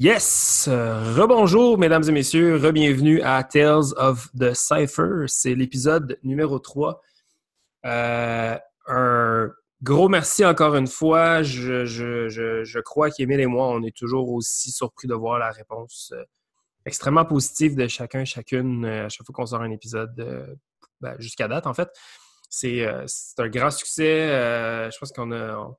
Yes! Rebonjour, mesdames et messieurs. Rebienvenue à Tales of the Cypher. C'est l'épisode numéro 3. Euh, un gros merci encore une fois. Je, crois qu'Émile et moi, on est toujours aussi surpris de voir la réponse euh, extrêmement positive de chacun et chacune euh, à chaque fois qu'on sort un épisode ben, jusqu'à date, en fait. C'est un grand succès. je pense qu'on a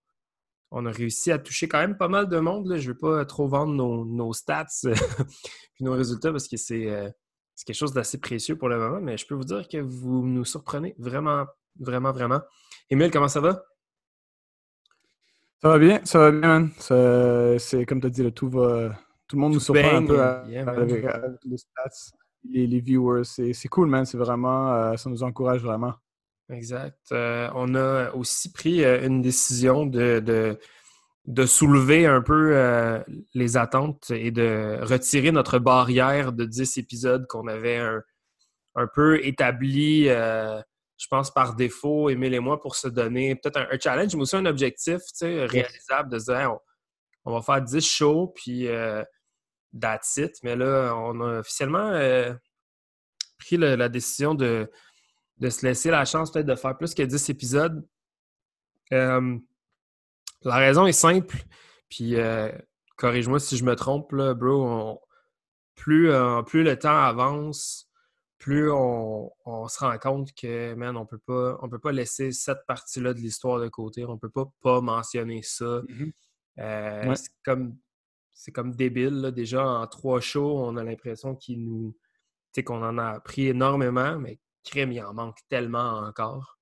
a réussi à toucher quand même pas mal de monde. Je ne veux pas trop vendre nos, stats et nos résultats parce que euh, c'est quelque chose d'assez précieux pour le moment, mais je peux vous dire que vous nous surprenez vraiment, vraiment, vraiment. Émile, comment ça va? Ça va bien, ça va bien, C'est comme tu as dit, tout, va, tout le monde nous surprend un peu avec, les stats, les, viewers. C'est cool, man. C'est vraiment, euh, ça nous encourage vraiment. Exact. Euh, on a aussi pris euh, une décision de, de, soulever un peu euh, les attentes et de retirer notre barrière de 10 épisodes qu'on avait un, peu établi, je pense, par défaut, Émile et moi, pour se donner peut-être un, challenge, mais aussi un objectif réalisable de se dire on, va faire 10 shows, puis that's it. Mais là, on a officiellement pris la décision de de se laisser la chance peut-être de faire plus que 10 épisodes. Euh, la raison est simple, puis euh, corrige-moi si je me trompe, là, bro. plus, euh, plus le temps avance, plus on, se rend compte que, man, on peut pas, on peut pas laisser cette partie-là de l'histoire de côté. On peut pas pas mentionner ça. Mm-hmm. C'est comme, c'est comme débile. Déjà, en trois shows, on a l'impression qu'il nous, qu'on en a appris énormément, mais crime, il en manque tellement encore.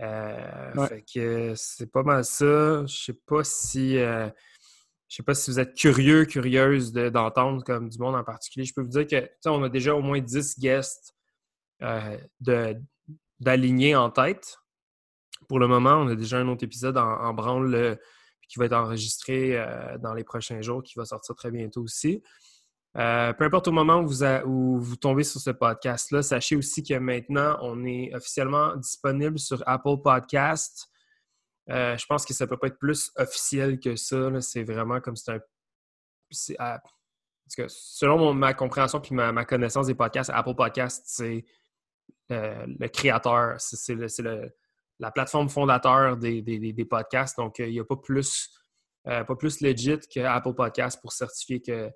Euh, fait que c'est pas mal ça. Je sais pas si euh, je sais pas si vous êtes curieux, curieuse d'entendre comme du monde en particulier. Je peux vous dire que on a déjà au moins 10 guests euh, d'alignés en tête. Pour le moment, on a déjà un autre épisode en, branle qui va être enregistré dans les prochains jours, qui va sortir très bientôt aussi. Euh, peu importe au moment où vous, tombez sur ce podcast-là, sachez aussi que maintenant, on est officiellement disponible sur Apple Podcast. Euh, je pense que ça ne peut pas être plus officiel que ça. C'est vraiment comme c'est un. selon ma compréhension et ma, connaissance des podcasts, Apple Podcast, c'est euh, le créateur, c'est la plateforme fondateur des, podcasts. Donc, il n'y a pas plus, pas plus legit que Apple Podcast pour certifier que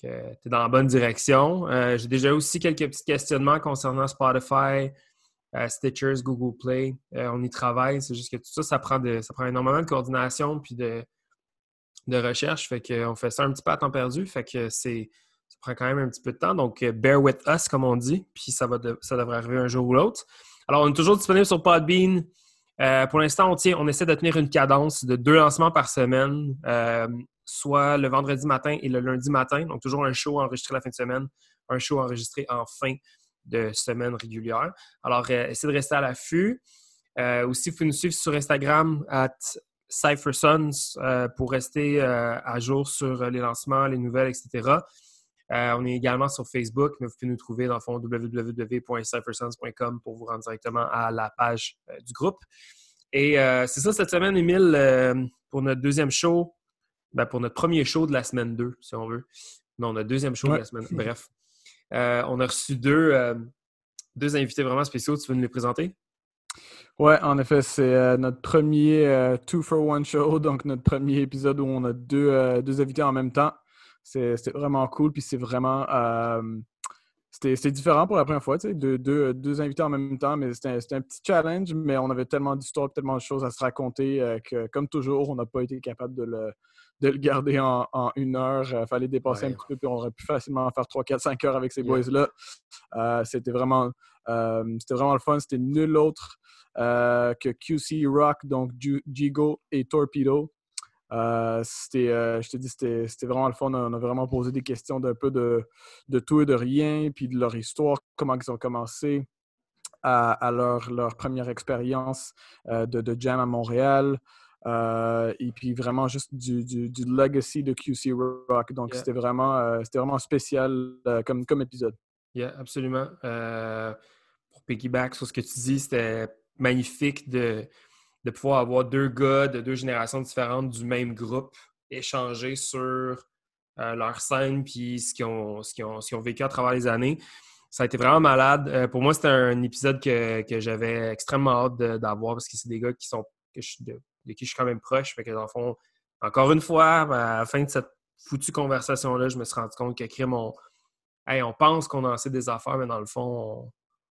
tu es dans la bonne direction. Euh, j'ai déjà aussi quelques petits questionnements concernant Spotify, euh, Stitchers, Google Play. Euh, on y travaille. C'est juste que tout ça, ça prend, ça prend énormément de coordination puis de, de recherche. Fait fait ça un petit peu à temps perdu. Fait que c'est. Ça prend quand même un petit peu de temps. Donc, bear with us, comme on dit. Puis ça, va ça devrait arriver un jour ou l'autre. Alors, on est toujours disponible sur Podbean. pour l'instant, on, on essaie de tenir une cadence de deux lancements par semaine soit le vendredi matin et le lundi matin. Donc, toujours un show enregistré la fin de semaine, un show enregistré en fin de semaine régulière. Alors, euh, essayez de rester à l'affût. Euh, aussi, vous pouvez nous suivre sur Instagram, at CypherSons, euh, pour rester à jour sur les lancements, les nouvelles, etc. on est également sur Facebook, mais vous pouvez nous trouver dans le fond www.cyphersons.com pour vous rendre directement à la page du groupe. Et c'est ça cette semaine, Émile, pour notre deuxième show. Ben, pour notre premier show de la semaine 2, si on veut. Non, notre deuxième show de la semaine. Bref. Euh, on a reçu deux, euh, deux invités vraiment spéciaux. Tu veux nous les présenter? Oui, en effet, c'est euh, notre premier Two for One show, donc notre premier épisode où on a deux, deux invités en même temps. C'est vraiment cool, puis c'est vraiment. C'était différent pour la première fois, tu sais, deux, deux, invités en même temps, mais c'était un, petit challenge, mais on avait tellement d'histoires, tellement de choses à se raconter que, comme toujours, on n'a pas été capable de le, de le garder en, une heure. Il euh, fallait dépasser un petit peu, puis on aurait pu facilement faire 3, 4, 5 heures avec ces boys-là. Euh, c'était vraiment, euh, vraiment le fun. C'était nul autre que QC Rock, donc Jigo et Torpedo. C'était, je te dis, c'était, vraiment le fun. On a vraiment posé des questions d'un peu de, de, tout et de rien, puis de leur histoire, comment ils ont commencé à, leur, leur, première expérience de, de, jam à Montréal. Euh, et puis vraiment juste du, du, legacy de QC Rock. Donc c'était vraiment, euh, c'était vraiment spécial euh, comme, comme épisode. Yeah, absolument. pour piggyback sur ce que tu dis, c'était magnifique de, de pouvoir avoir deux gars de deux générations différentes du même groupe échanger sur leur scène, puis ce qu'ils ont, ont, vécu à travers les années. Ça a été vraiment malade. pour moi, c'était un épisode que, j'avais extrêmement hâte d'avoir parce que c'est des gars qui sont que de, qui je suis quand même proche. Fait que, dans fond, encore une fois, à la fin de cette foutue conversation-là, je me suis rendu compte que crime, on, on pense qu'on a assez des affaires, mais dans le fond,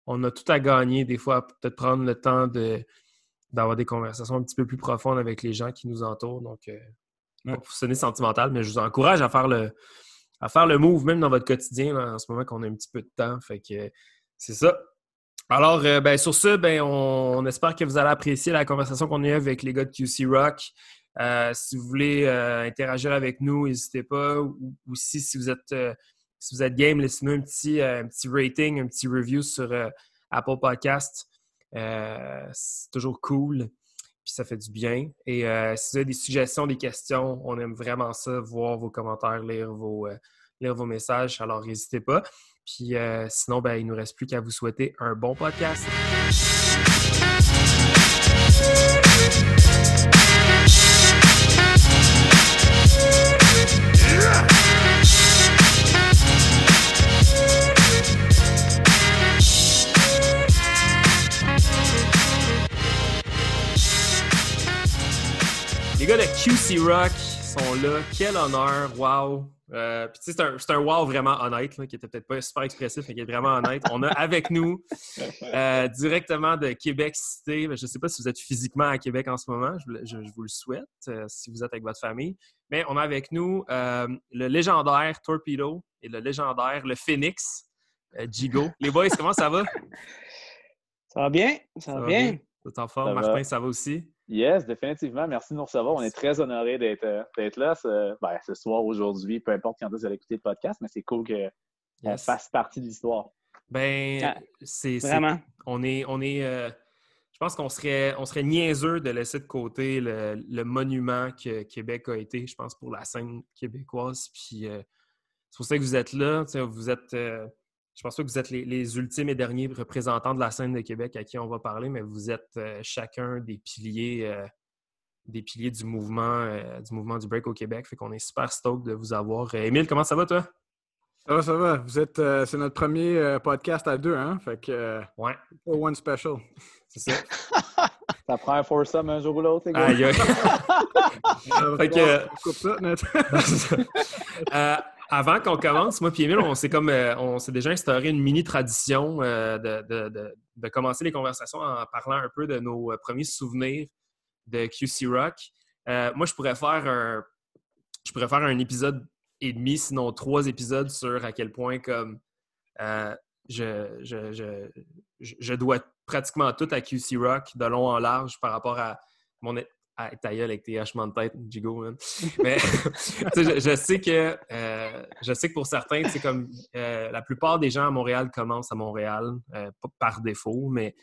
on, a tout à gagner. Des fois, peut-être prendre le temps de, d'avoir des conversations un petit peu plus profondes avec les gens qui nous entourent. Donc, euh, pas pour sonner sentimental, mais je vous encourage à faire le, à faire le move, même dans votre quotidien, en ce moment qu'on a un petit peu de temps. Fait que c'est ça. Alors, euh, ben, sur ce, ben, on, espère que vous allez apprécier la conversation qu'on a eue avec les gars de QC Rock. Euh, si vous voulez interagir avec nous, n'hésitez pas. Ou, aussi, si vous êtes si vous êtes game, laissez-nous un petit, un petit rating, un petit review sur Apple Podcast. C'est toujours cool puis ça fait du bien. Et euh, si vous avez des suggestions, des questions, on aime vraiment ça, voir vos commentaires, lire vos, euh, messages. Alors, n'hésitez pas. Puis euh, sinon, ben, il ne nous reste plus qu'à vous souhaiter un bon podcast. Rock sont là. Quel honneur. Wow. Euh, c'est un, un, wow vraiment honnête, qui était peut-être pas super expressif, mais qui est vraiment honnête. On a avec nous, euh, directement de Québec Cité, je ne sais pas si vous êtes physiquement à Québec en ce moment, je, vous le souhaite, euh, si vous êtes avec votre famille, mais on a avec nous le légendaire Torpedo et le légendaire, le Phoenix, Jigo. Les boys, comment ça va? Ça va bien, ça, va bien. Vous êtes en forme? Martin, ça va aussi? Yes, définitivement. Merci de nous recevoir. On est très honorés d'être euh, là ce, ben, ce soir, aujourd'hui, peu importe quand vous allez écouter le podcast, mais c'est cool qu'on fasse partie de l'histoire. Ben, ah, c'est. Vraiment. On est. On est euh, je pense qu'on serait, on serait niaiseux de laisser de côté le, monument que Québec a été, je pense, pour la scène québécoise. Puis euh, c'est pour ça que vous êtes là. Vous êtes je pense pas que vous êtes les, ultimes et derniers représentants de la scène de Québec à qui on va parler, mais vous êtes euh, chacun des piliers, euh, des piliers du mouvement, euh, du mouvement du break au Québec. Fait qu'on est super stoked de vous avoir. Émile, comment ça va toi? Ça va, ça va. Vous êtes, c'est notre premier podcast à deux, hein? Fait que. ouais. One special. C'est ça. ça prend un foursome un jour ou l'autre, les gars. fait que avant qu'on commence, moi et Emile, on s'est comme euh, on s'est déjà instauré une mini tradition euh, de, commencer les conversations en parlant un peu de nos euh, premiers souvenirs de QC Rock. moi, je pourrais faire un je pourrais faire un épisode et demi, sinon trois épisodes sur à quel point comme je, je, dois pratiquement tout à QC Rock de long en large par rapport à mon, ah, ta gueule avec tes hachements de tête, Jigo, Mais je, sais que euh, je sais que pour certains, c'est comme euh, la plupart des gens à Montréal commencent à Montréal, euh, pas par défaut, mais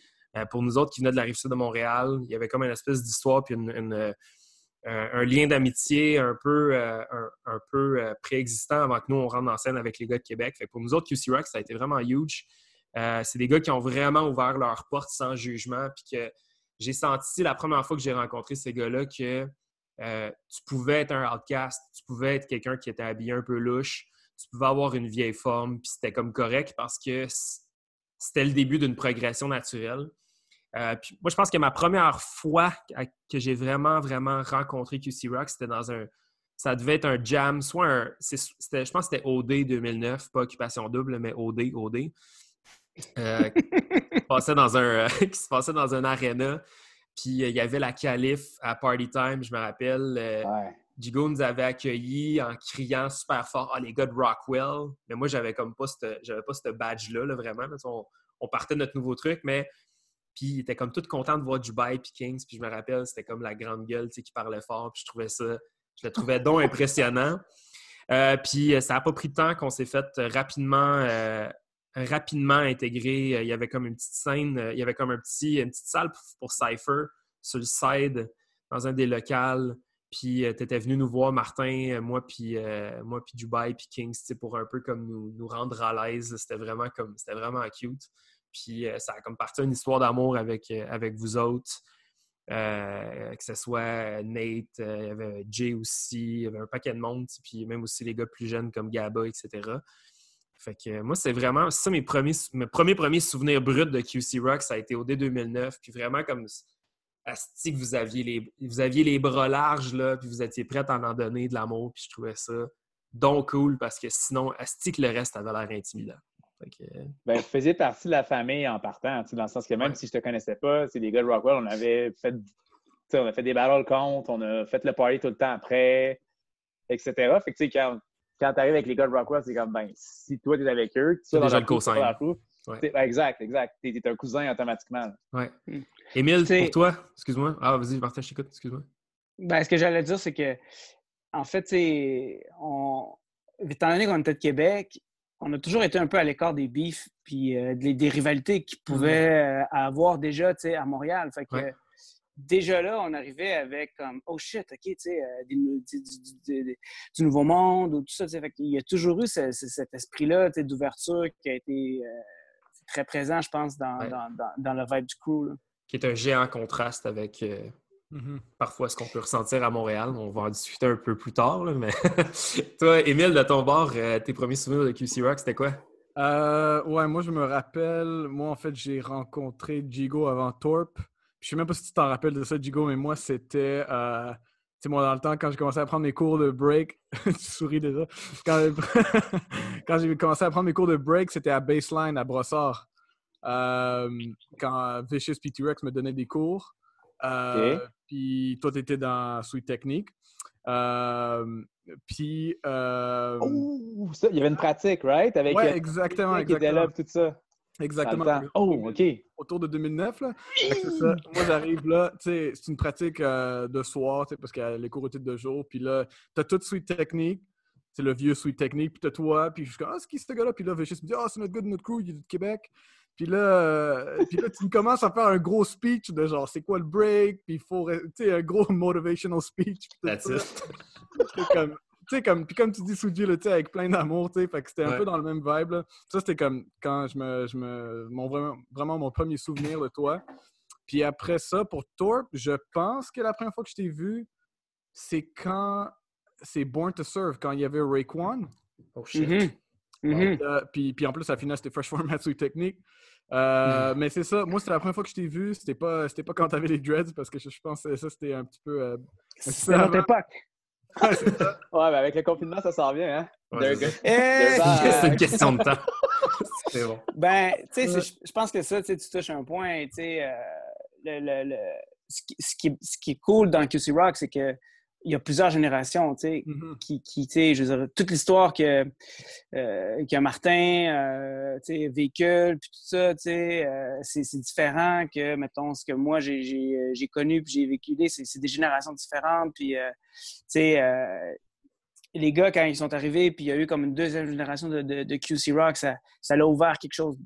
pour nous autres qui venaient de la rive sud de Montréal, il y avait comme une espèce d'histoire puis un, lien d'amitié un peu, un, peu préexistant avant que nous, on rentre en scène avec les gars de Québec. Fait pour nous autres, QC Rock, ça a été vraiment huge. c'est des gars qui ont vraiment ouvert leurs portes sans jugement puis que j'ai senti la première fois que j'ai rencontré ces gars-là que euh, tu pouvais être un outcast, tu pouvais être quelqu'un qui était habillé un peu louche, tu pouvais avoir une vieille forme, puis c'était comme correct parce que c'était le début d'une progression naturelle. Euh, moi, je pense que ma première fois que j'ai vraiment, vraiment rencontré QC Rock, c'était dans un. Ça devait être un jam, soit un. je pense que c'était OD 2009, pas Occupation Double, mais OD, OD. Euh, passait dans un, qui se passait dans un arena. Puis euh, il y avait la calife à Party Time, je me rappelle. Euh, Jigo nous avait accueillis en criant super fort Ah, les gars de Rockwell. Mais moi, j'avais comme pas ce pas ce badge-là, vraiment. On, partait de notre nouveau truc, mais puis il était comme tout content de voir Dubai et Kings. Puis je me rappelle, c'était comme la grande gueule qui parlait fort. Puis je trouvais ça, je le trouvais donc impressionnant. puis ça n'a pas pris de temps qu'on s'est fait rapidement rapidement intégré. Euh, il y avait comme une petite scène, euh, il y avait comme un petit, une petite salle pour, Cypher sur le side dans un des locales. Puis euh, tu étais venu nous voir, Martin, moi, puis moi, puis Dubai, puis Kings, pour un peu comme nous, nous rendre à l'aise. C'était vraiment comme c'était vraiment cute. Puis ça a comme parti une histoire d'amour avec, avec vous autres. que ce soit Nate, il y avait Jay aussi, il y avait un paquet de monde, puis même aussi les gars plus jeunes comme Gaba, etc. Fait que moi, c'est vraiment ça mes premiers, mes premiers, premiers souvenirs bruts de QC Rock, ça a été au D2009. Puis vraiment comme Asti vous aviez les, vous aviez les bras larges, là, puis vous étiez prêts à en donner de l'amour, puis je trouvais ça donc cool parce que sinon, Asti le reste avait l'air intimidant. Que... Ben, vous faisiez partie de la famille en partant, dans le sens que même si je te connaissais pas, c'est des gars de Rockwell, on avait fait, on a fait des battles contre, on a fait le party tout le temps après, etc. Fait que, quand, quand tu arrives avec les gars de Rockwell, c'est comme, ben, si toi, tu es avec eux, tu es déjà le cosign. Ouais. Exact, exact. Tu es, un cousin automatiquement. Ouais. Hmm. Émile, pour toi, excuse-moi. Ah, vas-y, Martin, je t'écoute, excuse-moi. Ben, ce que j'allais dire, c'est que, en fait, on... étant donné qu'on était de Québec, on a toujours été un peu à l'écart des bifs puis euh, des, rivalités qu'ils pouvaient euh, avoir déjà à Montréal. Fait que, déjà là, on arrivait avec comme oh shit, ok, tu sais, euh, du, nouveau monde ou tout ça. Fait Il y a toujours eu cet esprit-là d'ouverture qui a été euh, très présent, je pense, dans, dans, le vibe du crew. Qui est un géant contraste avec euh, mm-hmm. parfois ce qu'on peut ressentir à Montréal. On va en discuter un peu plus tard, mais toi, Émile, de ton bord, tes premiers souvenirs de QC Rock, c'était quoi? ouais, moi je me rappelle, moi en fait j'ai rencontré Jigo avant Torp. Je sais même pas si tu t'en rappelles de ça, Jigo, mais moi, c'était. Euh, tu sais, moi, dans le temps, quand j'ai commencé à prendre mes cours de break, tu souris déjà. Quand, j'ai commencé à prendre mes cours de break, c'était à Baseline, à Brossard. Euh, quand Vicious PT Rex me donnait des cours. Euh, puis toi, tu étais dans Suite Technique. puis. Oh, il y avait une pratique, right? Avec, ouais, exactement. exactement. Qui tout ça. Exactement. Oh, OK. Autour de 2009, là. ça. Moi, j'arrive là, tu sais, c'est une pratique euh, de soir, tu sais, parce que les cours étaient de jour. Puis là, t'as toute suite technique. C'est le vieux suite technique. Puis t'as toi. Puis je suis comme, ah, c'est qui ce gars-là? Puis là, Vicious me dit, ah, c'est notre gars de notre crew, il est du Québec. Puis là, euh, puis là, tu commences à faire un gros speech de genre, c'est quoi le break? Puis il faut, tu sais, un gros motivational speech. That's it. comme, tu sais, comme, puis comme tu dis, Suji, là, avec plein d'amour, tu sais, fait que c'était un peu dans le même vibe, là. Ça, c'était comme quand je me, je me mon, vraiment, vraiment mon premier souvenir de toi. Puis après ça, pour Torp, je pense que la première fois que je t'ai vu, c'est quand c'est Born to Serve, quand il y avait Raekwon. Oh shit. Mm-hmm. Mm-hmm. Euh, puis, puis, en plus, à la finale, c'était Fresh Format Sweet Technique. Euh, mm. Mais c'est ça, moi, c'était la première fois que je t'ai vu. C'était pas, pas quand t'avais les dreads, parce que je, pense que ça, c'était un petit peu. Euh, c'était notre époque ouais, mais avec le confinement, ça s'en vient, hein? c'est une question de temps. c'est bon. Ben, tu sais, je pense que ça, tu touches un point, tu sais, euh, le, le, ce, qui, ce, qui, est cool dans QC Rock, c'est que il y a plusieurs générations, tu sais, mm-hmm. qui, qui tu sais, je veux dire, toute l'histoire que, euh, que Martin, euh, tu sais, véhicule, puis tout ça, tu sais, euh, c'est différent que, mettons, ce que moi, j'ai connu puis j'ai véhiculé, c'est des générations différentes, puis, tu sais, les gars, quand ils sont arrivés, puis il y a eu comme une deuxième génération de, de, QC Rock, ça l'a ouvert quelque chose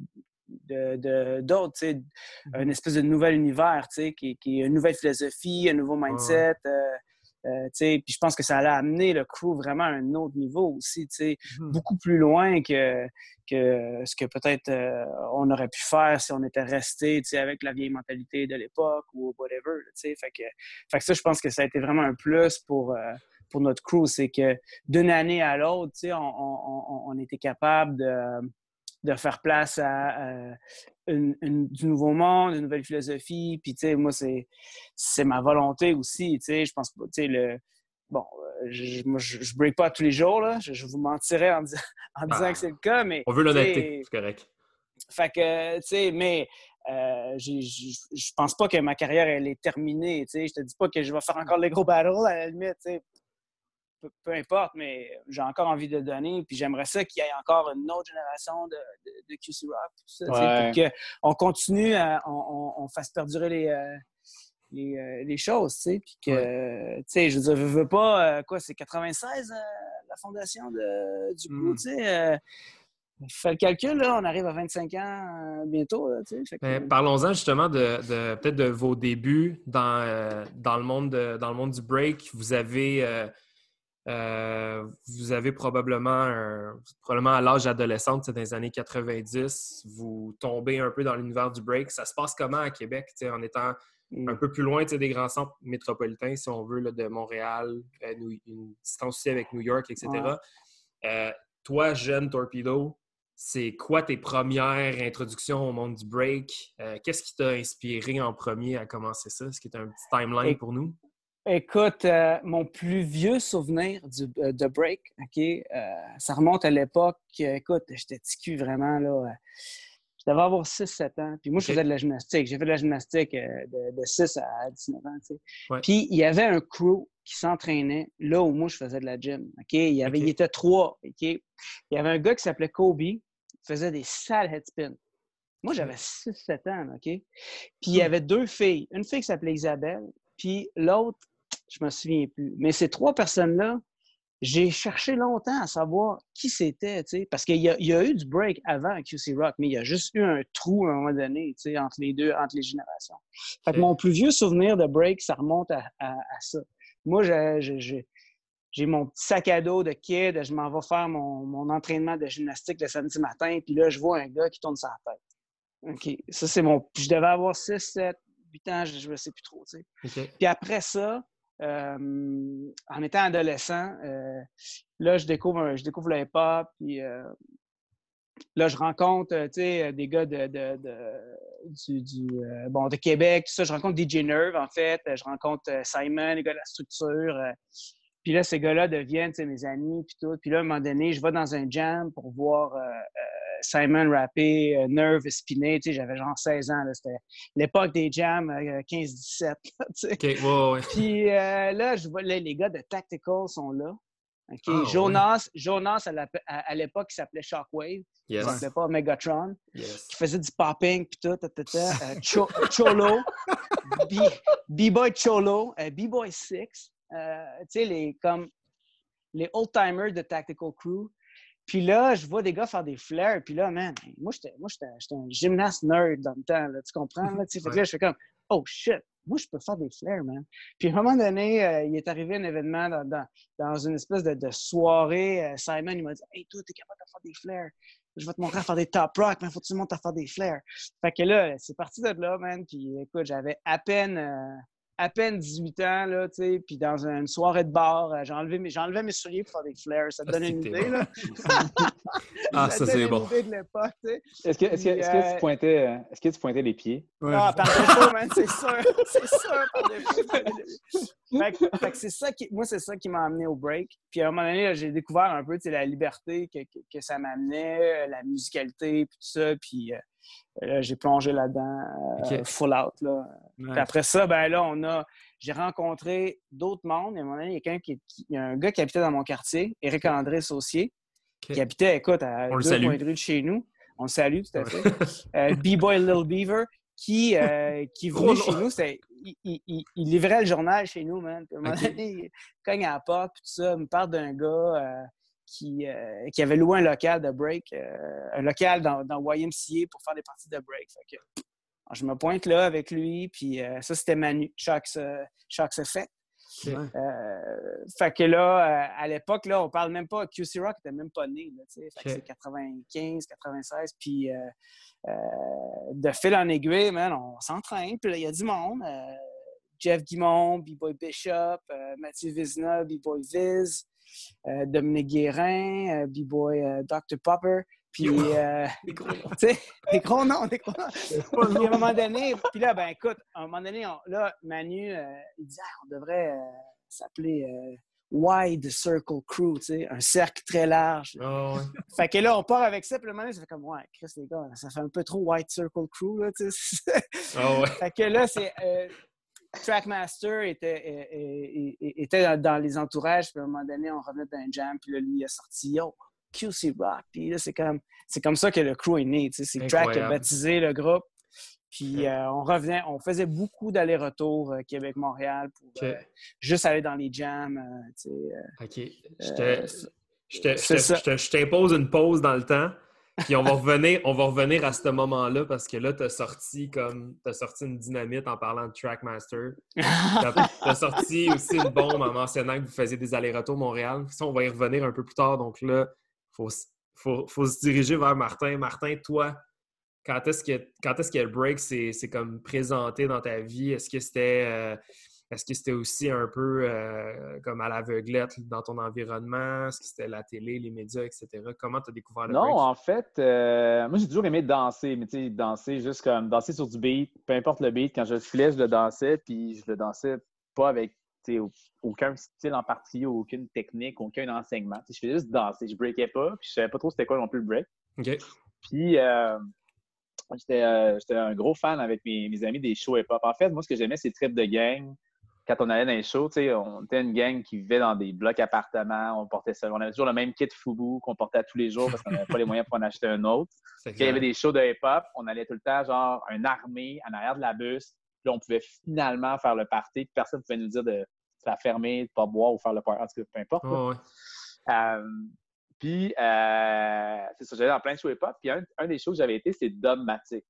d'autre, tu sais, mm-hmm. une espèce de nouvel univers, tu sais, qui, qui est une nouvelle philosophie, un nouveau mindset, euh, puis je pense que ça allait amener le crew vraiment à un autre niveau aussi, mmh beaucoup plus loin que, que ce que peut-être euh, on aurait pu faire si on était resté avec la vieille mentalité de l'époque ou whatever. Fait que, fait que ça, je pense que ça a été vraiment un plus pour, euh, pour notre crew. C'est que d'une année à l'autre, on, on, on, était capable de, de faire place à, du nouveau monde, une nouvelle philosophie. Puis, tu sais, moi, c'est, c'est ma volonté aussi. Tu sais, je pense pas, tu sais, le. Bon, euh, je, moi, je, je break pas tous les jours, là. Je, vous mentirais en, en disant que c'est le cas, mais. On veut l'honnêteté, c'est correct. Fait que, tu sais, mais. Euh, je pense pas que ma carrière elle est terminée. Tu sais, je te dis pas que je vais faire encore les gros battles à la limite. Tu sais peu, importe, mais j'ai encore envie de donner. Puis j'aimerais ça qu'il y ait encore une autre génération de, de, QC Rock, tout ça, pour qu'on continue, à, on, on, fasse perdurer les, euh, les, euh, les, choses, tu sais. Puis que, tu sais, je veux dire, je veux pas, euh, quoi, c'est 96 la fondation de, du coup, hmm. tu sais. Fais le calcul, là, on arrive à 25 ans bientôt. Parlons-en justement de, de peut-être de vos débuts dans, dans, le monde dans le monde du break. Vous avez euh, vous avez probablement, probablement à l'âge adolescent, dans les années 90, vous tombez un peu dans l'univers du break. Ça se passe comment à Québec, en étant mm. un peu plus loin des grands centres métropolitains, si on veut, là, de Montréal, euh, une distance aussi avec New York, etc. Euh, toi, jeune Torpedo, c'est quoi tes premières introductions au monde du break? Qu'est-ce qui t'a inspiré en premier à commencer ça? Est-ce que tu as un petit timeline pour nous? Écoute, mon plus vieux souvenir de break, OK, ça remonte à l'époque, écoute, j'étais ticu vraiment, là. Je devais avoir 6-7 ans. Puis moi, je faisais de la gymnastique. J'ai fait de la gymnastique euh, de, 6 à 19 ans. Tu sais. Puis il y avait un crew qui s'entraînait là où moi, je faisais de la gym. OK? Il, y avait, il était trois. OK? Il y avait un gars qui s'appelait Kobe. Il faisait des sales headspins. Moi, j'avais 6-7 ans. OK? Puis il y hmm. avait deux filles. Une fille qui s'appelait Isabelle. Puis l'autre, je me souviens plus. Mais ces trois personnes-là, j'ai cherché longtemps à savoir qui c'était, parce qu'il y, a eu du break avant QC Rock, mais il y a juste eu un trou à un moment donné, entre les deux, entre les générations. Fait que mon plus vieux souvenir de break, ça remonte à, ça. Moi, j'ai mon petit sac à dos de kid, je m'en vais faire mon, entraînement de gymnastique le samedi matin, puis là, je vois un gars qui tourne sa tête. OK. Ça, c'est mon. Je devais avoir 6, 7, 8 ans, je ne sais plus trop, tu sais. Puis après ça, euh, en étant adolescent, euh, là, je découvre, je découvre le hip-hop, puis euh, là, je rencontre, des gars de, du, bon, de Québec, tout ça. Je rencontre DJ Nerve, en fait. Je rencontre Simon, les gars de la structure. puis là, ces gars-là deviennent mes amis, puis tout. Puis là, à un moment donné, je vais dans un jam pour voir Simon rappé, euh, Nerve spiné. J'avais genre 16 ans. C'était l'époque des jams 15-17. Euh, Puis euh, là, je vois les gars de Tactical sont là. Ah, Jonas, Jonas, à l'époque, il s'appelait Shockwave. Il ne s'appelait pas Megatron. Qui faisait du popping, puis tout. Cholo. B-Boy Cholo. B-Boy 6. tu sais, les, comme les old-timers de Tactical Crew. Puis là, je vois des gars faire des flares. Puis là, man, moi, j'étais, un gymnaste nerd dans le temps. Là, tu comprends? Là, fait que là, je fais comme, oh shit, moi, je peux faire des flares, man. Puis à un moment donné, euh, il est arrivé un événement dans, dans, dans une espèce de, de soirée. Euh, Simon, il m'a dit, hey, toi, t'es capable de faire des flares. Je vais te montrer à faire des top rock, mais faut que tu montes à faire des flares. Fait que là, c'est parti de là, man. Puis écoute, j'avais à peine. Euh, à peine 18 ans, là, tu sais, puis dans une soirée de bar, euh, j'enlevais mes, mes souliers pour faire des flares. Ça te donne une idée, là? ah, ça, c'est bon. Est-ce que, est-ce, que, est-ce, que tu pointais, euh, est-ce que tu pointais les pieds? Ah, par défaut, man, c'est sûr. C'est sûr, par défaut. fait, que c'est ça qui, moi, c'est ça qui m'a amené au break. Puis à un moment donné, j'ai découvert un peu, tu sais, la liberté que, que, que ça m'amenait, la musicalité, puis tout ça. Puis j'ai plongé là-dedans, euh, full out. Là. après ça, ben là, on a. J'ai rencontré d'autres mondes. À un moment donné, il y a, qui, il y a un gars qui habitait dans mon quartier, Éric André Saucier, qui habitait, écoute, à deux points de rue de chez nous. On le salue, tout à fait. Euh, B-Boy Little Beaver, qui, euh, qui venait chez nous. Il, il, il, livrait le journal chez nous, man. à un moment donné, il cogne à la porte, tout ça, me parle d'un gars qui, euh, qui, avait loué un local de break, euh, un local dans, dans, YMCA pour faire des parties de break. je me pointe là avec lui, puis euh, ça, c'était Manu, Sharks, Sharks Effect. fait que là, à l'époque, là, on parle même pas, QC Rock n'était même pas né, c'est 95, 96, puis de fil en aiguille, man, on s'entraîne, puis là, il y a du monde. Jeff Guimond, B-Boy Bishop, Mathieu Vizna, B-Boy Viz, euh, Dominique Guérin, euh, B-Boy euh, Dr. Popper. Puis, des gros noms, des gros noms. puis à un moment donné, puis là, ben écoute, à un moment donné, là, Manu, il dit, ah, on devrait s'appeler Wide Circle Crew, tu sais, un cercle très large. Oh, fait que là, on part avec ça, puis le moment donné, ça fait comme, ouais, Chris, les gars, ça fait un peu trop Wide Circle Crew, là, tu sais. Oh, ouais. Fait que là, c'est Trackmaster était, était dans les entourages, puis à un moment donné, on revenait d'un jam, puis là, lui, il a sorti Yo, QC Rock. Puis là, c'est comme, c'est comme ça que le crew est né. C'est Track qui a baptisé le groupe. Puis euh, on revenait, on faisait beaucoup d'allers-retours euh, Québec-Montréal pour euh, juste aller dans les jams. OK. Je t'impose une pause dans le temps. Puis on va revenir, on va revenir à ce moment-là parce que là, tu as sorti comme as sorti une dynamite en parlant de Trackmaster. Tu as, sorti aussi une bombe en mentionnant que vous faisiez des allers-retours Montréal. Ça, on va y revenir un peu plus tard. Donc là, il faut, faut, se diriger vers Martin. Martin, toi, quand est-ce que, quand est-ce que le break s'est comme présenté dans ta vie? Est-ce que c'était euh, est-ce que c'était aussi un peu euh, comme à l'aveuglette dans ton environnement? Est-ce que c'était la télé, les médias, etc.? Comment tu as découvert le Non, break? en fait, euh, moi j'ai toujours aimé danser, mais tu sais, danser juste comme danser sur du beat, peu importe le beat, quand je filais, je le dansais, puis je le dansais pas avec aucun style en particulier, aucune technique, aucun enseignement. je faisais juste danser, je breakais pas, puis je savais pas trop c'était quoi non plus le break. Puis euh, j'étais un gros fan avec mes, mes amis des shows hip-hop. En fait, moi, ce que j'aimais, c'est le trip de gang quand on allait dans les shows, on était une gang qui vivait dans des blocs appartements. On portait ça. On avait toujours le même kit Fubu qu'on portait tous les jours parce qu'on n'avait pas les moyens pour en acheter un autre. Quand il y avait des shows de hip-hop, on allait tout le temps, genre, une armée en arrière de la bus. Puis là, on pouvait finalement faire le party. Puis personne ne pouvait nous dire de se la fermer, de ne pas boire ou faire le party. En tout cas, peu importe. Euh, puis, euh, c'est ça, j'allais dans plein de shows hip-hop. Puis, un, des shows que j'avais été, c'est Dogmatic.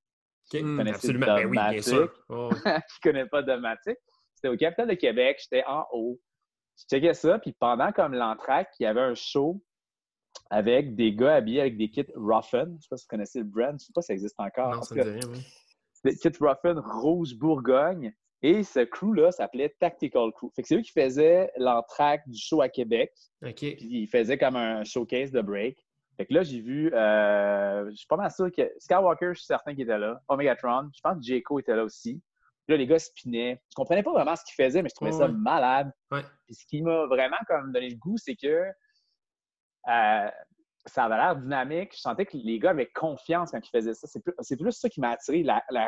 Hmm, absolument. Ben oui, bien sûr. Oh. Qui connaît pas Dogmatic? C'était au Capitole de Québec, j'étais en haut. Je checkais ça, puis pendant comme l'entraque, il y avait un show avec des gars habillés avec des kits Ruffin. Je ne sais pas si vous connaissez le brand, je ne sais pas si ça existe encore. Non, ça me dit rien, oui. Des kits Ruffin rouge Bourgogne. Et ce crew-là s'appelait Tactical Crew. Fait que c'est eux qui faisaient l'entraque du show à Québec. OK. Puis ils faisaient comme un showcase de break. Fait que là, j'ai vu, euh, je suis pas mal sûr que Skywalker, je suis certain qu'il était là. Omegatron, je pense que Jayco était là aussi là, les gars spinaient. Je comprenais pas vraiment ce qu'ils faisaient, mais je trouvais ça malade. Puis ce qui m'a vraiment comme donné le goût, c'est que euh, ça avait l'air dynamique. Je sentais que les gars avaient confiance quand ils faisaient ça. C'est plus, ça qui m'a attiré,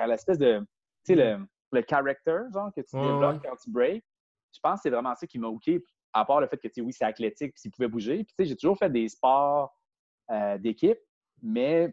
l'espèce de, tu sais, le, le character, genre, que tu développes quand tu breaks. Je pense que c'est vraiment ça qui m'a hooké, à part le fait que, tu sais, oui, c'est athlétique, puis s'ils pouvaient bouger. Puis, tu sais, j'ai toujours fait des sports euh, d'équipe, mais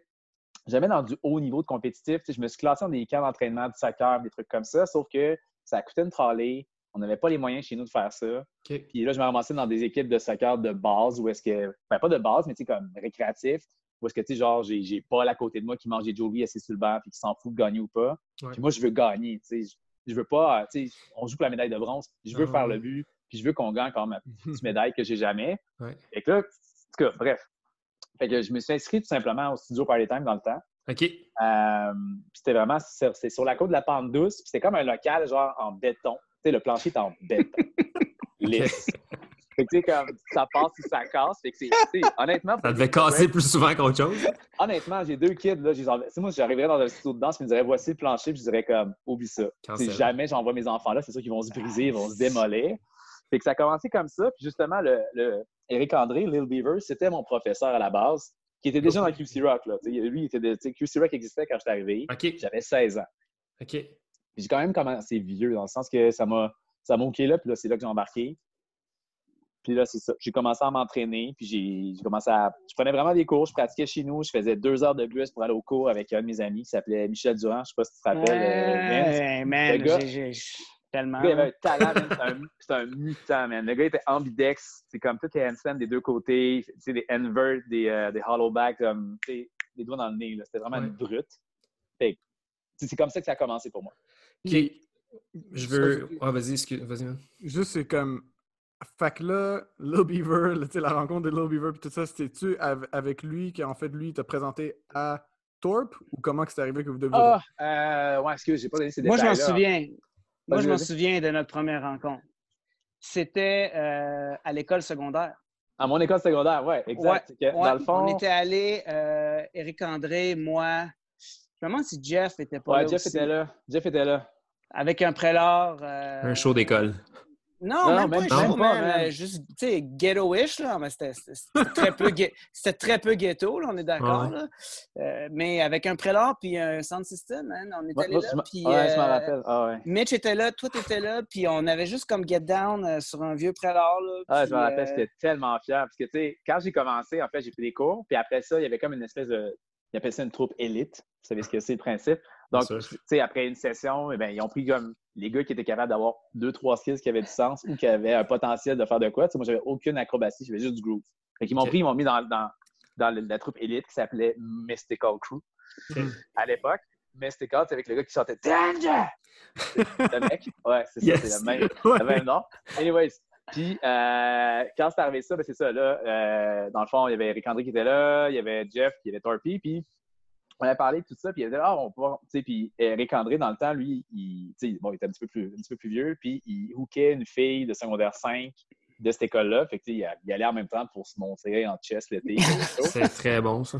jamais dans du haut niveau de compétitif. je me suis classé dans des camps d'entraînement, du soccer, des trucs comme ça, sauf que ça coûtait une trolley. On n'avait pas les moyens chez nous de faire ça. Puis là, je me ramassais dans des équipes de soccer de base où est-ce que, ben, pas de base, mais comme récréatif, où est-ce que, tu sais, genre, j'ai pas à côté de moi qui mange des Joey assis sur le banc puis qui s'en fout de gagner ou pas. Puis moi, je veux gagner, tu sais. Je veux pas, tu sais, on joue pour la médaille de bronze. Je veux ah faire le but, puis je veux qu'on gagne quand ma petite médaille que j'ai jamais. Et que là, en tout cas, bref. Fait que je me suis inscrit tout simplement au studio Party Time dans le temps. OK. Euh, c'était vraiment c'est sur la côte de la Pente Douce. Puis c'était comme un local genre en béton. Tu sais, le plancher est en béton. Lisse. Fait que, tu sais, comme ça passe ou ça casse. Fait que c'est, honnêtement. Ça devait casser plus souvent qu'autre chose. Honnêtement, j'ai deux kids, là. Moi, j'arriverais dans un studio de danse, puis ils me diraient, voici le plancher, puis je dirais, comme, oublie ça. Si jamais j'envoie mes enfants là, c'est sûr qu'ils vont se briser, ils vont se démolir. Fait que ça a commencé comme ça. Puis justement, le, le Eric André, Lil Beaver, c'était mon professeur à la base qui était déjà dans QC Rock. Là. lui, il était de, QC Rock existait quand j'étais arrivé. J'avais 16 ans. OK. J'ai quand même commencé vieux, dans le sens que ça m'a ça OK là, puis là, c'est là que j'ai embarqué. Puis là, c'est ça. J'ai commencé à m'entraîner, puis j'ai commencé à. Je prenais vraiment des cours, je pratiquais chez nous, je faisais deux heures de bus pour aller au cours avec un de mes amis qui s'appelait Michel Durand. Je sais pas si tu te rappelles. Euh, man, Tellement. Le gars, il avait un talent, c'est un, mutant, man. Le gars était ambidex. C'est comme toutes les handstands des deux côtés, tu sais, des invert, des, euh, des hollowbacks, comme, des doigts dans le nez. C'était vraiment une brute. C'est comme ça que ça a commencé pour moi. OK. Je veux. Ah, vas-y, vas-y, Juste, c'est comme. Fait que là, Lil Beaver, la rencontre de Lil Beaver, puis tout ça, c'était-tu avec lui qui, en fait, lui, t'a présenté à Torp ou comment c'est arrivé que vous deviez. Ah, euh, ouais, excuse, j'ai pas donné ces détails. Moi, je m'en souviens. Moi, je m'en souviens de notre première rencontre. C'était euh, à l'école secondaire. À mon école secondaire, oui, exact. Dans le fond... On était allés, euh, Éric André, moi. Je me demande si Jeff était pas ouais, là. Jeff était là. Jeff était là. Avec un prélat. Euh, un show d'école. Non, même, pas, même pas, juste, tu sais, ghetto-ish, là, mais c'était très, peu c'était très peu ghetto, là, on est d'accord, là. Euh, mais avec un prélat puis un sound system, hein, on était allé là, puis... Ouais, je m'en euh, rappelle, ah, ouais. Mitch était là, toi, t'étais là, puis on avait juste comme get down euh, sur un vieux prélat, là. Ah, je me rappelle, j'étais tellement fier, parce que, tu sais, quand j'ai commencé, en fait, j'ai pris des cours, puis après ça, il y avait comme une espèce de... Ils appellent ça une troupe élite, vous savez ce que c'est, le principe? Donc, tu sais, après une session, eh bien, ils ont pris comme les gars qui étaient capables d'avoir deux, trois skills qui avaient du sens ou qui avaient un potentiel de faire de quoi. Tu sais, moi, j'avais aucune acrobatie, j'avais juste du groove. Fait qu'ils m'ont pris, ils m'ont mis dans, dans, dans la troupe élite qui s'appelait Mystical Crew à l'époque. Mystical, c'est avec le gars qui chantait Danger! le mec. Ouais, c'est ça, c'est le même, le même nom. Anyways, puis, euh, quand c'est arrivé ça, ben c'est ça, là, euh, dans le fond, il y avait Eric André qui était là, il y avait Jeff, y avait Torpy, puis on a parlé de tout ça, puis il avait dit, ah, on peut tu sais, puis Eric André, dans le temps, lui, il, bon, il était un petit, peu plus, un petit peu plus vieux, puis il hookait une fille de secondaire 5 de cette école-là. Fait que, il, il allait en même temps pour se montrer en chess l'été. c'est très bon, ça.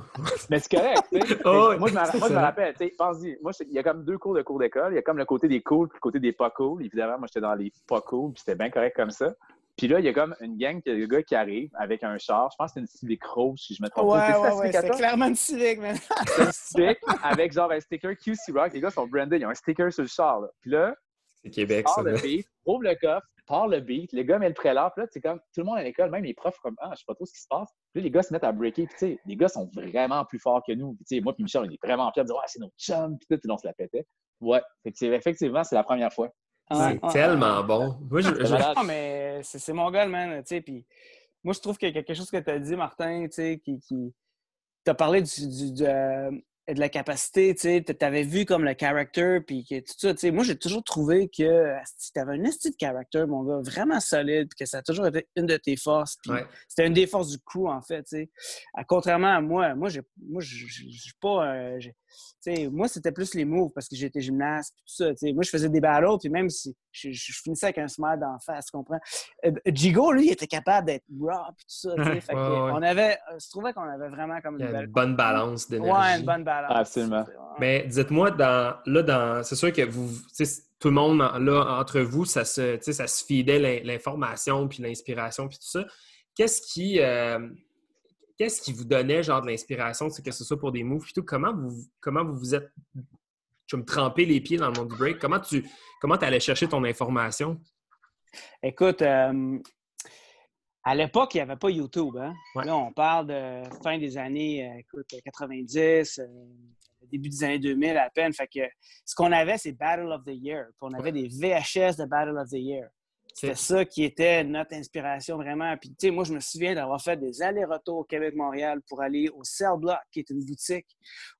Mais c'est correct, tu sais. Oh, moi, je me, rappelle, tu sais, pense-y, moi, il y a comme deux cours de cours d'école. Il y a comme le côté des cool puis le côté des pas cool. Évidemment, moi, j'étais dans les pas cool, puis c'était bien correct comme ça. Puis là, il y a comme une gang de gars qui arrive avec un char. Je pense que c'est une Civic Rose, si je me trompe pas. Ouais, ouais, c'est clairement une Civic, man. c'est une Civic avec genre un sticker QC Rock. Les gars sont branded, ils ont un sticker sur le char. Là. Puis là, c'est Québec, ça. le beat, ouvre le coffre, part le beat, les gars mettent le trailer. Puis là, c'est comme tout le monde à l'école, même les profs, comme Ah, je sais pas trop ce qui se passe. Puis là, les gars se mettent à breaker. Puis tu sais, les gars sont vraiment plus forts que nous. Puis tu sais, moi, puis Michel, on est vraiment fiers de dire Ouais, c'est notre chum. Puis tout, on se la pétait. Ouais, effectivement, c'est la première fois. C'est tellement bon. Moi, je, Non, mais c'est mon gars, man. Puis moi, je trouve qu'il y a quelque chose que tu as dit, Martin, qui, qui... tu as parlé du, du, euh, de la capacité, tu sais, avais vu comme le character, puis que tout ça, tu sais, moi, j'ai toujours trouvé que tu avais un estime de character, mon gars, vraiment solide, que ça a toujours été une de tes forces, c'était une des forces du crew, en fait, tu sais. Contrairement à moi, moi, j'ai, moi, je suis pas, euh, moi, c'était plus les moves parce que j'étais gymnaste tout ça. Moi, je faisais des battles, puis même si je, finissais avec un smile d'en face, tu comprends? Euh, Jigo, lui, il était capable d'être raw puis tout ça. fait On avait, euh, je trouvais qu'on avait vraiment comme une, bonne balance d'énergie. Ouais, une bonne balance. Absolument. Mais dites-moi, dans, là, dans, c'est sûr que vous, tout le monde, là, entre vous, ça se, ça se fidait l'information puis l'inspiration puis tout ça. Qu'est-ce qui. Euh, qu'est-ce qui vous donnait genre de l'inspiration, que ce soit pour des moves, tout? Comment vous comment vous vous êtes tu me tremper les pieds dans le monde du break? Comment tu comment allais chercher ton information? Écoute, euh, à l'époque, il n'y avait pas YouTube. Hein? Là, on parle de fin des années euh, écoute, 90, euh, début des années 2000 à peine. Fait que ce qu'on avait, c'est Battle of the Year. on avait des VHS de Battle of the Year. C'était ça qui était notre inspiration vraiment. Puis, tu sais, moi, je me souviens d'avoir fait des allers-retours au Québec-Montréal pour aller au Cell Block, qui est une boutique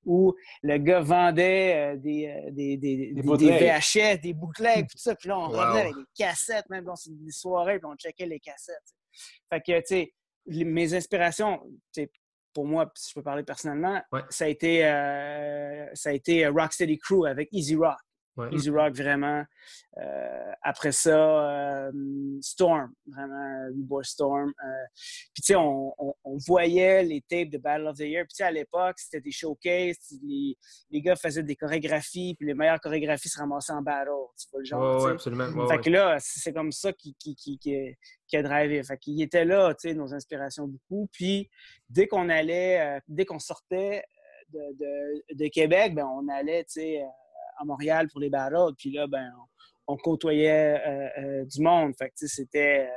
où le gars vendait euh, des, euh, des, des, des, VHS, des bootlegs, tout ça. Puis là, on revenait avec des cassettes, même dans des soirées, puis on checkait les cassettes. Fait que, tu sais, mes inspirations, pour moi, si je peux parler personnellement, ça a été, euh, ça a été Rocksteady Crew avec Easy Rock. Easy Rock, vraiment. Euh, après ça, euh, Storm, vraiment, Boy Storm. Euh, puis, tu sais, on, voyait les tapes de Battle of the Year. Puis, tu sais, à l'époque, c'était des showcases. Les, les, gars faisaient des chorégraphies, puis les meilleures chorégraphies se ramassaient en battle. Tu vois le genre. Oui, absolument. fait que là, c'est comme ça qui, qui, qui, qui, a drivé. Fait qu'il était là, tu sais, nos inspirations beaucoup. Puis, dès qu'on allait, dès qu'on sortait de, de, de, Québec, ben, on allait, tu sais, à Montréal pour les battles. Puis là, ben, on, côtoyait euh, euh, du monde. Fait c'était euh,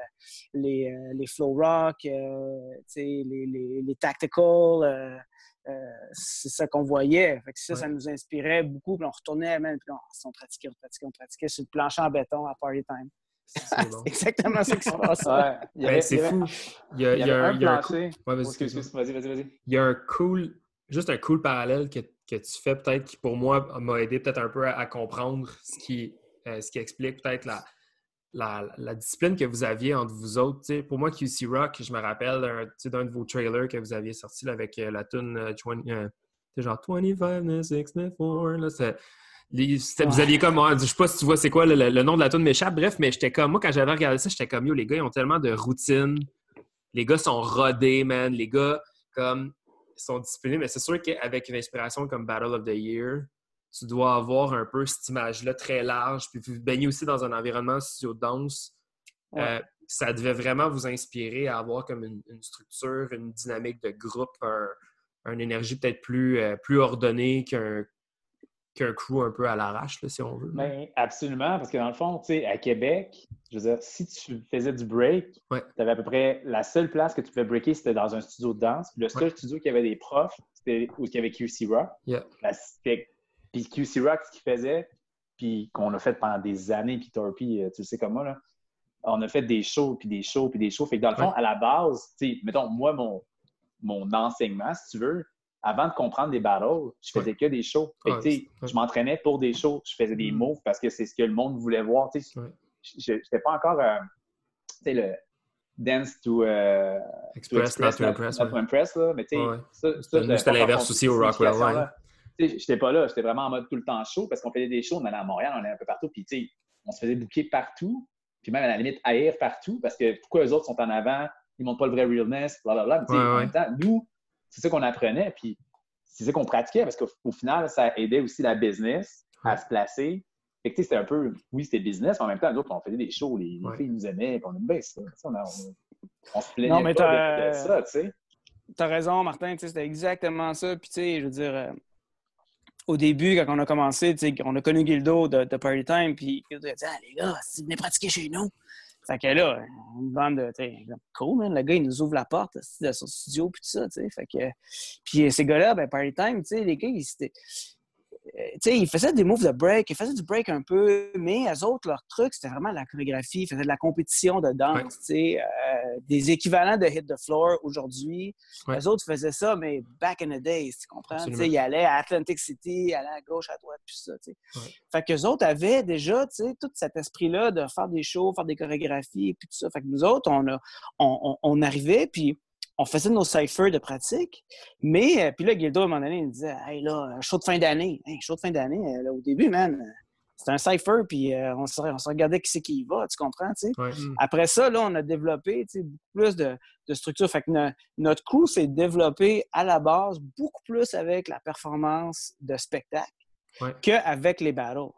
les, les flow rock, les, les, les, tactical. c'est ça qu'on voyait. Fait ça, ça nous inspirait beaucoup. Puis on retournait même, puis on, pratiquait, on pratiquait, on pratiquait sur le plancher en béton à Party Time. C'est exactement ce qui se passe. Ben, c'est fou. Y. Il y a un cool, juste un cool parallèle que que tu fais peut-être qui, pour moi, m'a aidé peut-être un peu à, comprendre ce qui, euh, ce qui explique peut-être la, la, discipline que vous aviez entre vous autres. pour moi, QC Rock, je me rappelle d'un de vos trailers que vous aviez sorti avec euh, la tune euh, genre 25, 6, 4. vous aviez comme, je sais pas si tu vois c'est quoi le, nom de la tune m'échappe, bref, mais j'étais comme, moi quand j'avais regardé ça, j'étais comme, yo, les gars, ils ont tellement de routine, les gars sont rodés, man, les gars, comme, sont disciplinés, mais c'est sûr qu'avec une inspiration comme Battle of the Year, tu dois avoir un peu cette image-là très large, puis vous baignez aussi dans un environnement studio de danse. Euh, ça devait vraiment vous inspirer à avoir comme une, structure, une dynamique de groupe, une énergie peut-être plus, euh, plus ordonnée qu'un qu'un crew un peu à l'arrache, si on veut. Ben, absolument, parce que dans le fond, tu sais, à Québec, je veux dire, si tu faisais du break, tu avais à peu près la seule place que tu pouvais breaker, c'était dans un studio de danse. le seul studio qui avait des profs, c'était où il y avait QC Rock. Yeah. puis QC Rock, ce qu'il faisait, puis qu'on a fait pendant des années, puis Torpy, euh, tu le sais comme moi, là, on a fait des shows, puis des shows, puis des shows. Fait que dans le fond, à la base, tu sais, mettons, moi, mon, mon enseignement, si tu veux, avant de comprendre des battles, je faisais que des shows. Je m'entraînais pour des shows. Je faisais des mm. moves parce que c'est ce que le monde voulait voir. Je n'étais pas encore euh, le dance to, euh, express, not to impress. Not to impress là. Mais c'était l'inverse aussi au Rockwell. j'étais pas là, j'étais vraiment en mode tout le temps chaud parce qu'on faisait des shows, on allait à Montréal, on allait un peu partout, puis on se faisait bouquer partout, puis même à la limite haïr partout parce que pourquoi eux autres sont en avant, ils montrent pas le vrai realness, blablabla. Mais en même temps, nous, c'est ça qu'on apprenait, puis c'est ça qu'on pratiquait parce qu'au final, ça aidait aussi la business à se placer. Fait que c'était un peu, oui, c'était business, mais en même temps, nous autres, on faisait des shows, les, filles nous aimaient, puis on aimait ça. On, on, se plaignait non, mais pas de, ça, tu sais. T'as raison, Martin, c'était exactement ça. Puis, tu sais, je veux dire, euh, au début, quand on a commencé, on a connu Gildo de, de Party Time, puis Gildo a dit Ah, les gars, si vous venez pratiquer chez nous. Fait que là, une bande de. Cool, man, le gars, il nous ouvre la porte de son studio, puis tout ça, tu sais. Fait que. Puis ces gars-là, ben, Party Time, tu sais, les gars, ils, sais, ils faisaient des moves de break, ils faisaient du break un peu, mais eux autres, leur truc, c'était vraiment la chorégraphie. Ils faisaient de la compétition de danse, sais, euh, des équivalents de Hit the Floor aujourd'hui. Les autres faisaient ça, mais back in the days, tu comprends? Ils allaient à Atlantic City, ils allaient à gauche, à droite, puis ça. sais. Fait qu'eux autres avaient déjà tout cet esprit-là de faire des shows, faire des chorégraphies, puis tout ça. Fait que nous autres, on, a, on, on arrivait, puis on faisait nos ciphers de pratique, mais euh, puis là, Gildo, à un moment donné, il me disait Hey là, show de fin d'année. Hey, show de fin d'année, euh, au début, man, euh, c'était un cipher, puis on, se, on se regardait qui c'est qui y va, tu comprends, tu sais? Mm. Après ça, là, on a développé beaucoup plus de, de structure. Fait que notre crew s'est développé à la base beaucoup plus avec la performance de spectacle qu'avec les battles.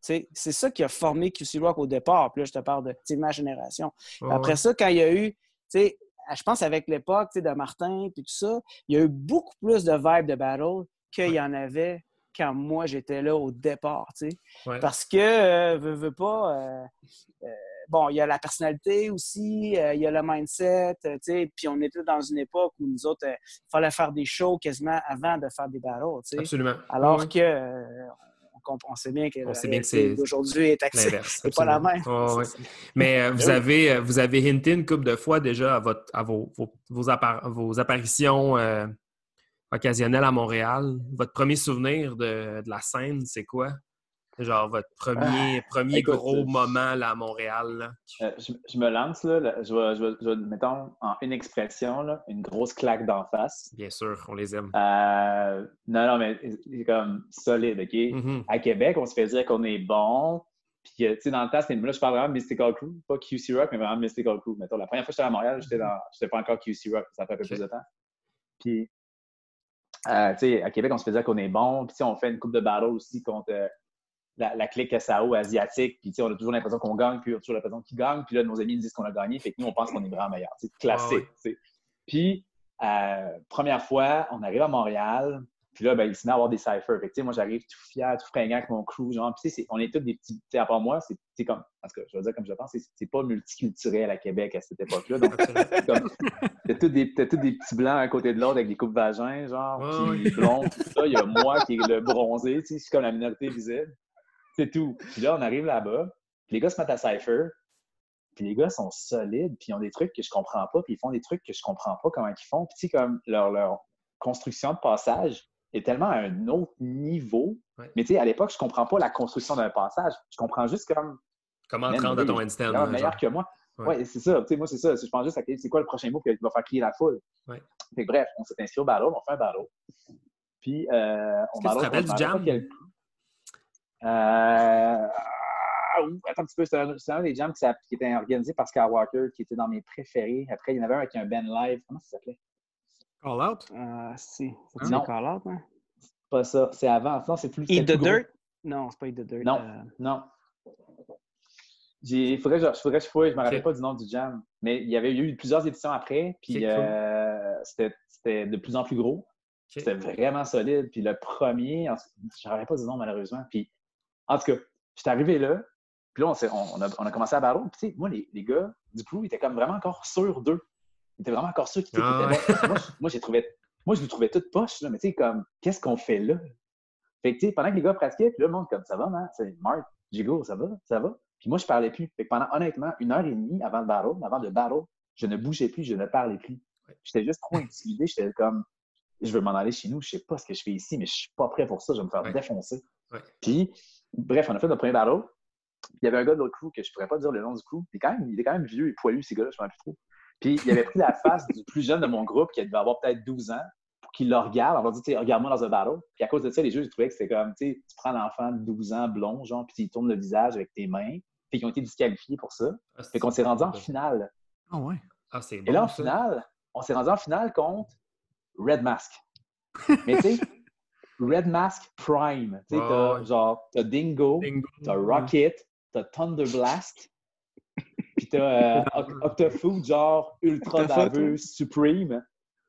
C'est ça qui a formé QC Rock au départ. Puis là, je te parle de ma génération. Après ça, quand il y a eu je pense avec l'époque de Martin et tout ça, il y a eu beaucoup plus de vibes de battle qu'il y en avait quand moi j'étais là au départ. Parce que, euh, veux, pas, euh, euh, bon, il y a la personnalité aussi, il y a le mindset, puis on était dans une époque où nous autres, il fallait faire des shows quasiment avant de faire des battles. Absolument. Alors que on sait bien que la d'aujourd'hui est, est pas la même. Mais euh, vous, avez, euh, vous avez hinté une couple de fois déjà à, votre, à vos, vos, apparitions euh, occasionnelles à Montréal. Votre premier souvenir de, de la scène, c'est quoi? Genre votre premier, ah, premier gros moment là, à Montréal. Euh, je, me lance, là, je, vais, je, vais, mettons, en une expression, là, une grosse claque d'en face. Bien sûr, on les aime. Euh, non, non, mais c'est comme solide, OK? Mm-hmm. À Québec, on se fait dire qu'on est bon. Puis, euh, tu sais, dans le temps, c'était là, je parle vraiment de Mystical Crew, pas QC Rock, mais vraiment Mystical Crew. Mettons, la première fois que j'étais à Montréal, j'étais dans, j'étais pas encore QC Rock, ça fait un peu plus de temps. Puis, tu sais, à Québec, on se fait dire qu'on est bon. Puis, on fait une coupe de battle aussi contre la, la, clique SAO asiatique, puis on a toujours l'impression qu'on gagne, puis on a toujours l'impression qu'ils gagnent, puis là, nos amis nous disent qu'on a gagné, fait que nous, on pense qu'on est vraiment meilleur. C'est classique. Puis, euh, première fois, on arrive à Montréal, puis là, ben, il se met à avoir des cyphers. Fait que, moi, j'arrive tout fier, tout fringant avec mon crew, genre, puis on est tous des petits, à part moi, c'est comme, parce que je veux dire, comme je pense, c'est pas multiculturel à Québec à cette époque-là. Donc, t'as tous, des, des petits blancs à côté de l'autre avec des coupes vagins, genre, puis blonds, tout ça. Il y a moi qui est le bronzé, tu sais, je suis comme la minorité visible. C'est tout. Puis là, on arrive là-bas, puis les gars se mettent à Cypher, puis les gars sont solides, puis ils ont des trucs que je comprends pas, puis ils font des trucs que je comprends pas comment ils font. Puis tu sais, comme leur, leur construction de passage est tellement à un autre niveau. Mais tu sais, à l'époque, je comprends pas la construction d'un passage. Je comprends juste comme... Comment te rendre à ton instant. meilleur que moi. Ouais, c'est ça. Tu sais, moi, c'est ça. Je pense juste à c'est quoi le prochain mot qui va faire crier la foule. Ouais. Fait bref, on s'est inscrit au battle, on fait un battle. Puis, euh, on battle. Tu te rappelles du jam? Attends un petit peu, c'est un, des jams qui, qui, était organisé par Skywalker, qui était dans mes préférés. Après, il y en avait un avec un band live. Comment ça s'appelait? Call Out? Euh, si. C'est non. Call Out, hein? Pas ça. C'est avant. Non, c'est plus. Eat the Dirt? Non, c'est pas Eat the Dirt. Non. Euh... Non. Il faudrait que je, faudrait que je fouille, je ne me rappelle pas du nom du jam. Mais il y avait eu plusieurs éditions après, puis euh, c'était de plus en plus gros. C'était vraiment solide. Puis le premier, je ne rappelle pas du nom malheureusement. Puis en tout cas, j'étais arrivé là, puis là, on, a, commencé à battre. Puis, tu sais, moi, les, gars du crew, ils étaient comme vraiment encore sûrs d'eux. Ils étaient vraiment encore sûrs qu'ils étaient ah bons. Moi, j'ai trouvé, moi, je les trouvais toutes poches, là. Mais, tu sais, comme, qu'est-ce qu'on fait là? Fait que, tu sais, pendant que les gars pratiquaient, puis là, le monde, comme, ça va, man? C'est Mark, Jigo, ça va? Ça va? Puis moi, je parlais plus. Fait que pendant, honnêtement, une heure et demie avant le battle, avant le battle, je ne bougeais plus, je ne parlais plus. J'étais juste trop intimidé. J'étais comme, je veux m'en aller chez nous, je sais pas ce que je fais ici, mais je suis pas prêt pour ça, je vais me faire défoncer. Puis, Bref, on a fait notre premier battle. Il y avait un gars de l'autre crew que je pourrais pas dire le nom du crew. Puis quand même, il est quand même vieux et poilu, ces gars-là, je m'en plus trop. Puis il avait pris la face du plus jeune de mon groupe qui devait avoir peut-être 12 ans qu'il le regarde. On va dire, regarde-moi dans un battle. Puis à cause de ça, les juges trouvaient que c'était comme, tu prends l'enfant de 12 ans blond, genre, puis tu tournes le visage avec tes mains. Puis ils ont été disqualifiés pour ça. Ah, fait qu'on s'est rendu en finale. Ah ouais. Ah, c'est Et là, en finale, on s'est rendu en finale contre Red Mask. Mais tu sais, Red Mask Prime. Tu sais, t'as genre, t'as Dingo, Dingo. t'as Rocket, t'as Thunder Blast, puis t'as euh, Octofood, genre Ultra Baveux Supreme.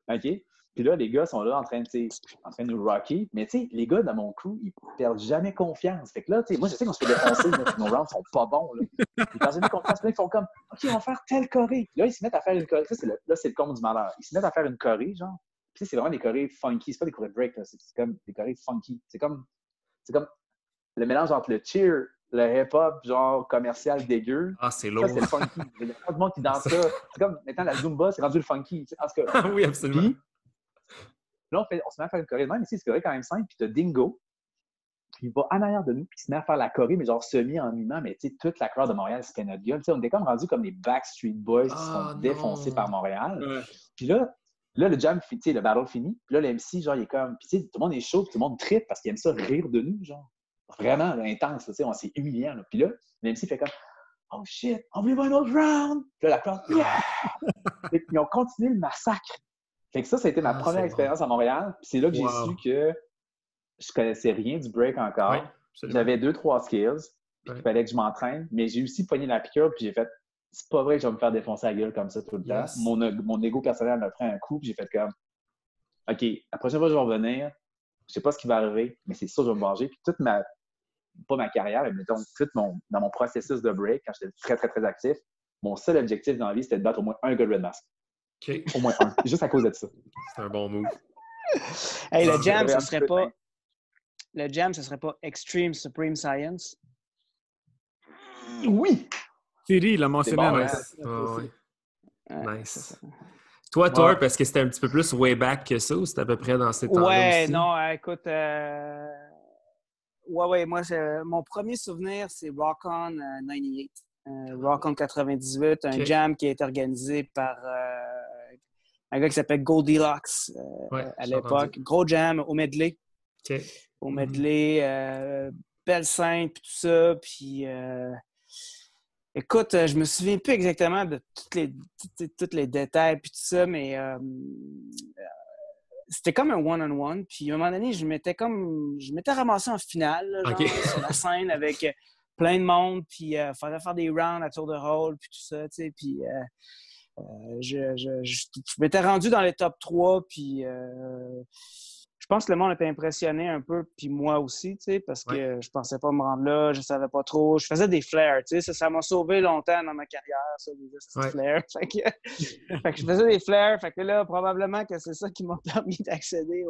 OK? Puis là, les gars sont là en train, de, en train de nous rocker. Mais tu sais, les gars dans mon crew, ils perdent jamais confiance. Fait que là, tu sais, moi, je sais qu'on se fait défoncer, nos rounds sont pas bons. Là. Ils perdent jamais confiance. Là, ils font comme, OK, on va faire telle choré. Là, ils se mettent à faire une choré. Ça, le, là, c'est le compte du malheur. Ils se mettent à faire une choré, genre. Puis c'est vraiment des chorés funky. C'est pas des chorés break, c'est comme des chorés funky. C'est comme, c'est comme le mélange entre le cheer, le hip-hop, genre commercial dégueu. Ah, c'est lourd. Ça, c'est le funky. Il y a pas de monde qui danse ça. C'est comme maintenant la Zumba, c'est rendu le funky. En tout cas, oui, absolument. là, on, fait, on, se met à faire une choré de même. Ici, c'est quand même simple. Puis t'as Dingo, qui va en arrière de nous, puis il se met à faire la choré, mais genre semi en mimant. Mais tu sais, toute la crowd de Montréal, c'était notre gueule. sais, on était comme rendu comme les Backstreet Boys qui sont ah, défoncés par Montréal. Puis là, Là, le jam, le battle fini. Puis là, le MC, genre, il est comme. Puis, tout le monde est chaud, tout le monde tripe parce qu'il aime ça rire de nous, genre. Vraiment intense, tu sais, on s'est humiliant. Puis là, le MC fait comme Oh shit, on veut un autre round. Puis là, la crowd, yeah! ils ont continué le massacre. Fait que ça, ça a été ma ah, première expérience à Montréal. Puis c'est là que j'ai su que je connaissais rien du break encore. J'avais deux, trois skills. Puis il fallait que je m'entraîne. Mais j'ai aussi pogné la piqûre, puis j'ai fait c'est pas vrai que je vais me faire défoncer la gueule comme ça tout le temps. Mon, mon ego personnel m'a pris un coup, puis j'ai fait comme OK, la prochaine fois que je vais revenir, je sais pas ce qui va arriver, mais c'est sûr que je vais me venger. Puis toute ma, pas ma carrière, mais mettons, tout mon, dans mon processus de break, quand j'étais très, très, très actif, mon seul objectif dans la vie, c'était de battre au moins un gars de Red Mask. OK. Au moins un. Juste à cause de ça. C'est un bon move. hey, le jam, ce serait pas. Le jam, ce serait pas Extreme Supreme Science? Oui! Thierry l'a mentionné. Nice. nice. Toi, Thor, parce que c'était un petit peu plus way back que ça ou c'était à peu près dans ces temps-là? Ouais, non, écoute. Euh... Ouais, ouais, moi, mon premier souvenir, c'est Rock On 98. Euh, euh, Rock On 98, un jam qui a été organisé par euh, un gars qui s'appelle Goldilocks à l'époque. Gros jam au medley. Au mm-hmm. medley, belle scène, puis tout ça. Puis Écoute, euh, je me souviens plus exactement de tous les, les détails puis tout ça, mais euh, euh, c'était comme un one-on-one. Puis à un moment donné, je m'étais comme je m'étais ramassé en finale sur la scène avec plein de monde, puis il fallait faire des rounds à tour de rôle, puis tout ça, tu sais. Puis je, je, je, m'étais rendu dans les top 3, puis je pense que le monde était impressionné un peu, puis moi aussi, tu sais, parce que je pensais pas me rendre là, je savais pas trop. Je faisais des flares, tu sais, ça m'a sauvé longtemps dans ma carrière, ça, des flares. Fait que, je faisais des flares, fait que là, probablement que c'est ça qui m'a permis d'accéder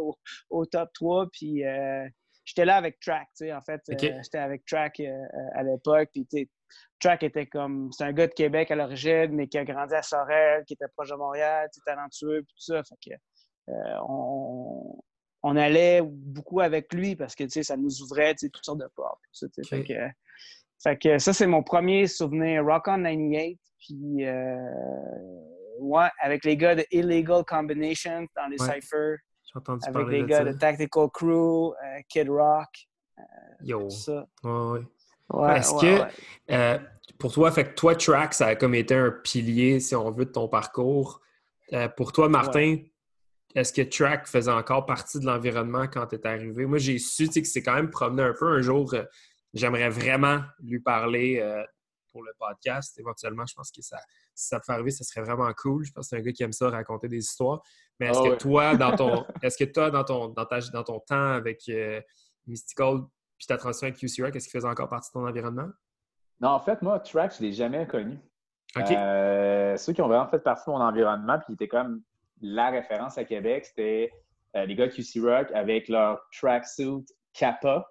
au, top 3, puis euh, j'étais là avec Track, tu sais, en fait, euh, j'étais avec Track euh, à l'époque, puis tu sais, Track était comme, c'est un gars de Québec à l'origine, mais qui a grandi à Sorel, qui était proche de Montréal, tu talentueux, puis tout ça, fait que on on allait beaucoup avec lui parce que ça nous ouvrait toutes sortes de portes. Fait, que, ça, c'est mon premier souvenir. Rock on 98. Puis, euh, ouais, avec les gars de Illegal Combinations dans les Cypher. Avec les gars de, Tactical Crew, euh, Kid Rock. Euh, Yo. Ça. Ouais, Est-ce que pour toi, fait que toi, Track, ça a comme été un pilier, si on veut, de ton parcours. pour toi, Martin, est-ce que Track faisait encore partie de l'environnement quand tu es arrivé? Moi, j'ai su que c'est quand même promené un peu. Un jour, euh, j'aimerais vraiment lui parler euh, pour le podcast. Éventuellement, je pense que ça, si ça te fait arriver, ça serait vraiment cool. Je pense que c'est un gars qui aime ça, raconter des histoires. Mais est-ce ah que toi, dans ton est-ce que toi, dans ton, dans, dans ton temps avec euh, Mystical puis ta transition avec QC Rock, est-ce qu'il faisait encore partie de ton environnement? Non, en fait, moi, Track, je ne l'ai jamais connu. ceux qui ont vraiment fait partie de mon environnement, puis qui étaient comme la référence à Québec, c'était euh, les gars de QC Rock avec leur tracksuit Kappa.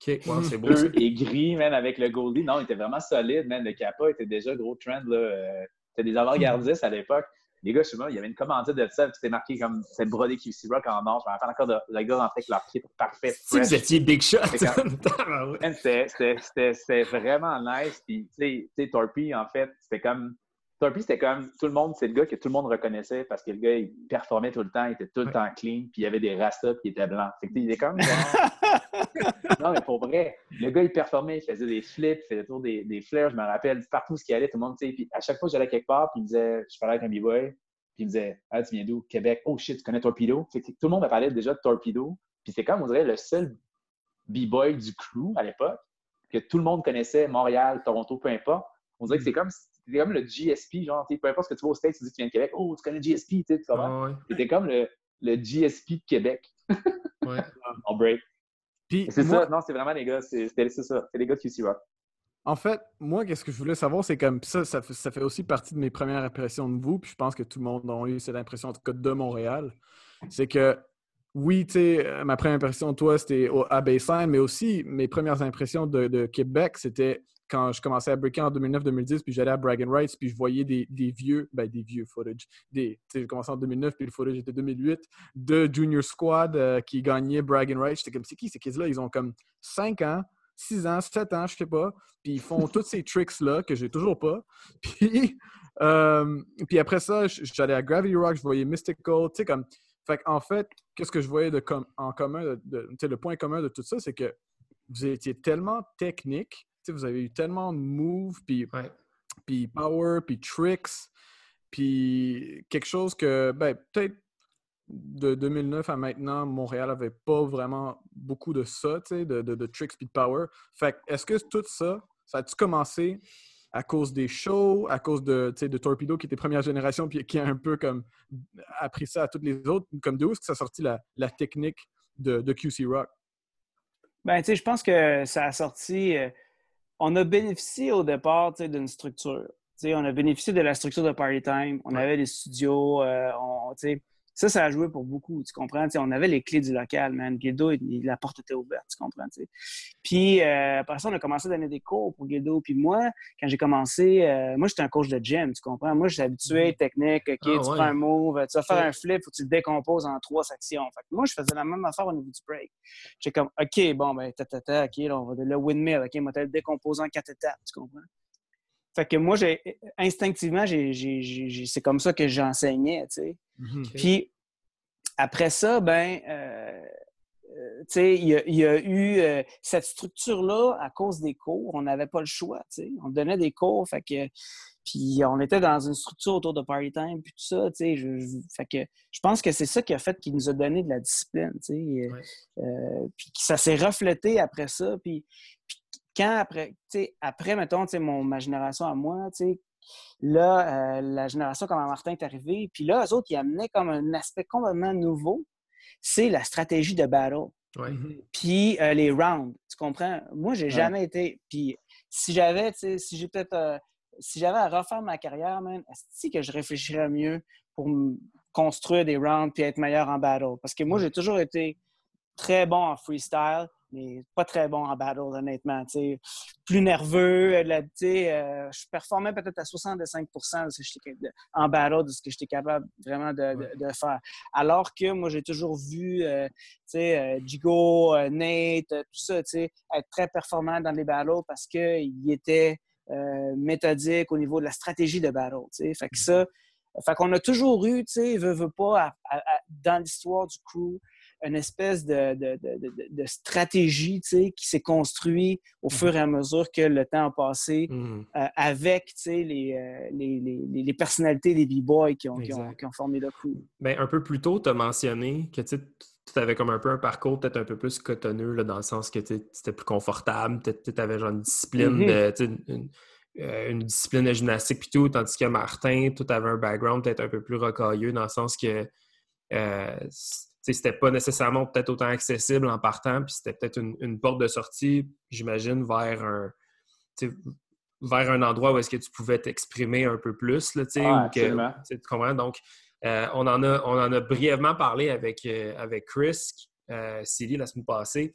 c'est beau. Bleu et gris, même avec le Goldie. Non, il était vraiment solide, même. Le Kappa était déjà gros trend. Là. Euh, c'était des avant-gardistes à l'époque. Les gars, pas, il y avait une commandite de ça, c'était marqué comme c'était brodé QC Rock en or. Je me rappelle encore de le gars rentrer avec leur kit parfait. Si vous étiez Big Shot! C'était vraiment nice. Puis, tu sais, Torpy, en fait, c'était comme Torpy, c'était comme tout le monde, c'est le gars que tout le monde reconnaissait parce que le gars, il performait tout le temps, il était tout le temps clean, puis il y avait des rastas, puis il était blanc. Fait que, il était comme non, mais pour vrai, le gars, il performait, il faisait des flips, il faisait toujours des, des flares, je me rappelle, partout ce qu'il allait, tout le monde, tu sais. Puis à chaque fois que j'allais quelque part, puis il disait, je parlais avec un b-boy, puis il me disait, ah, tu viens d'où? Québec. Oh shit, tu connais Torpedo? Fait que tout le monde me parlait déjà de Torpedo. Puis c'est comme, on dirait, le seul b-boy du crew à l'époque que tout le monde connaissait, Montréal, Toronto, peu importe. On dirait que c'est comme c'était comme le GSP, genre, peu importe ce que tu vas au States, tu dis que tu viens de Québec, oh, tu connais le GSP, tu sais, tu C'était comme le, le, GSP de Québec. ouais. En break. C'est ça, non, c'est vraiment les gars, c'est ça, c'est les gars de QC Rock. En fait, moi, qu'est-ce que je voulais savoir, c'est comme ça, ça fait, ça fait, aussi partie de mes premières impressions de vous, puis je pense que tout le monde a eu cette impression, en tout cas de Montréal. C'est que, oui, tu sais, euh, ma première impression de toi, c'était à Baseline, mais aussi mes premières impressions de, de Québec, c'était quand je commençais à breaker en 2009-2010, puis j'allais à Bragg Rights, puis je voyais des, vieux, ben des vieux footage. Des, j'ai commencé en 2009, puis le footage était 2008, de Junior Squad euh, qui gagnait Bragg Rights. J'étais comme, c'est qui ces kids-là? Ils ont comme 5 ans, 6 ans, 7 ans, je sais pas. Puis ils font tous ces tricks-là que j'ai toujours pas. Puis, euh, puis après ça, j'allais à Gravity Rock, je voyais Mystical, tu sais, comme... Fait en fait, qu'est-ce que je voyais de en commun, de, le point commun de tout ça, c'est que vous étiez tellement technique vous avez eu tellement de moves, puis, puis power, puis tricks, puis quelque chose que, ben, peut-être de 2009 à maintenant, Montréal n'avait pas vraiment beaucoup de ça, de, de, de, tricks puis de power. Fait est-ce que tout ça, ça a-tu commencé à cause des shows, à cause de, de Torpedo qui était première génération puis qui a un peu comme appris ça à toutes les autres? Comme de où est-ce que ça a sorti la, la technique de, de, QC Rock? Ben, tu sais, je pense que ça a sorti. Euh, on a bénéficié au départ d'une structure. on a bénéficié de la structure de Party Time. On avait des studios. Euh, ça, ça a joué pour beaucoup, tu comprends? on avait les clés du local, man. Guido, la porte était ouverte, tu comprends? Puis euh, après ça, on a commencé à donner des cours pour Guido. Puis moi, quand j'ai commencé, euh, moi, j'étais un coach de gym, tu comprends? Moi, j'étais habitué, mm-hmm. technique, OK, ah tu prends un move, tu vas faire un flip, que tu le décomposes en trois sections. Fait moi, je faisais la même affaire au niveau du break. J'étais comme, OK, bon, ben, ta, ta, ta, OK, là, on va de le windmill, OK, on va le décomposer en quatre étapes, tu comprends? Fait que moi, j'ai instinctivement, c'est comme ça que j'enseignais, tu sais. Mhm. Puis après ça, ben, euh, euh, tu sais, il y, a eu euh, cette structure-là à cause des cours. On n'avait pas le choix, tu sais. On donnait des cours, fait que puis on était dans une structure autour de Party Time, puis tout ça, tu sais. Je, fait que je pense que c'est ça qui a fait qu'il nous a donné de la discipline, tu sais. puis ça s'est reflété après ça, puis quand après, après, mettons, mon, ma génération à moi, là, euh, la génération comme Martin est arrivée, puis là, eux autres, ils amenaient comme un aspect complètement nouveau, c'est la stratégie de battle. Mhm. Puis euh, les rounds, tu comprends? Moi, j'ai jamais été. Puis si j'avais, si j'ai peut-être. Euh, si j'avais à refaire ma carrière, man, est-ce que je réfléchirais mieux pour construire des rounds puis être meilleur en battle? Parce que moi, j'ai toujours été très bon en freestyle, mais pas très bon en battle, honnêtement. Plus nerveux, euh, euh, je performais peut-être à 65 en battle de ce que j'étais capable vraiment de, faire. Alors que moi, j'ai toujours vu euh, Jigo, Nate, tout ça, être très performant dans les battles parce qu'il était méthodique au niveau de la stratégie de battle. Fait que ça, fait qu'on a toujours eu, tu sais, veut, veut pas, dans l'histoire du crew, une espèce de, de, de, de stratégie qui s'est construite au mmh fur et à mesure que le temps a passé mmh euh, avec les, euh, les, les, les, personnalités des B-Boys qui ont, qui, ont, qui ont, formé le coup. Ben, un peu plus tôt, tu as mentionné que tu avais comme un peu un parcours peut-être un peu plus cotonneux là, dans le sens que c'était plus confortable, tu avais genre une discipline une, euh, une, discipline de gymnastique puis tout, tandis que Martin, tout avait un background peut-être un peu plus rocailleux dans le sens que c'était pas nécessairement peut-être autant accessible en partant, puis c'était peut-être une, porte de sortie, j'imagine, vers un vers un endroit où est-ce que tu pouvais t'exprimer un peu plus, là, tu comprends? Donc, euh, on, en a, on en a brièvement parlé avec, euh, avec Chris, euh, Silly, la semaine passée.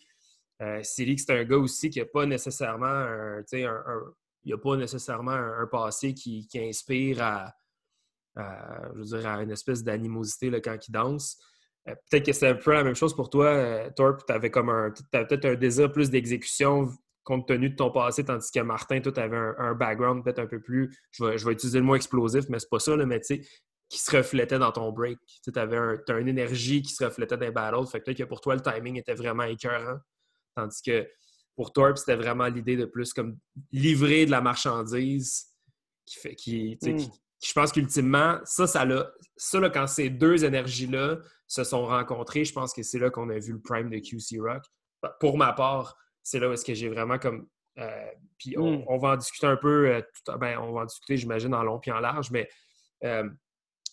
Euh, Silly, c'est un gars aussi qui n'a pas nécessairement un, il a pas nécessairement un, passé qui, inspire à, je veux dire, à une espèce d'animosité quand il danse. Euh, peut-être que c'est un peu la même chose pour toi, euh, Torp. Tu avais comme un, peut-être un désir plus d'exécution compte tenu de ton passé, tandis que Martin, toi, tu avais un, background peut-être un peu plus, je vais, utiliser le mot explosif, mais c'est pas ça, là, mais tu sais, qui se reflétait dans ton break. Tu avais un, as une énergie qui se reflétait dans les battles. Fait que, que pour toi, le timing était vraiment écœurant. Tandis que pour Torp, c'était vraiment l'idée de plus comme livrer de la marchandise qui fait qui, mm. Je pense qu'ultimement, ça, ça l'a. Ça, là, quand ces deux énergies-là se sont rencontrées, je pense que c'est là qu'on a vu le prime de QC Rock. Pour ma part, c'est là où est-ce que j'ai vraiment comme. Euh, puis mm. on, va en discuter un peu, euh, ben, on va en discuter, j'imagine, en long puis en large, mais euh,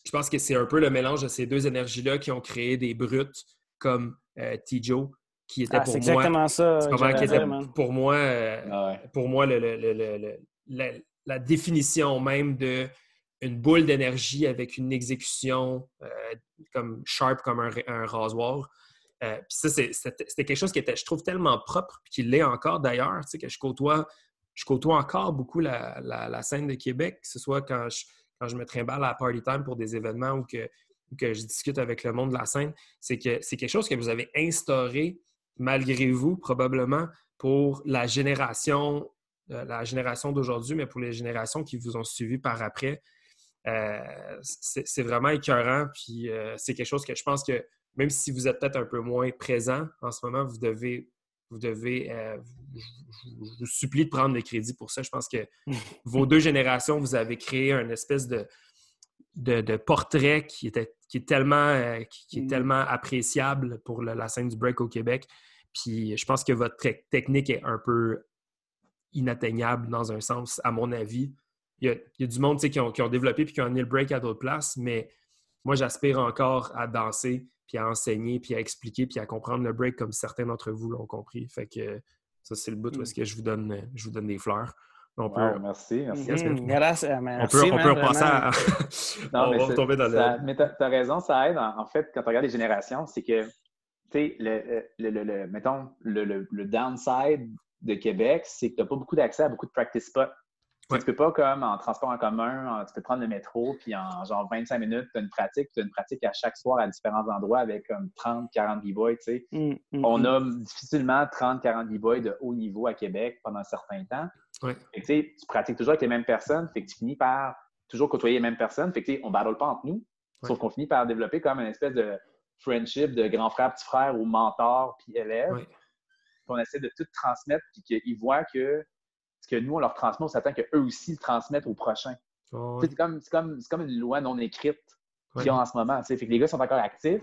je pense que c'est un peu le mélange de ces deux énergies-là qui ont créé des brutes comme Tijo, qui était ah, pour moi. exactement ça. Qui était pour moi, ah pour moi la, définition même de une boule d'énergie avec une exécution comme sharp comme un rasoir. Euh, ça, c'était quelque chose qui était, je trouve, tellement propre, puis qu'il l'est encore d'ailleurs, tu sais, que je côtoie, je côtoie encore beaucoup la, scène de Québec, que ce soit quand je, quand je me trimballe à Party Time pour des événements ou que, que je discute avec le monde de la scène, c'est que c'est quelque chose que vous avez instauré, malgré vous, probablement, pour la génération, euh, la génération d'aujourd'hui, mais pour les générations qui vous ont suivi par après. Euh, c'est vraiment écœurant, puis c'est quelque chose que je pense que même si vous êtes peut-être un peu moins présent en ce moment, vous devez, vous devez, euh, je, vous supplie de prendre le crédit pour ça. Je pense que vos deux générations, vous avez créé un espèce de, de, portrait qui, était, qui est, tellement, euh, qui, est mm. tellement appréciable pour la scène du break au Québec. Puis je pense que votre technique est un peu inatteignable dans un sens, à mon avis. Il y a, du monde qui ont, qui ont développé puis qui ont amené le break à d'autres places, mais moi, j'aspire encore à danser puis à enseigner, puis à expliquer, puis à comprendre le break comme certains d'entre vous l'ont compris. Fait que ça, c'est le but où mm. est-ce que je vous donne, je vous donne des fleurs. On peut... merci, merci. Mm, merci, on peut, on peut repasser à... non, on va tomber dans le... Mais tu as, raison, ça aide. En, fait, quand tu regardes les générations, c'est que, tu sais, le, le, le, mettons, le, downside de Québec, c'est que tu n'as pas beaucoup d'accès à beaucoup de practice spots. Tu peux pas, comme en transport en commun, tu peux prendre le métro, puis en genre 25 minutes, tu as une pratique, tu as une pratique à chaque soir à différents endroits avec comme 30, 40 b-boys, tu sais. Mm, mm, On mm. a difficilement 30, 40 b-boys de haut niveau à Québec pendant un certain temps. tu pratiques toujours avec les mêmes personnes, fait que tu finis par toujours côtoyer les mêmes personnes, fait que on ne battle pas entre nous, sauf qu'on finit par développer comme une espèce de friendship de grand frère, petit frère ou mentor, puis élève. On essaie de tout transmettre, puis qu'ils voient que ce que nous, on leur transmet, on s'attend qu'eux aussi le transmettent au prochain. C'est comme, comme, comme, une loi non écrite qu'ils ont en ce moment. Fait que les gars sont encore actifs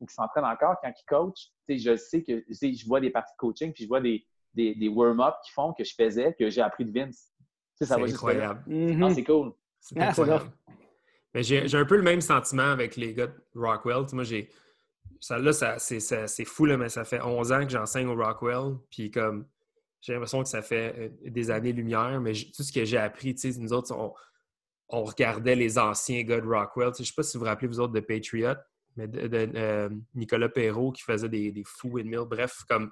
ou qui s'entraînent encore quand ils coachent. Je sais que je vois des parties de coaching puis je vois des, des, des warm-up qu'ils font que je faisais, que j'ai appris de Vince. c'est incroyable. C'est cool. C'est ah, incroyable. Mais j'ai un peu le même sentiment avec les gars de Rockwell. moi, j'ai. Ça, là, c'est fou, là, mais ça fait 11 ans que j'enseigne au Rockwell. Puis comme j'ai l'impression que ça fait euh, des années-lumière, mais tout ce que j'ai appris, nous autres, on, regardait les anciens gars de Rockwell. Je ne sais pas si vous vous rappelez, vous autres, de Patriot, mais de, euh, Nicolas Perrault qui faisait des, des fous windmills. Bref, comme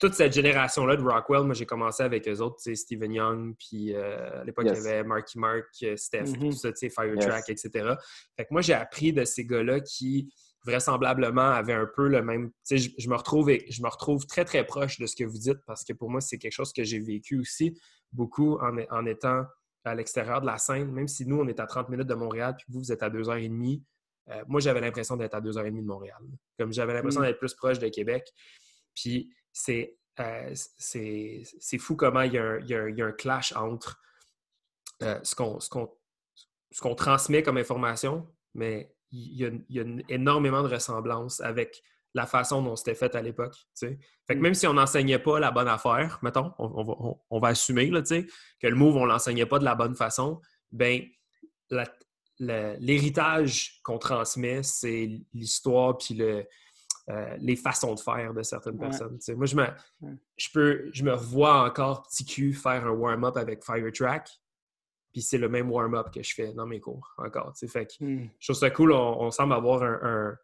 toute cette génération-là de Rockwell, moi, j'ai commencé avec eux autres, Steven Young, puis euh, à l'époque, il y avait Marky Mark, Steph, mm-hmm. tout ça, Firetrack, etc. Fait que moi, j'ai appris de ces gars-là qui vraisemblablement avait un peu le même. Je, je, me retrouve, je me retrouve très, très proche de ce que vous dites parce que pour moi, c'est quelque chose que j'ai vécu aussi beaucoup en, étant à l'extérieur de la scène. Même si nous, on est à 30 minutes de Montréal, puis vous, vous êtes à 2h30, euh, moi, j'avais l'impression d'être à 2h30 de Montréal. Comme j'avais l'impression mm. d'être plus proche de Québec. Puis c'est euh, c'est fou comment il y, a un, il, y a un, clash entre euh, ce qu'on transmet comme information, mais il y, a, énormément de ressemblances avec la façon dont c'était fait à l'époque. Fait que mm. même si on n'enseignait pas la bonne affaire, mettons, on, va, assumer là, que le move, on ne l'enseignait pas de la bonne façon, ben l'héritage qu'on transmet, c'est l'histoire puis le, euh, les façons de faire de certaines personnes. Moi, je me, je, peux, je me vois encore petit cul faire un warm-up avec Firetrack, puis c'est le même warm-up que je fais dans mes cours encore. Fait que hmm. je trouve ça cool. On, semble avoir un,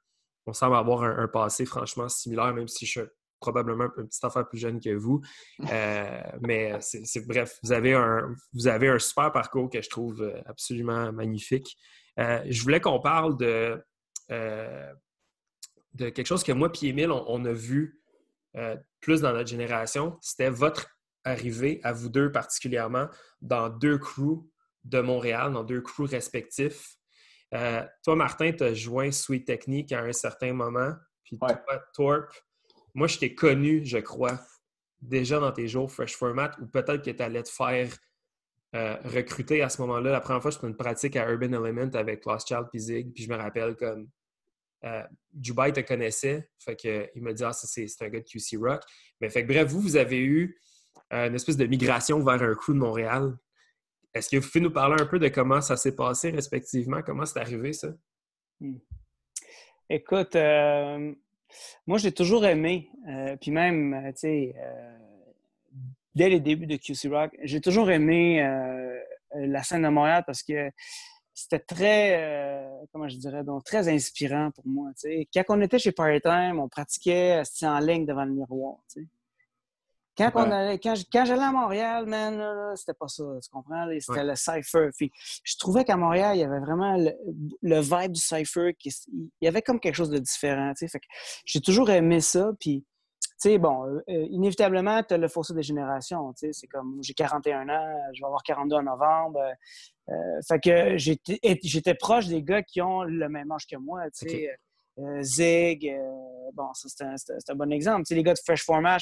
on semble avoir un, passé franchement similaire, même si je suis probablement un, petit affaire plus jeune que vous. Euh, mais c'est bref, vous avez, un, vous avez un super parcours que je trouve euh, absolument magnifique. Euh, je voulais qu'on parle de, de quelque chose que moi et Emile, on, a vu plus dans notre génération. C'était votre arrivé, à vous deux particulièrement, dans deux crews de Montréal, dans deux crews respectifs. Euh, toi, Martin, tu as joint Sweet Technique à un certain moment. Puis toi, Torp, moi, je t'ai connu, je crois, déjà dans tes jours Fresh Format, ou peut-être que tu allais te faire euh, recruter à ce moment-là. La première fois, je faisais une pratique à Urban Element avec Lost Child puis Zig, puis je me rappelle comme euh, Dubai te connaissait, fait que, il m'a dit Ah, c'est un gars de QC Rock. Mais fait que bref, vous, vous avez eu une espèce de migration vers un crew de Montréal. Est-ce que vous pouvez nous parler un peu de comment ça s'est passé respectivement? Comment c'est arrivé ça? Hmm. Écoute, euh, moi j'ai toujours aimé, puis même, tu sais, dès les débuts de QC Rock, j'ai toujours aimé la scène de Montréal parce que c'était très, euh, je dirais, donc très inspirant pour moi. Quand on était chez Party on pratiquait en ligne devant le miroir. Quand, on allait, quand, j'allais à Montréal, man, c'était pas ça, tu comprends? C'était le cypher. je trouvais qu'à Montréal, il y avait vraiment le, vibe du cypher. Qui, il y avait comme quelque chose de différent. j'ai toujours aimé ça. Puis, tu sais, bon, euh, euh, inévitablement, tu as le fossé des générations. Tu sais, c'est comme, j'ai 41 ans, je vais avoir 42 en novembre. Euh, fait que j'étais proche des gars qui ont le même âge que moi, tu sais. Zig, bon, ça c'est un, bon exemple. Tu sais, les gars de Fresh Format,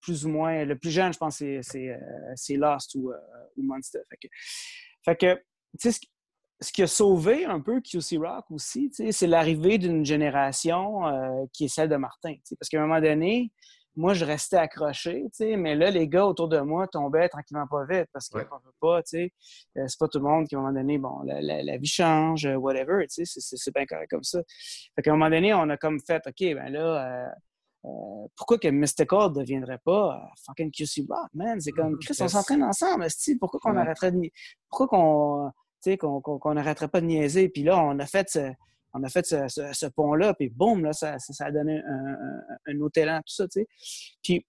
plus ou moins, le plus jeune, je pense, c'est Lost ou, ou Monster. Fait que, fait que tu sais, ce qui a sauvé un peu QC Rock aussi, c'est l'arrivée d'une génération euh, qui est celle de Martin. Parce qu'à un moment donné, moi, je restais accroché, mais là, les gars autour de moi tombaient tranquillement pas vite parce qu'on ne pas, tu sais. Euh, c'est pas tout le monde qui, à un moment donné, bon, la, vie change, euh, whatever, tu sais, c'est bien correct comme ça. Fait qu'à un moment donné, on a comme fait, OK, ben là, pourquoi que Mystical ne deviendrait pas fucking QC Rock, man? C'est comme, Chris, on s'entraîne ensemble, pourquoi qu'on arrêterait de... Pourquoi qu'on qu'on n'arrêterait pas de niaiser? Puis là, on a fait ce, on a fait ce, pont-là, puis boum, là, ça, ça, a donné un, autre élan, tout ça, tu sais. Puis,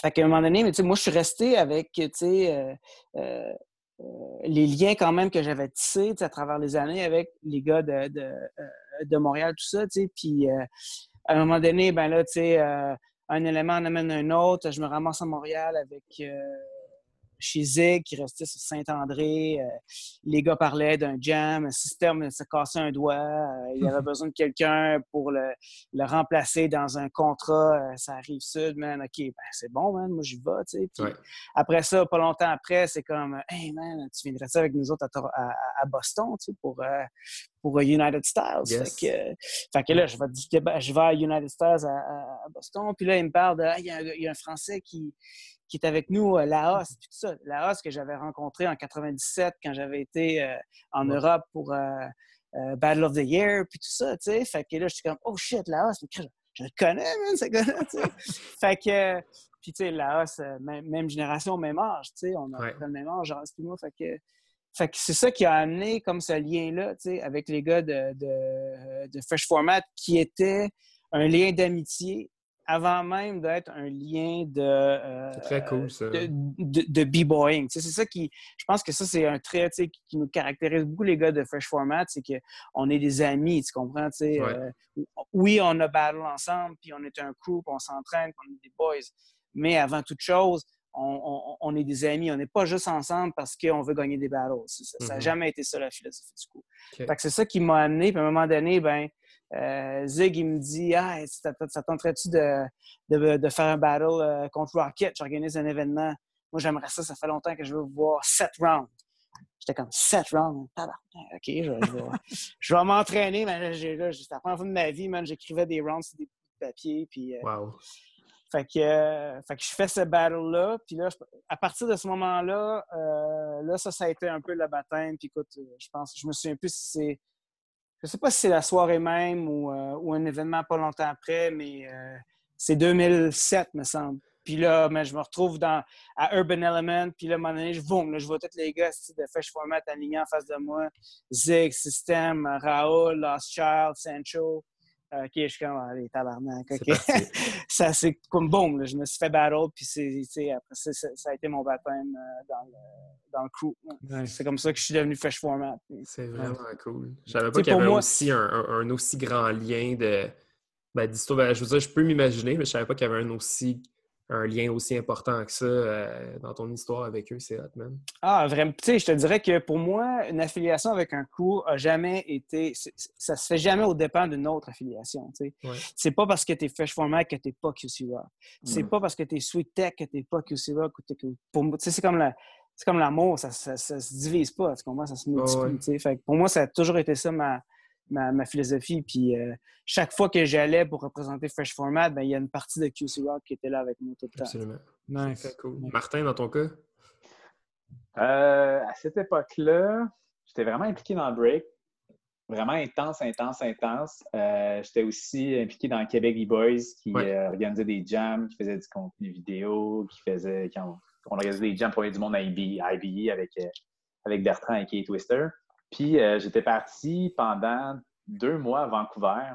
fait qu'à un moment donné, mais, moi, je suis resté avec, tu sais, euh, euh, euh, les liens quand même que j'avais tissés à travers les années avec les gars de, de, Montréal, tout ça, tu sais. Puis, à un moment donné, ben là, tu sais, un élément en amène un autre. Je me ramasse à Montréal avec chez Zig qui restait sur Saint-André. Euh, les gars parlaient d'un jam, un système se cassait un doigt. Euh, il y avait besoin de quelqu'un pour le, remplacer dans un contrat. Euh, ça arrive sud, man. OK, ben, c'est bon, man. Moi, j'y vais, tu sais. Après ça, pas longtemps après, c'est comme, hey, man, tu viendrais ça avec nous autres à, Boston, tu sais, pour, pour United Styles. Fait, que, là, je vais, je vais à United Styles à, Boston. Puis là, il me parle de, il y, a un Français qui qui est avec nous, euh, Laos, tout ça. Laos que j'avais rencontré en 97 quand j'avais été euh, en Europe pour euh, Battle of the Year, puis tout ça, tu sais. Fait que là, je suis comme, oh shit, Laos, je, je le connais, man, ce gars-là, tu sais. fait que, puis tu sais, Laos, même, génération, même âge, tu sais, on a le même âge, genre, moi, fait que... Fait que c'est ça qui a amené comme ce lien-là, tu sais, avec les gars de, de, de Fresh Format, qui était un lien d'amitié avant même d'être un lien de. Euh, très cool, ça. De, de, b-boying. c'est ça qui. Je pense que ça, c'est un trait qui, qui, nous caractérise beaucoup, les gars de Fresh Format, c'est qu'on est des amis, tu comprends? Euh, oui, on a battle ensemble, puis on est un puis on s'entraîne, on est des boys. Mais avant toute chose, on, est des amis. On n'est pas juste ensemble parce qu'on veut gagner des battles. Ça n'a mm-hmm. jamais été ça la philosophie du coup. c'est ça qui m'a amené. Puis à un moment donné, ben, euh, Zig, il me dit Ah, ça tenterait-tu de, de, faire un battle euh, contre Rocket? J'organise un événement. Moi, j'aimerais ça. Ça fait longtemps que je veux voir sept rounds. J'étais comme sept rounds. OK, je, vais, m'entraîner. C'est la première fois de ma vie, J'écrivais des rounds sur des bouts de papier. Puis, euh, Fait que, fait que je fais ce battle-là. Puis là, à partir de ce moment-là, là, ça, ça a été un peu le baptême. Puis écoute, je pense, je me souviens plus si c'est je ne sais pas si c'est la soirée même ou, euh, un événement pas longtemps après, mais euh, c'est 2007, me semble. Puis là, je me retrouve dans, à Urban Element. Puis là, à un moment donné, je, boum, je vois tous les gars de Fresh Format alignés en face de moi. Zig, System, Raoul, Lost Child, Sancho. OK, je suis comme, allez, tabarnak. OK. ça, c'est comme boum, je me suis fait battle, puis c'est, après ça, ça, a été mon baptême euh, dans, le, dans le crew. C'est comme ça que je suis devenu fresh format. C'est vraiment cool. Je savais pas qu'il y avait aussi un, un, aussi grand lien de ben. Ben, je veux dire, je peux m'imaginer, mais je savais pas qu'il y avait un aussi un lien aussi important que ça euh, dans ton histoire avec eux, c'est hot, man. Ah, vraiment. Tu sais, je te dirais que pour moi, une affiliation avec un crew a jamais été. Ça se fait jamais au dépend d'une autre affiliation. Tu sais. C'est pas parce que tu es Fresh Format que tu n'es pas QC Rock. C'est mm. pas parce que tu es Sweet Tech que tu n'es pas QC Rock. Pour moi, c'est comme la. C'est comme l'amour, ça, ça, se divise pas, tu comprends? Ça se multiplie. Fait pour moi, ça a toujours été ça ma, ma, philosophie. Puis euh, chaque fois que j'allais pour représenter Fresh Format, ben, il y a une partie de QC Rock qui était là avec moi tout le temps. Absolument. Nice. Cool. Martin, dans ton cas? Euh, à cette époque-là, j'étais vraiment impliqué dans le break. Vraiment intense, intense, intense. Euh, j'étais aussi impliqué dans Québec E-Boys qui organisait des jams, qui faisait du contenu vidéo, qui faisait. on, organisait des jams pour du monde à IBE avec, avec Bertrand et Kate Twister. Puis euh, j'étais parti pendant deux mois à Vancouver,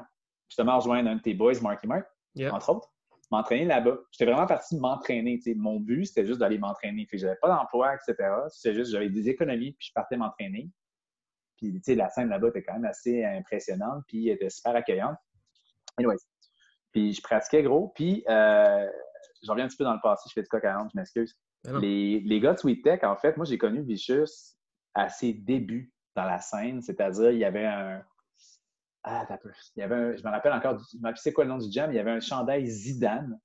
justement rejoindre un de tes boys, Marky Mark, entre autres, m'entraîner là-bas. J'étais vraiment parti m'entraîner. Mon but, c'était juste d'aller m'entraîner. Je n'avais pas d'emploi, etc. C'était juste, j'avais des économies, puis je partais m'entraîner. Puis, tu sais, la scène là-bas était quand même assez impressionnante, puis elle était super accueillante. Anyways. Puis, je pratiquais gros, puis euh, je reviens un petit peu dans le passé, je fais du coq à je m'excuse. Les, les, gars de Sweet Tech, en fait, moi, j'ai connu Vicious à ses débuts dans la scène, c'est-à-dire il y avait un. Ah, t'as peu. Il y avait un... Je me rappelle encore, je me c'est quoi le nom du jam, il y avait un chandail Zidane.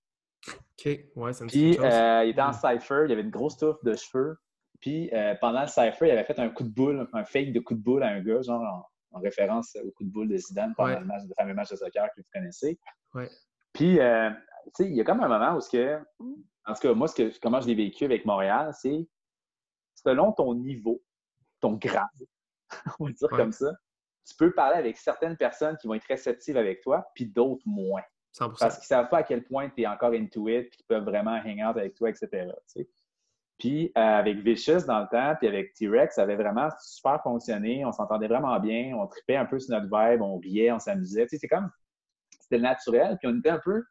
OK, ouais, ça me Puis euh, il était en cypher, il y avait une grosse touffe de cheveux. Puis euh, pendant le cypher, il avait fait un coup de boule, un fake de coup de boule à un gars, genre en, référence au coup de boule de Zidane pendant le, match, le fameux match de soccer que vous connaissez. Ouais. Puis, euh, tu sais, il y a comme un moment où ce que, en tout cas, moi, ce que, comment je l'ai vécu avec Montréal, c'est selon ton niveau, ton grade, on va dire comme ça, tu peux parler avec certaines personnes qui vont être réceptives avec toi, puis d'autres moins. 100%. Parce qu'ils ne savent pas à quel point tu es encore into it, puis qu'ils peuvent vraiment hang out avec toi, etc. Puis euh, avec Vicious dans le temps, puis avec T-Rex, ça avait vraiment super fonctionné. On s'entendait vraiment bien, on tripait un peu sur notre vibe, on riait, on s'amusait. C'est comme, c'était naturel, puis on était un peu,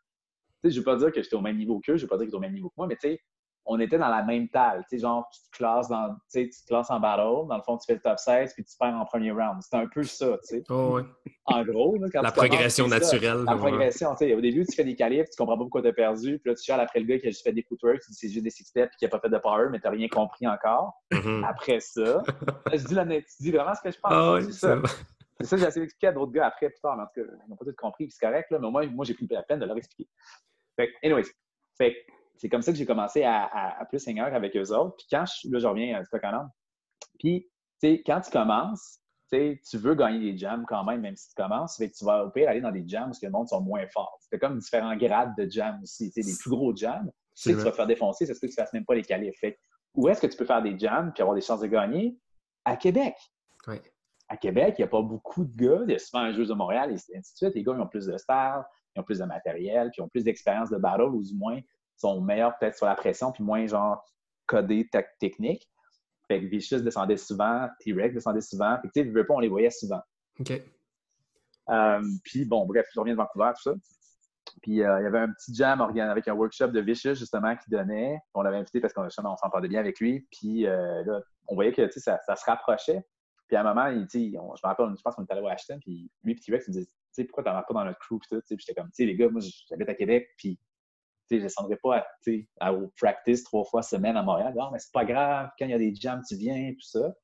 je ne veux pas dire que j'étais au même niveau qu'eux, je ne veux pas dire qu'ils étaient au même niveau que moi, mais tu sais, on était dans la même table. Tu sais, genre, tu te classes dans, tu te classes en battle. Dans le fond, tu fais le top 16 puis tu perds en premier round. C'est un peu ça, tu sais. Oh, ouais. En gros, là, quand La progression naturelle. La progression, tu sais. Au début, tu fais des qualifs, tu comprends pas pourquoi tu as perdu. Puis là, tu cherches après le gars qui a juste fait des footwork, tu dis c'est juste des six steps et qui a pas fait de power, mais tu n'as rien compris encore. Mm-hmm. Après ça, je dis, la, tu dis vraiment ce que je pense. Oh, c'est ça. C'est ça, j'ai essayé d'expliquer à d'autres gars après, plus tard, mais en tout cas, ils n'ont pas tout compris, c'est correct, là, mais moi, moi j'ai pris la peine de leur expliquer. Fait anyways, fait c'est comme ça que j'ai commencé à, plus hang avec eux autres. Puis quand je, là, je reviens à Stock Puis, tu sais, quand tu commences, tu veux gagner des jams quand même, même si tu commences. Fait que tu vas au pire aller dans des jams où le monde sont moins forts. C'est comme différents grades de jams aussi. Tu sais, des plus gros jams, tu sais que tu vas te faire défoncer, c'est ce que tu ne fasses même pas les qualifs. Fait où est-ce que tu peux faire des jams puis avoir des chances de gagner? À Québec. Oui. À Québec, il n'y a pas beaucoup de gars. Il y a souvent un jeu de Montréal et ainsi de suite. Les gars, ils ont plus de stars, ils ont plus de matériel, puis ils ont plus d'expérience de battle, ou du moins, sont meilleurs peut-être sur la pression, puis moins genre codés technique. Fait que Vicious descendait souvent, T-Rex descendait souvent. Fait que tu sais, on les voyait souvent. OK. Euh, puis bon, bref, je reviens de Vancouver, tout ça. Puis euh, il y avait un petit jam avec un workshop de Vicious, justement, qui donnait. On l'avait invité parce qu'on on s'entendait bien avec lui. Puis euh, là, on voyait que ça, ça se rapprochait. Puis à un moment, il, on, je me rappelle, je pense qu'on était allé à Washington, puis lui et T-Rex, il me disait, pourquoi t'en vas pas dans notre crew? Puis j'étais comme, tu sais, les gars, moi, j'habite à Québec, puis je ne descendrai pas à, au practice trois fois semaine à Montréal. Non, mais c'est pas grave, quand il y a des jams, tu viens, tout ça.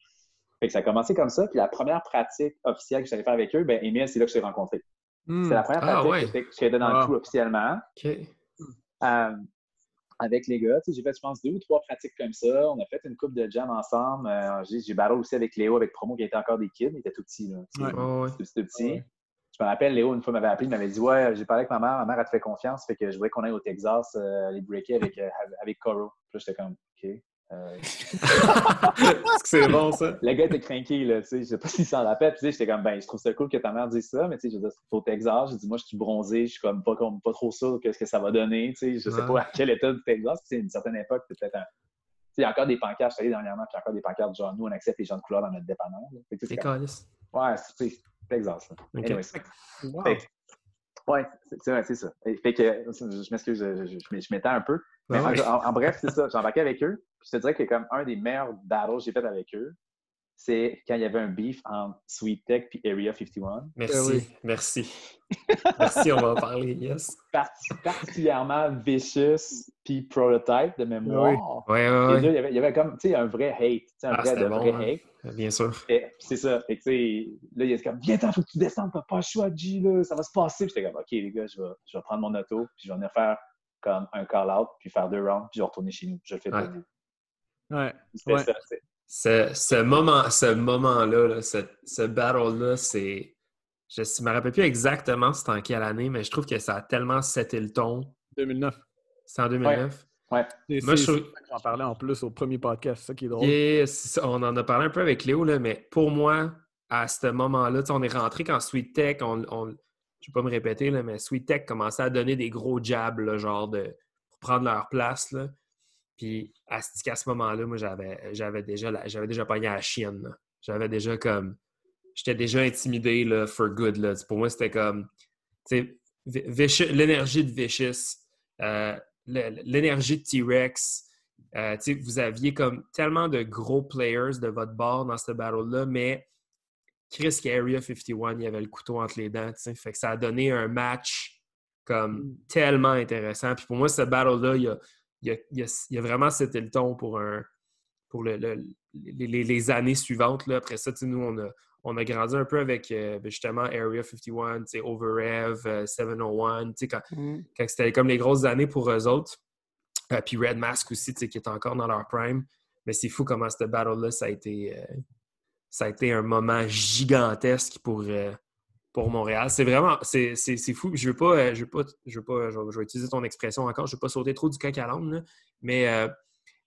Fait que ça a commencé comme ça. Puis la première pratique officielle que j'allais faire avec eux, ben Emile, c'est là que je t'ai rencontré. Hmm. C'est la première ah, pratique que j'étais dans le coup officiellement. OK. Euh, avec les gars. J'ai fait, je pense, deux ou trois pratiques comme ça. On a fait une coupe de jam ensemble. Euh, j'ai battu aussi avec Léo, avec Promo, qui était encore des kids. Il était tout petit. Là, ouais. C'était petit me rappelle, Léo, une fois, m'avait appelé, il m'avait dit Ouais, j'ai parlé avec ma mère, ma mère, a te fait confiance, fait que je voulais qu'on aille au Texas euh, aller breaker avec, euh, avec Coro. Puis là, j'étais comme OK. Euh... c'est bon, ça? Le gars était craqué, là, tu sais, je sais pas s'il s'en rappelle. Puis j'étais comme, ben, je trouve ça cool que ta mère dise ça, mais tu sais, je dis, c'est au Texas. J'ai dit, moi, je suis bronzé, je suis comme pas, pas trop sûr de ce que ça va donner, tu sais, je sais pas à quel état du Texas. C'est une certaine époque, peut-être un... Il y a encore des pancartes, je suis allé dernièrement, puis il y a encore des pancartes genre, nous, on accepte les gens de couleur dans notre dépanneur. C'est Ouais, c'est Texas. Anyway. Ouais, c'est ça. Fait que, je m'excuse, je, je, m'étends un peu. Ben en, bref, c'est ça. J'ai embarqué avec eux. Je te dirais que comme un des meilleurs battles que j'ai fait avec eux, c'est quand il y avait un beef entre Sweet Tech et Area 51. Merci, merci. merci, on va en parler, yes. particulièrement Vicious puis Prototype de mémoire. Oui, oui, oui. il, y avait, il y avait comme, tu sais, un vrai hate, un ah, vrai, de vrai hein. hate. Bien sûr. C'est ça. Et tu sais, là, il est comme, viens il faut que tu descendes, t'as pas le choix, G, là, ça va se passer. Puis j'étais comme, OK, les gars, je vais, je vais prendre mon auto, puis je vais venir faire comme un call-out, puis faire deux rounds, puis je vais retourner chez nous. Je le fais pour vous. Ouais. C'était ça, ce, ce moment, ce moment-là, ce, ce battle-là, c'est. Je ne me rappelle plus exactement c'était en quelle année, mais je trouve que ça a tellement seté le ton. 2009. C'est en 2009? Ouais. Moi, je J'en parlais en plus au premier podcast, c'est ça qui est drôle. on en a parlé un peu avec Léo, là, mais pour moi, à ce moment-là, on est rentré quand Sweet Tech, on, on je ne vais pas me répéter, là, mais Sweet Tech commençait à donner des gros jabs, genre de, pour prendre leur place. Là. Puis à, ce moment-là, moi, j'avais, j'avais déjà j'avais déjà pogné à la chienne. J'avais déjà comme. J'étais déjà intimidé là, for good. Là. Pour moi, c'était comme. L'énergie de Vicious, euh, l'énergie de T-Rex. Euh, vous aviez comme tellement de gros players de votre bord dans ce battle-là, mais Chris Area 51, il y avait le couteau entre les dents. Fait que ça a donné un match comme mm. tellement intéressant. Puis pour moi, ce battle-là, il y a il y a, vraiment c'était le ton pour, un, pour le, les, années suivantes. Là. Après ça, nous, on a, on a grandi un peu avec euh, ben, justement Area 51, Overev, 701, euh, quand, mm. quand c'était comme les grosses années pour eux autres. Euh, puis Red Mask aussi, qui est encore dans leur prime. Mais c'est fou comment cette battle-là, ça a été ça a été un moment gigantesque pour, pour Montréal. C'est vraiment, c'est fou. Je veux pas, euh, je veux pas, je veux pas, je vais, utiliser ton expression encore, je veux pas sauter trop du coq à l'âne, mais euh,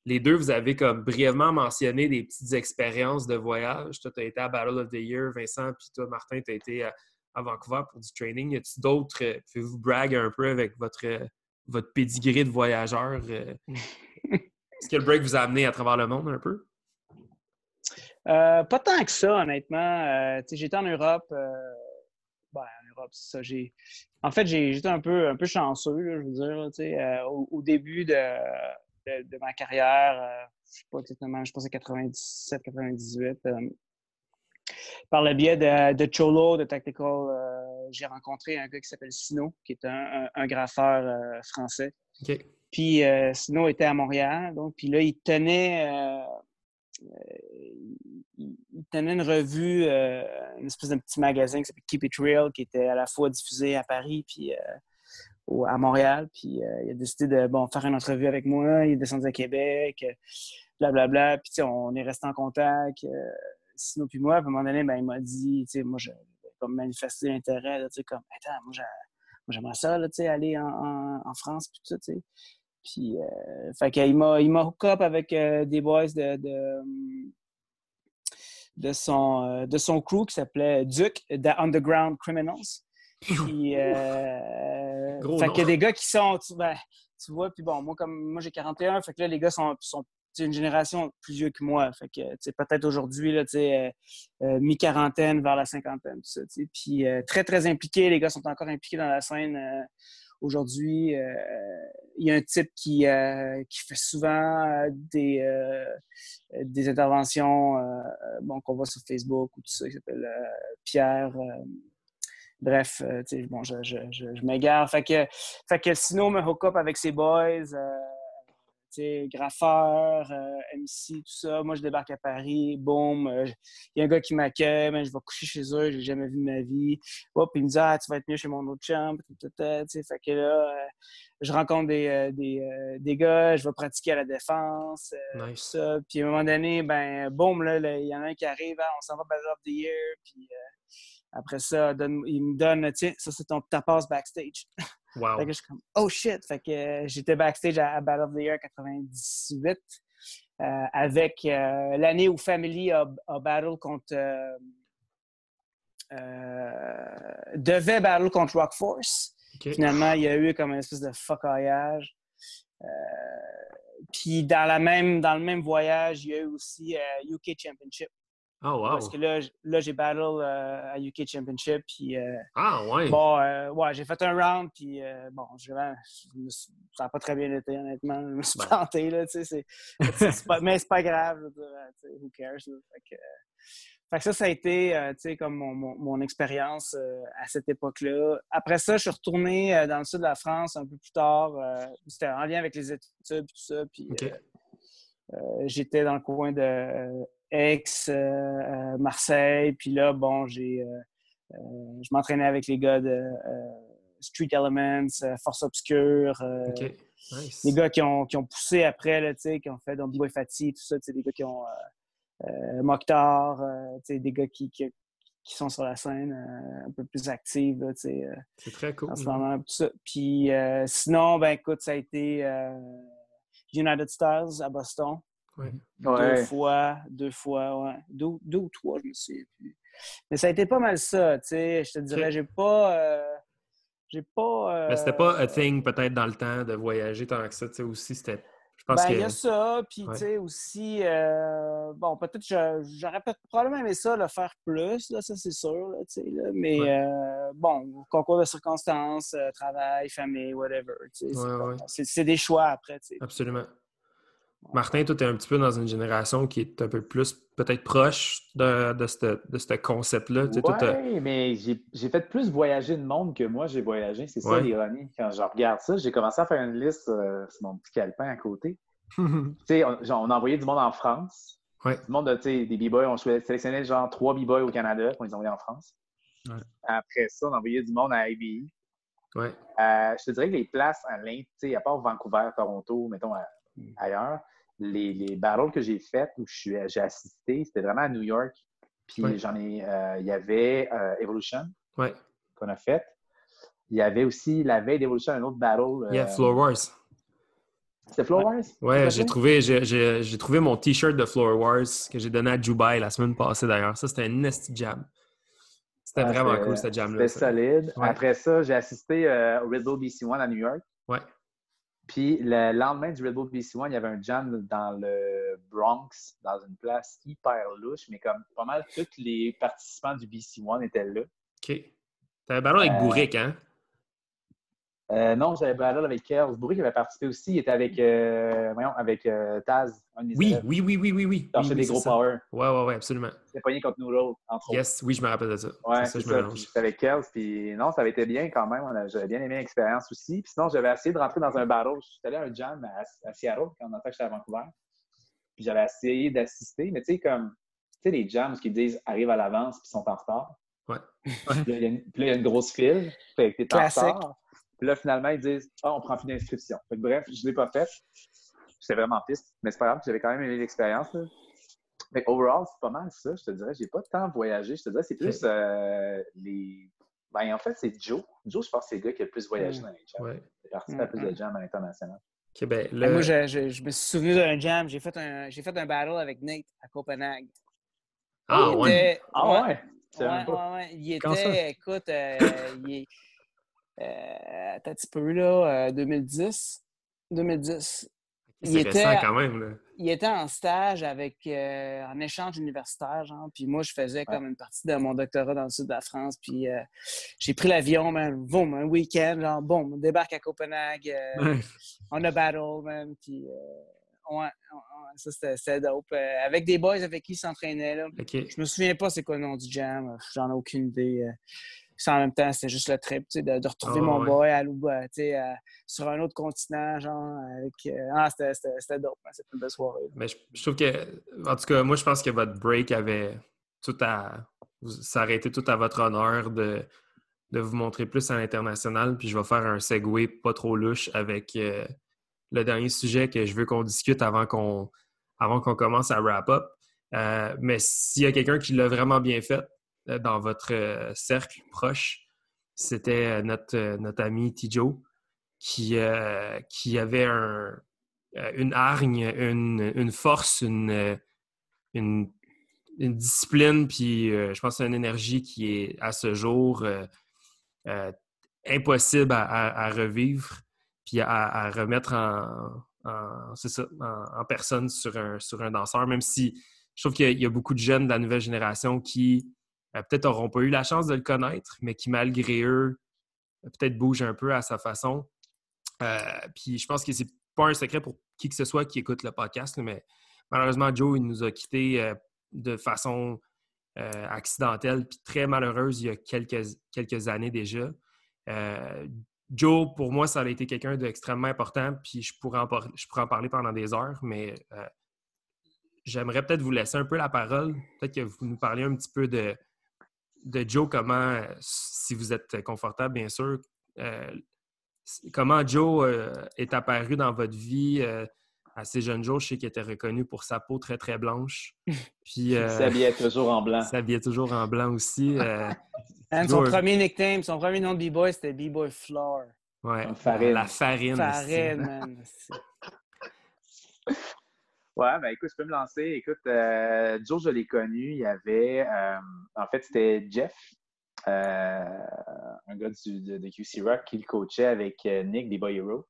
les deux, vous avez comme brièvement mentionné des petites expériences de voyage. Toi, tu as été à Battle of the Year, Vincent, puis toi, Martin, tu as été à, Vancouver pour du training. Y a-t-il d'autres, euh, pouvez-vous brag un peu avec votre, votre pedigree de voyageur? Est-ce que le break vous a amené à travers le monde un peu? pas tant que ça, honnêtement. J'étais en Europe Europe, ça. J'ai... En fait, j'ai, j'étais un peu, un peu chanceux, je veux dire. Euh, au, début de, de, ma carrière, euh, je sais pas exactement, je pense à 97, 98. Euh, par le biais de, Cholo, de Tactical, j'ai rencontré un gars qui s'appelle Sino, qui est un, un, graffeur français. Puis Sino était à Montréal, donc, puis là, il tenait il, tenait une revue, euh, une espèce de petit magazine qui s'appelle Keep It Real, qui était à la fois diffusé à Paris puis euh, à Montréal. Puis euh, il a décidé de bon, faire une entrevue avec moi. Il est descendu à Québec, blablabla. Bla, bla. Puis on est resté en contact. sinon, puis moi, à un moment donné, ben, il m'a dit, moi, j'ai comme manifesté l'intérêt, comme, attends, moi, j'aimerais ça, aller en, France, puis tout ça. Puis, euh, fait qu'il m'a, il m'a hook up avec euh, des boys de, de, son, euh, de son crew qui s'appelait Duke, The Underground Criminals. Puis, fait qu'il y a des gars qui sont, tu, ben, tu vois, puis bon, moi, comme moi j'ai 41, fait que là, les gars sont, sont une génération plus vieux que moi. Fait que, peut-être aujourd'hui, là, mi-quarantaine vers la cinquantaine, tout ça, Puis, très, très impliqués. Les gars sont encore impliqués dans la scène Aujourd'hui, euh, il y a un type qui, euh, qui fait souvent euh, des, des interventions bon, qu'on voit sur Facebook ou tout ça, qui s'appelle Pierre. bref, bon, je, je, je, m'égare. Fait que, fait que sinon, me hook up avec ses boys graffeur, euh, MC, tout ça. Moi, je débarque à Paris, boum, euh, il y a un gars qui m'accueille, je vais coucher chez eux, je l'ai jamais vu de ma vie. Hop, il me dit, ah, tu vas être mieux chez mon autre chambre, fait que là, euh, je rencontre des, des, gars, je vais pratiquer à la défense, ça. Puis à un moment donné, ben, boum, là, il y en a un qui arrive, ah, on s'en va Battle of the Year, puis après ça, il me donne, tiens, ça c'est ton tapas backstage. Wow. fait que je suis comme, oh shit! Fait que euh, j'étais backstage à, Battle of the Year 98 euh, avec euh, l'année où Family a, battle contre. devait battle contre Rock Force. Finalement, il y a eu comme une espèce de fuckaillage. Puis dans, la même, dans le même voyage, il y a eu aussi UK Championship. Oh, wow. Parce que là, là j'ai battle euh, à UK Championship. Puis, euh, ah, ouais. Bon, euh, ouais, j'ai fait un round. Puis, bon, je, ça n'a pas très bien été, honnêtement. Je me suis ben. planté, là, tu sais. mais c'est pas grave, je veux dire, who cares? Fait que, fait que ça, ça a été, tu sais, comme mon, mon, expérience à cette époque-là. Après ça, je suis retourné dans le sud de la France un peu plus tard. C'était en lien avec les études et tout ça. Puis, j'étais dans le coin de Aix, euh, euh, Marseille. Puis là, bon, j'ai, euh, je m'entraînais avec les gars de Street Elements, Force Obscure. Les gars qui ont, qui ont poussé après, là, qui ont fait donc B-Boy Fatty, tout ça, des gars qui ont Mokhtar, des gars qui, qui, sont sur la scène un peu plus actifs. c'est très cool. En ce moment, tout ça. Puis sinon, ben écoute, ça a été United Stars à Boston. Deux fois, deux fois, ouais. Deux, deux, ou trois, je me souviens plus. Mais ça a été pas mal ça, tu sais. Je te dirais, j'ai pas. Euh, j'ai pas. Euh... Mais c'était pas a thing peut-être dans le temps de voyager tant que ça, tu sais, aussi. C'était. Je pense ben, il y a ça, puis tu sais, aussi, euh, bon, peut-être, j'aurais probablement aimé ça, le faire plus, là, ça c'est sûr, là, tu sais, là, mais euh, bon, concours de circonstances, travail, famille, whatever, tu sais, c'est des choix après, tu sais. Absolument. Martin, toi, tu es un petit peu dans une génération qui est un peu plus peut-être proche de, de ce concept-là. Oui, mais j'ai fait plus voyager de monde que moi, j'ai voyagé. C'est ça l'ironie. Quand je regarde ça, j'ai commencé à faire une liste euh, sur mon petit calepin à côté. on, on, a envoyé du monde en France. Ouais. Du monde, des b-boys. On sélectionnait genre trois b-boys au Canada pour les envoyer en France. Après ça, on a envoyé du monde à IBI. Ouais. Euh, je te dirais que les places à l'Inde, à part Vancouver, Toronto, mettons mm. Ailleurs, les, les battles que j'ai faites où j'ai assisté, c'était vraiment à New York. Puis j'en ai. Euh, il y avait euh, Evolution qu'on a fait. Il y avait aussi la veille d'Evolution un autre battle. Yeah, euh, Floor Wars. C'était Floor Wars? Ouais, j'ai trouvé, j'ai trouvé mon t-shirt de Floor Wars que j'ai donné à Dubai la semaine passée d'ailleurs. Ça, c'était un nasty jam. C'était ah, vraiment cool, cette jam-là. C'était solide. Après ça, j'ai assisté au Red Bull BC1 à New York. Ouais. Puis le lendemain du Red Bull BC1, il y avait un jam dans le Bronx, dans une place hyper louche, mais comme pas mal tous les participants du BC1 étaient là. OK. T'avais un ballon avec euh, Bourric, hein? Euh, non, j'avais battle avec Kels. Bourric avait participé aussi. Il était avec, euh, voyons, avec euh, Taz. oui, oui, oui, oui, oui, oui. Cherchait des gros power. Ouais, ouais, ouais, absolument. C'était pogné contre Noodle, entre autres. Yes, oui, je me rappelle de ça. Ouais, c'est ça. J'étais avec Kels. Puis non, ça avait été bien quand même. J'avais bien aimé l'expérience aussi. Puis sinon, j'avais essayé de rentrer dans un battle. J'étais allé à un jam à, Seattle quand on a fait que j'étais à Vancouver. Puis j'avais essayé d'assister. Mais tu sais, comme, tu sais, les jams qui disent arrivent à l'avance puis sont en retard. Ouais. puis, là, il y a une grosse file. Fait que t'es en retard. Puis là, finalement, ils disent Ah, on prend plus d'inscription. Bref, je ne l'ai pas fait. J'étais vraiment piste, mais c'est pas grave, j'avais quand même aimé l'expérience. Mais overall, c'est pas mal ça, je te dirais. J'ai pas tant voyagé. Je te dirais, c'est plus euh, les. Ben, en fait, c'est Joe. Joe, je pense que c'est le gars qui a le plus voyagé dans les jams. Ouais. Il a participé à plus de jams à l'international. ben, Moi, je, je, me suis souvenu d'un jam. J'ai fait, un, j'ai fait un battle avec Nate à Copenhague. Ah, ouais. ah ouais. Ouais, ouais, ouais. Il était, écoute, euh, il, euh, un petit peu, là, 2010. Euh, 2010. Il était, quand même, là. il était en stage avec, euh, en échange universitaire, genre. Puis moi, je faisais comme une partie de mon doctorat dans le sud de la France. Puis j'ai pris l'avion, man, boum, un week-end, genre, boum, on débarque à Copenhague. on a battle, man. Puis ça, c'était dope. avec des boys avec qui ils s'entraînaient, là. Je me souviens pas c'est quoi le nom du jam. J'en ai aucune idée en même temps, c'était juste le trip, de, de retrouver ah, mon boy à Louba, sur un autre continent, genre, avec... Euh, ah, c'était dope, hein, c'était une belle soirée. Mais je, trouve que, en tout cas, moi, je pense que votre break avait tout à... Ça aurait été tout à votre honneur de, de vous montrer plus à l'international, puis je vais faire un segue pas trop louche avec euh, le dernier sujet que je veux qu'on discute avant qu'on avant qu'on commence à wrap-up. Euh, mais s'il y a quelqu'un qui l'a vraiment bien fait, euh, dans votre euh, cercle proche, c'était euh, notre, notre ami Tijo qui, qui avait un, une hargne, une, une force, une, une, discipline, puis je pense une énergie qui est à ce jour impossible à, revivre, puis à, remettre en, en, personne sur un, sur un danseur, même si je trouve qu'il y, a beaucoup de jeunes de la nouvelle génération qui peut-être n'auront pas eu la chance de le connaître, mais qui, malgré eux, peut-être bougent un peu à sa façon. puis je pense que c'est pas un secret pour qui que ce soit qui écoute le podcast, mais malheureusement, Joe, il nous a quittés de façon accidentelle puis très malheureuse il y a quelques, quelques années déjà. Joe, pour moi, ça a été quelqu'un d'extrêmement important, puis je pourrais, en, je pourrais en parler pendant des heures, mais euh, j'aimerais peut-être vous laisser un peu la parole. Peut-être que vous nous parliez un petit peu de, de Joe, comment, si vous êtes confortable, bien sûr, euh, comment Joe euh, est apparu dans votre vie à ces jeunes jours? Je sais qu'il était reconnu pour sa peau très, très blanche. Puis, il s'habillait toujours en blanc. Il s'habillait toujours en blanc aussi. son premier nickname, son premier nom de B-Boy, c'était B-Boy Floor. Ouais, la farine. Farine, man. ouais, ben écoute, je peux me lancer. Écoute, euh, Joe, je l'ai connu. Il y avait, euh, en fait, c'était Jeff, euh, un gars de, de, QC Rock qui le coachait avec Nick des Boy Hero.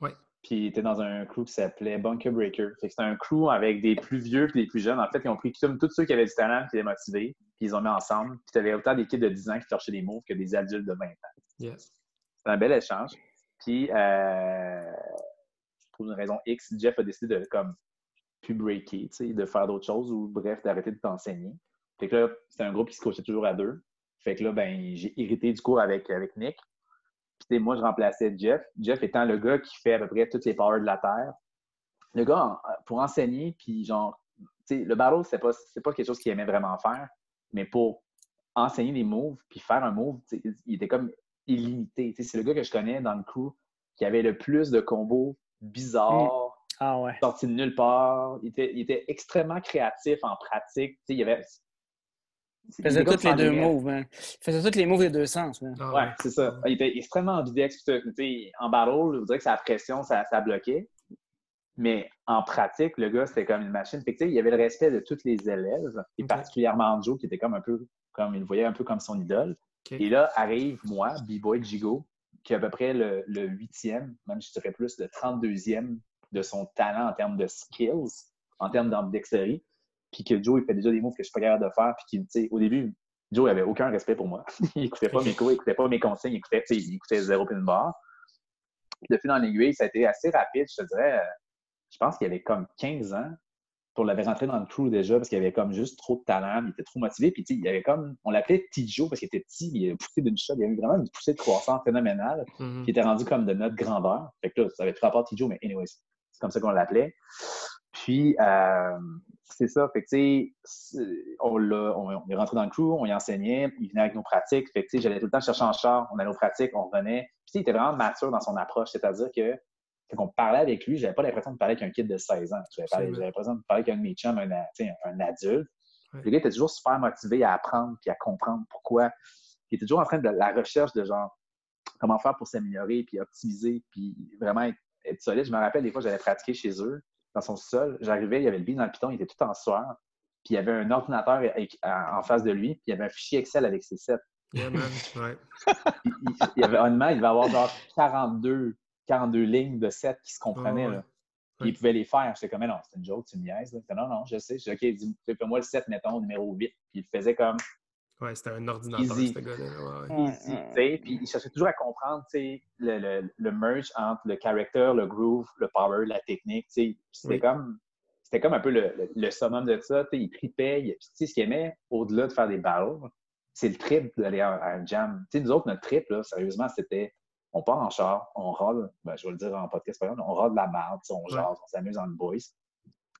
Ouais. Puis il était dans un crew qui s'appelait Bunker Breaker. C'était un crew avec des plus vieux et des plus jeunes. En fait, ils ont pris tous ceux qui avaient du talent et étaient motivés, puis ils ont mis ensemble. Puis tu avais autant d'équipes de 10 ans qui cherchaient des moves que des adultes de 20 ans. Yes. C'est un bel échange. Puis, euh, pour une raison X, Jeff a décidé de comme plus breaker, de faire d'autres choses ou bref, d'arrêter de t'enseigner. Fait que là, c'était un groupe qui se coachait toujours à deux. Fait que là, ben, j'ai hérité du cours avec, avec Nick. Puis moi, je remplaçais Jeff. Jeff étant le gars qui fait à peu près toutes les powers de la Terre. Le gars, pour enseigner, puis genre, tu sais, le battle, c'est pas, pas quelque chose qu'il aimait vraiment faire, mais pour enseigner des moves, puis faire un move, il était comme illimité. C'est le gars que je connais dans le crew qui avait le plus de combos bizarres, ah sortis de nulle part. Il était, il était extrêmement créatif en pratique. il y avait il faisait tous les deux moves, hein. Il faisait tous les moves des deux sens, hein. ouais, c'est ça. Il était extrêmement ambidex. En battle, je vous dirais que sa pression, ça, ça bloquait. Mais en pratique, le gars, c'était comme une machine. Fait il y avait le respect de tous les élèves, et particulièrement Joe, qui était comme un peu comme il le voyait un peu comme son idole. Et là arrive moi, B-Boy Jigo, qui est à peu près le, huitième, même je dirais plus, le 32e de son talent en termes de skills, en termes d'ambidexterie puis que Joe, il fait déjà des moves que je suis pas capable de faire, puis qu'il, tu sais, au début, Joe, il avait aucun respect pour moi. il écoutait pas mes cours, il écoutait pas mes consignes, il écoutait, il écoutait zéro pin bar. De fil en aiguille, ça a été assez rapide, je te dirais. Je pense qu'il avait comme 15 ans pour l'avoir rentré dans le crew déjà parce qu'il avait comme juste trop de talent, il était trop motivé. Puis il avait comme, on l'appelait Tijo parce qu'il était petit, il avait poussé d'une shot, il avait vraiment une poussée de croissance phénoménale, mm-hmm. qui était rendu comme de notre grandeur. Fait que là, ça avait tout rapport Tijo, mais anyways, comme ça qu'on l'appelait. Puis, euh, c'est ça. Fait que, on, on, est rentré dans le crew, on y enseignait, il venait avec nos pratiques. Fait que, j'allais tout le temps chercher en char, on allait aux pratiques, on revenait. Puis, il était vraiment mature dans son approche, c'est-à-dire que quand on parlait avec lui, j'avais pas l'impression de parler avec un kid de 16 ans. J'avais l'impression de parler avec un de mes chums, un, un adulte. Le gars était toujours super motivé à apprendre puis à comprendre pourquoi. Il était toujours en train de la recherche de genre comment faire pour s'améliorer puis optimiser puis vraiment être, solide. Je me rappelle des fois, j'allais pratiquer chez eux dans son sol. J'arrivais, il y avait le beat dans le piton, il était tout en sueur. Puis il y avait un ordinateur en face de lui, puis il y avait un fichier Excel avec ses sets. Yeah, man. Ouais. il, y avait honnêtement, il devait avoir genre 42, 42 lignes de sets qui se comprenaient. là. Puis il pouvait les faire. J'étais comme, mais non, c'est une joke, tu me niaises. Non, non, je sais. J'ai OK, fais-moi le set, mettons, numéro 8. Puis il faisait comme. Ouais, c'était un ordinateur, ce gars-là. Puis il cherchait toujours à comprendre le, le, le, merge entre le character, le groove, le power, la technique. C'était comme c'était comme un peu le, le, summum de ça. Il tripait. sais, ce qu'il aimait, au-delà de faire des battles, c'est le trip d'aller à, un jam. sais, nous autres, notre trip, là, sérieusement, c'était on part en char, on rôle, ben, je vais le dire en podcast, par exemple, on rôle de la merde, on jase, on s'amuse en boys.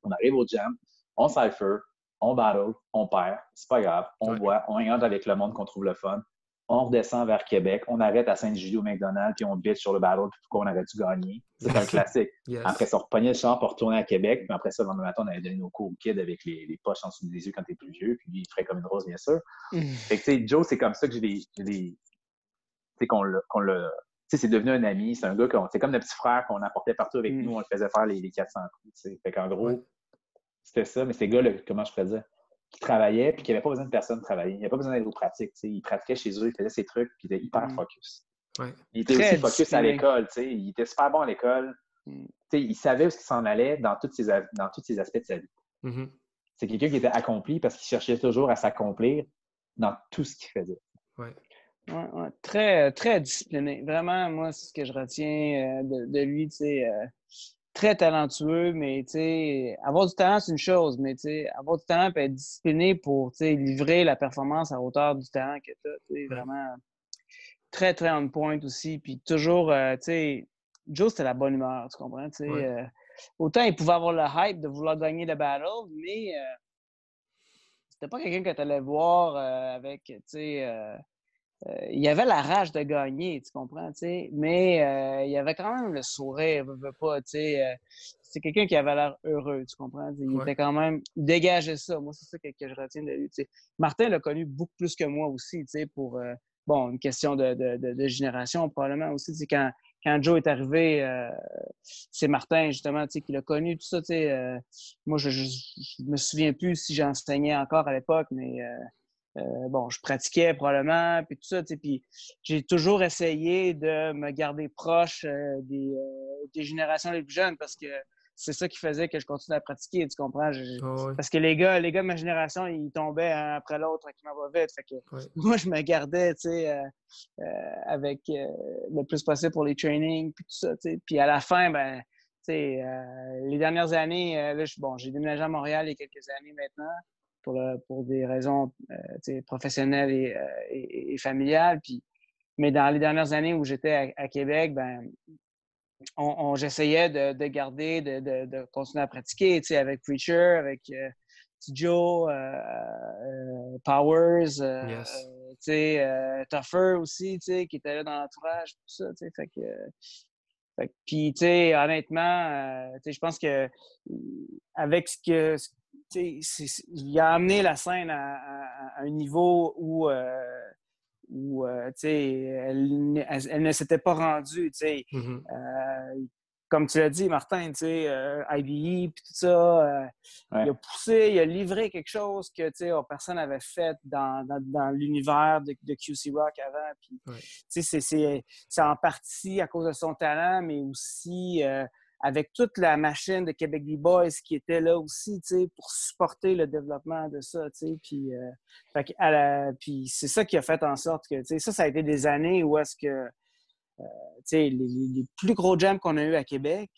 On arrive au jam, on cypher, on battle, on perd, c'est pas grave, on boit, on engage avec le monde qu'on trouve le fun. On redescend vers Québec, on arrête à Saint-Julie au McDonald's, puis on bitch sur le battle, puis pourquoi on aurait dû gagner? C'est un classique. Après ça, on repognait le char pour retourner à Québec, puis après ça, le lendemain matin, on avait donné nos cours au kid avec les, les, poches en dessous des yeux quand t'es plus vieux, puis il ferait comme une rose, bien sûr. Mm. Fait que, tu sais, Joe, c'est comme ça que j'ai des. Tu sais, qu'on le. c'est devenu un ami. C'est un gars, c'est comme notre petit frère qu'on apportait partout avec mm. nous. On le faisait faire les, les 400 coups. Fait qu'en gros, c'était ça. Mais ces gars, là, comment je faisais? qui travaillait puis qui n'avait pas besoin de personne travailler. Il n'avait pas besoin d'aller aux pratiques. Il pratiquait chez eux, il faisait ses trucs, puis il était hyper mm. focus. Il était aussi focus à l'école. Il était super bon à l'école. Mm. Il savait où il s'en allait dans tous, ses, dans tous ses aspects de sa vie. Mm-hmm. C'est quelqu'un qui était accompli parce qu'il cherchait toujours à s'accomplir dans tout ce qu'il faisait. Ouais. Très, très discipliné. Vraiment, moi, c'est ce que je retiens euh, de, lui. Euh, très talentueux, mais avoir du talent, c'est une chose, mais avoir du talent peut être discipliné pour livrer la performance à hauteur du talent que tu as. Vraiment très, très on point aussi. Puis toujours, euh, tu sais, Joe, c'était la bonne humeur, tu comprends? autant il pouvait avoir le hype de vouloir gagner le battle, mais c'était pas quelqu'un que tu allais voir avec, tu sais, euh, il y avait la rage de gagner, tu comprends, mais euh, il y avait quand même le sourire, pas, euh, c'est quelqu'un qui avait l'air heureux, tu comprends, il était quand même, il dégageait ça, moi c'est ça que, je retiens de lui, Martin l'a connu beaucoup plus que moi aussi, pour, bon, une question de, génération probablement aussi, quand, quand Joe est arrivé, c'est Martin justement, qui l'a connu, tout ça, moi je, ne me souviens plus si j'enseignais encore à l'époque, mais euh, bon, je pratiquais probablement, puis tout ça, puis j'ai toujours essayé de me garder proche euh, des, euh, des, générations les plus jeunes parce que c'est ça qui faisait que je continuais à pratiquer, tu comprends? Ah parce que les gars, les gars de ma génération, ils tombaient un après l'autre tranquillement pas vite. Fait que moi, je me gardais, tu sais, avec le plus possible pour les trainings, puis tout ça, tu sais. Puis à la fin, ben, tu sais, les dernières années, là, bon, j'ai déménagé à Montréal il y a quelques années maintenant pour, pour des raisons euh, professionnelles et, euh, et, familiales. Puis, mais dans les dernières années où j'étais à, Québec, ben, on, j'essayais de, de, garder, de, de, de, continuer à pratiquer avec Preacher, avec euh, Joe, Powers, yes. Tougher aussi, qui était là dans l'entourage, tout ça. Fait que, puis, honnêtement, je pense que avec ce que, il a amené la scène à, un niveau où, euh, où euh, elle, elle, ne s'était pas rendue. Mm-hmm. Euh, comme tu l'as dit, Martin, IBE, puis tout ça, il a poussé, il a livré quelque chose que personne n'avait fait dans, dans, l'univers de, QC Rock avant. C'est en partie à cause de son talent, mais aussi avec toute la machine de Québec B-Boys qui était là aussi, pour supporter le développement de ça, Puis, euh, puis c'est ça qui a fait en sorte que, ça, ça a été des années où est-ce que, euh, les, les, plus gros jams qu'on a eu à Québec,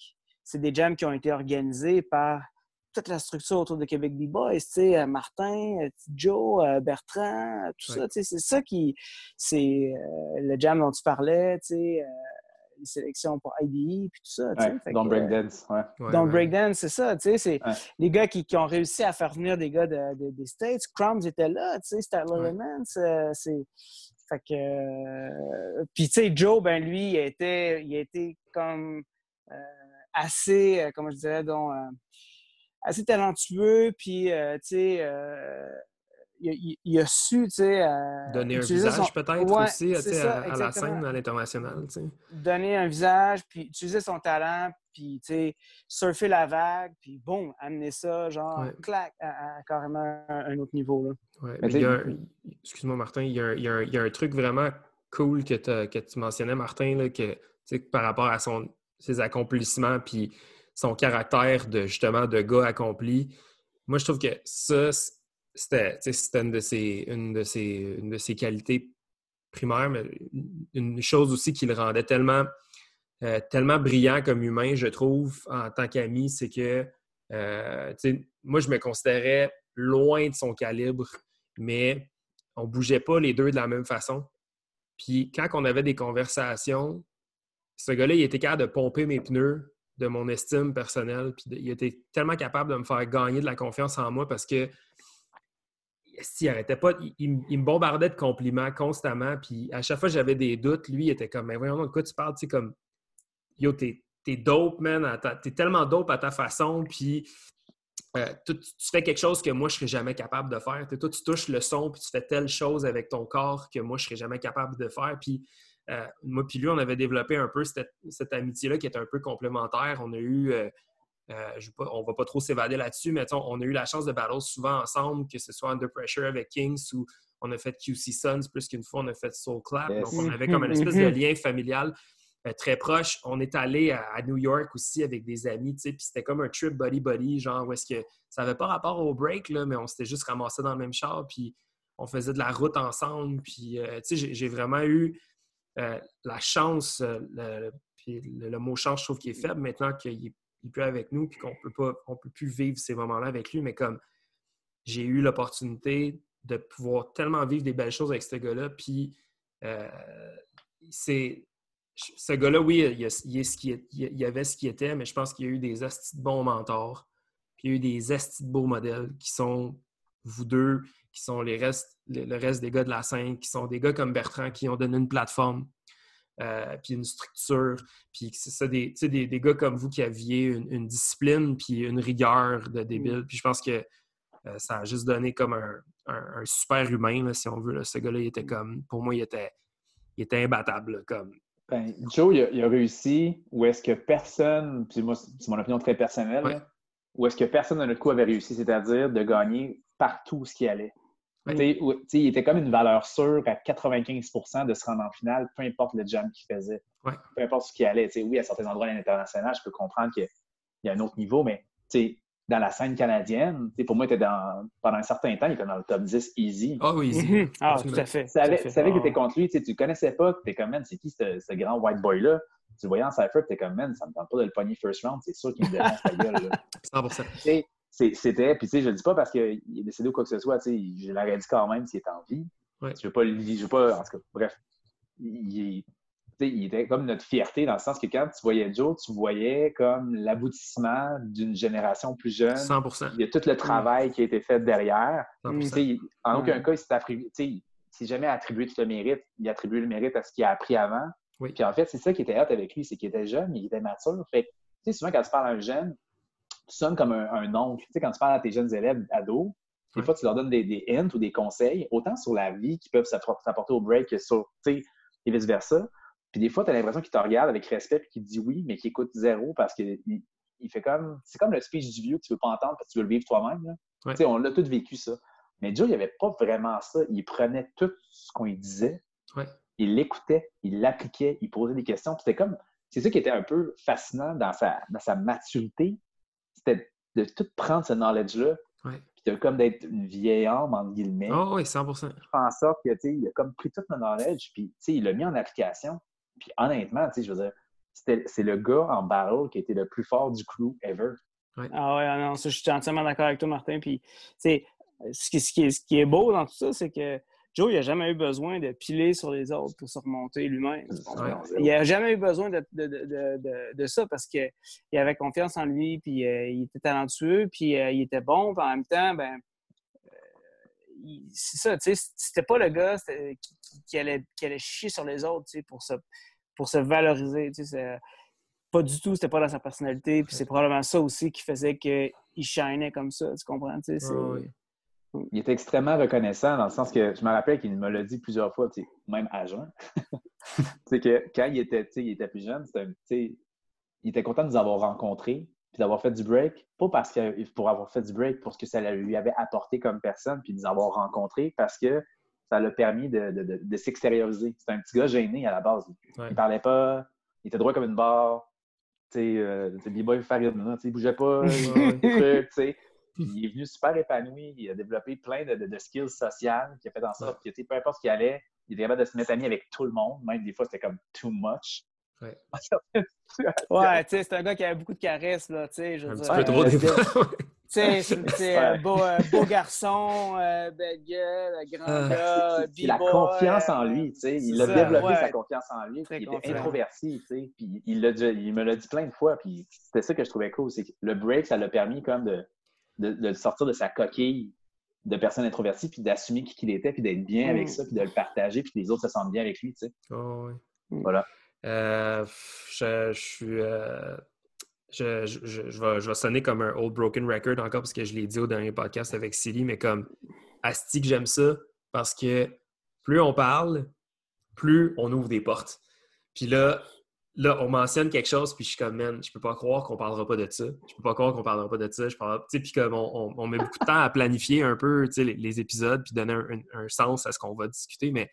c'est des jams qui ont été organisés par toute la structure autour de Québec B-Boys, euh, Martin, Joe, Bertrand, tout ça, c'est ça qui, c'est le jam dont tu parlais, tu sais, les sélections pour IBE puis tout ça. Ouais, dans Breakdance. Ouais. dans Breakdance, c'est ça. C'est les gars qui, qui, ont réussi à faire venir des gars de, des States. Crumbs était là, tu sais, c'était Elements. C'est. Fait que. Euh, puis, tu sais, Joe, ben lui, il a été, il a été comme euh, assez, euh, comment je dirais, donc, assez talentueux. Puis, tu sais, il, a su, tu sais... Euh, Donner un visage peut-être aussi à, la scène, à l'international, tu sais. Donner un visage, puis utiliser son talent, puis, tu sais, surfer la vague, puis bon, amener ça, genre, clac, à, carrément un autre niveau, là. Excuse-moi, Martin, il y, a, il, y a un, truc vraiment cool que, que tu mentionnais, Martin, là, que, par rapport à son, ses accomplissements, puis son caractère de, justement, de gars accompli. Moi, je trouve que ça, c'était une, de ses, une, une de ses qualités primaires, mais une chose aussi qui le rendait tellement, euh, tellement brillant comme humain, je trouve, en tant qu'ami, c'est que euh, moi, je me considérais loin de son calibre, mais on bougeait pas les deux de la même façon. Puis quand on avait des conversations, ce gars-là, il était capable de pomper mes pneus de mon estime personnelle. Puis il était tellement capable de me faire gagner de la confiance en moi parce que il arrêtait pas, il, me bombardait de compliments constamment. Puis à chaque fois que j'avais des doutes, lui, il était comme, mais voyons, de quoi tu parles, tu sais, comme, yo, t'es es dope, man, t'es tellement dope à ta façon, puis euh, tu, fais quelque chose que moi, je serais jamais capable de faire. toi, tu touches le son, puis tu fais telle chose avec ton corps que moi, je serais jamais capable de faire. Puis euh, moi, puis lui, on avait développé un peu cette, amitié-là qui est un peu complémentaire. On a eu. Euh, euh, on ne va pas trop s'évader là-dessus, mais on a eu la chance de battre souvent ensemble, que ce soit Under Pressure avec Kings ou on a fait QC Suns plus qu'une fois, on a fait Soul Clap. Donc, on avait comme une espèce de lien familial. euh, très proche. On est allé à, New York aussi avec des amis, tu sais, puis c'était comme un trip buddy-buddy, genre où est-ce que ça n'avait pas rapport au break, là, mais on s'était juste ramassé dans le même char, puis on faisait de la route ensemble, puis, euh, tu sais, j'ai vraiment eu euh, la chance, le, puis le, mot chance, je trouve qu'il est faible maintenant qu'il n'est plus avec nous, puis qu'on peut peut plus vivre ces moments-là avec lui, mais comme j'ai eu l'opportunité de pouvoir tellement vivre des belles choses avec ce gars-là, puis c'est ce gars-là, oui, il, y a, avait ce qu'il était, mais je pense qu'il y a eu des astis de bons mentors, puis il y a eu des astis de beaux modèles qui sont vous deux, qui sont les restes, le, reste des gars de la scène, qui sont des gars comme Bertrand qui ont donné une plateforme, euh, puis une structure, puis c'est ça, des, des, des, gars comme vous qui aviez une, discipline, puis une rigueur de débile. Mm. Puis je pense que euh, ça a juste donné comme un, super humain, si on veut. Ce gars-là, il était comme, pour moi, il était, il était imbattable. comme, ben, Joe, il a, réussi où est-ce que personne, puis moi, c'est mon opinion très personnelle, où est-ce que personne de notre coup avait réussi, c'est-à-dire de gagner partout ce qui allait. Il était comme une valeur sûre à 95% de se rendre en finale, peu importe le jam qu'il faisait. Peu importe ce qui allait. oui, à certains endroits à l'international, je peux comprendre qu'il y a un autre niveau, mais dans la scène canadienne, pour moi, était dans, pendant un certain temps, il était dans le top 10 easy. Ah oui, easy. Mhm. Ah, tout à fait. Tu savais, que tu étais contre lui, tu ne connaissais pas, tu es comme, man, c'est qui ce, grand white boy-là? Tu le voyais en cypher, tu es comme, man, ça me tente pas de le pogner first round, c'est sûr qu'il me dérange ta gueule. 100%. C'était, puis tu sais, je le dis pas parce qu'il est décédé ou quoi que ce soit, tu sais, je l'aurais dit quand même s'il est en vie. Je veux pas, je veux pas, en tout cas, bref, il, il était comme notre fierté dans le sens que quand tu voyais Joe, tu voyais comme l'aboutissement d'une génération plus jeune. 100% Il y a tout le travail qui a été fait derrière. en aucun cas, il s'est jamais attribué tout le mérite. Il a attribué le mérite à ce qu'il a appris avant. Puis en fait, c'est ça qui était hâte avec lui, c'est qu'il était jeune, il était mature. Fait que, souvent, quand tu parles à un jeune, tu sonnes comme un, oncle. quand tu parles à tes jeunes élèves ados, des fois, tu leur donnes des, des, hints ou des conseils, autant sur la vie qui peuvent s'apporter au break que sur, et vice-versa. Puis des fois, tu as l'impression qu'il te regarde avec respect et qu'il dit oui, mais qu'il écoute zéro parce qu'il il fait comme. C'est comme le speech du vieux que tu veux pas entendre parce que tu veux le vivre toi-même. sais, On l'a tous vécu ça. Mais Joe, il n'y avait pas vraiment ça. Il prenait tout ce qu'on lui disait. Il l'écoutait, il l'appliquait, il posait des questions. C'était comme. C'est ça qui était un peu fascinant dans sa, dans sa maturité. C'était de tout prendre ce knowledge-là. Puis de comme d'être une vieille âme, entre guillemets. Oh oui, 100 Je en que, il a comme pris tout le knowledge, puis il l'a mis en application. Puis honnêtement, tu sais, je veux dire, c'est le gars en battle qui était le plus fort du crew ever. Ah ouais, ah non, ça, je suis entièrement d'accord avec toi, Martin. Puis, tu sais, ce qui, ce, qui est, ce qui est beau dans tout ça, c'est que Joe, il n'a jamais eu besoin de piler sur les autres pour se remonter lui-même. Il n'a jamais eu besoin de, de, de, de ça parce qu'il avait confiance en lui, puis euh, il était talentueux, puis euh, il était bon, puis en même temps, ben, c'est ça, tu sais, c'était pas le gars qui, allait, qui allait chier sur les autres, tu sais, pour se, pour se valoriser, tu sais, pas du tout, c'était pas dans sa personnalité, puis c'est probablement ça aussi qui faisait qu'il shinait comme ça, tu comprends, tu sais, Il était extrêmement reconnaissant dans le sens que je me rappelle qu'il me l'a dit plusieurs fois, même à jeun. c'est que quand il était, il était plus jeune, il était content de nous avoir rencontrés, puis d'avoir fait du break, pas parce que pour avoir fait du break, pour ce que ça lui avait apporté comme personne, puis de nous avoir rencontrés, parce que ça l'a permis de, de, de, s'extérioriser. C'était un petit gars gêné à la base. Il parlait pas, il était droit comme une barre. Tu sais, euh, B-Boy Farid, il bougeait pas, tu sais. Il est venu super épanoui, il a développé plein de, skills sociales qui a fait en sorte que, peu importe ce qu'il allait, il était capable de se mettre ami avec tout le monde. Même des fois, c'était comme too much. Ouais, ouais tu sais, c'est un gars qui avait beaucoup de caresses, là, tu sais. Un petit peu trop, des fois. Sais, un beau, beau garçon, euh, belle gueule, grand ah. gars, b La confiance en lui, tu sais. Il a développé sa confiance en lui. il était introverti, tu sais. Puis il, il me l'a dit plein de fois. Puis c'était ça que je trouvais cool. C'est que le break, ça l'a permis comme de, de, de, sortir de sa coquille de personne introvertie, puis d'assumer qui il était, puis d'être bien avec mm. ça, puis de le partager, puis que les autres se sentent bien avec lui, tu sais. Oh, oui. Voilà. Euh, je, suis. Euh, je, je, vais, sonner comme un old broken record encore parce que je l'ai dit au dernier podcast avec Silly, mais comme Asti que j'aime ça parce que plus on parle, plus on ouvre des portes. Puis là, là, on mentionne quelque chose, puis je suis comme, man, je peux pas croire qu'on parlera pas de ça. Je peux pas croire qu'on parlera pas de ça. Je parle, puis comme on, on, met beaucoup de temps à planifier un peu les, les épisodes, puis donner un, un, sens à ce qu'on va discuter, mais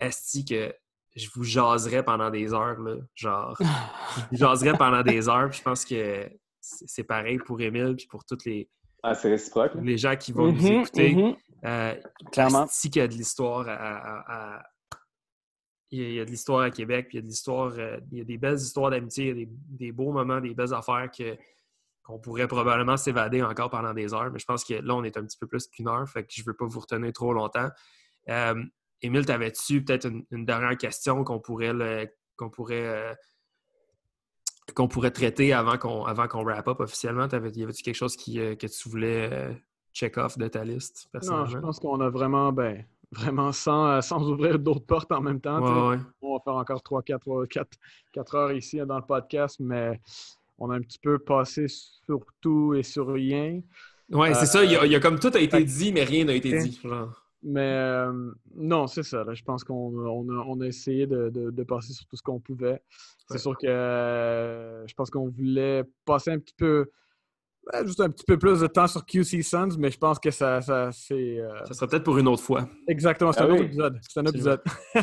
Asti que je vous jaserais pendant des heures, là? Genre, je vous jaserais pendant des heures. Puis je pense que c'est pareil pour Émile puis pour toutes les, ah, c'est réciproque. les gens qui vont nous Mhm, écouter. mhm. Euh, Clairement. qu'il y a de l'histoire à, à- à- Il y a- il y a de l'histoire à Québec, puis il y a de l'histoire, euh, il y a des belles histoires d'amitié, il y a des, des beaux moments, des belles affaires que qu'on pourrait probablement s'évader encore pendant des heures, mais je pense que là, on est un petit peu plus qu'une heure, fait que je ne veux pas vous retenir trop longtemps. Euh, Émile, t'avais-tu peut-être une, une dernière question qu'on pourrait le- qu'on pourrait euh, qu'on pourrait traiter avant qu'on avant qu'on wrap up officiellement? T'avais- Y avait-tu quelque chose qui, euh, que tu voulais check off de ta liste Non, je personnellement? pense qu'on a vraiment, ben, vraiment sans, euh, sans ouvrir d'autres portes en même temps. Ouais, ouais. On va faire encore 3, 4, 4, 4 heures ici dans le podcast, mais on a un petit peu passé sur tout et sur rien. Ouais, c'est Euh, ça. Il y, a, il y a comme tout a été fait- dit, mais rien n'a été dit. genre. Mais euh, non, c'est ça. là. Je pense qu'on on a, on a essayé de, de- de passer sur tout ce qu'on pouvait. C'est Ouais. sûr que euh, je pense qu'on voulait passer un petit peu, ben, juste un petit peu plus de temps sur QC Suns, mais je pense que ça, ça c'est euh, Ça sera peut-être pour une autre fois. exactement, c'est Ah un autre épisode. C'est un épisode.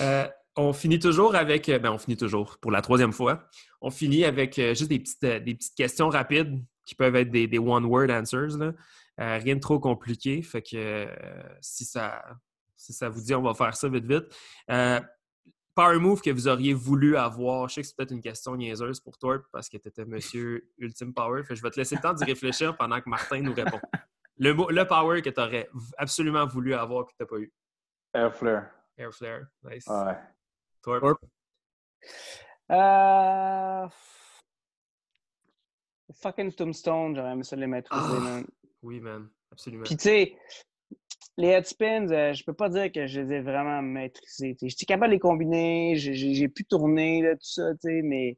Euh, on finit toujours avec. Ben, on finit toujours pour la troisième fois. On finit avec euh, juste des petites, euh, des petites questions rapides qui peuvent être des, des one-word answers. là. Euh, rien de trop compliqué. Fait que euh, si, ça, si ça vous dit, on va faire ça vite, vite. Euh, power move que vous auriez voulu avoir. Je sais que c'est peut-être une question niaiseuse pour toi parce que tu étais monsieur Ultime Power. Fait que je vais te laisser le temps d'y réfléchir pendant que Martin nous répond. Le, mot- le power que tu aurais absolument voulu avoir et que tu n'as pas eu. Air flare. Air flare. Nice. Ouais. Torp. Torp. Euh... Fucking Tombstone, j'aurais aimé ça les Ah. man. Oui, man. Absolument. Puis, tu sais, les headspins, euh, je peux pas dire que je les ai vraiment maîtrisés. J'étais capable de les combiner, j'ai- pu tourner, là, tout ça, mais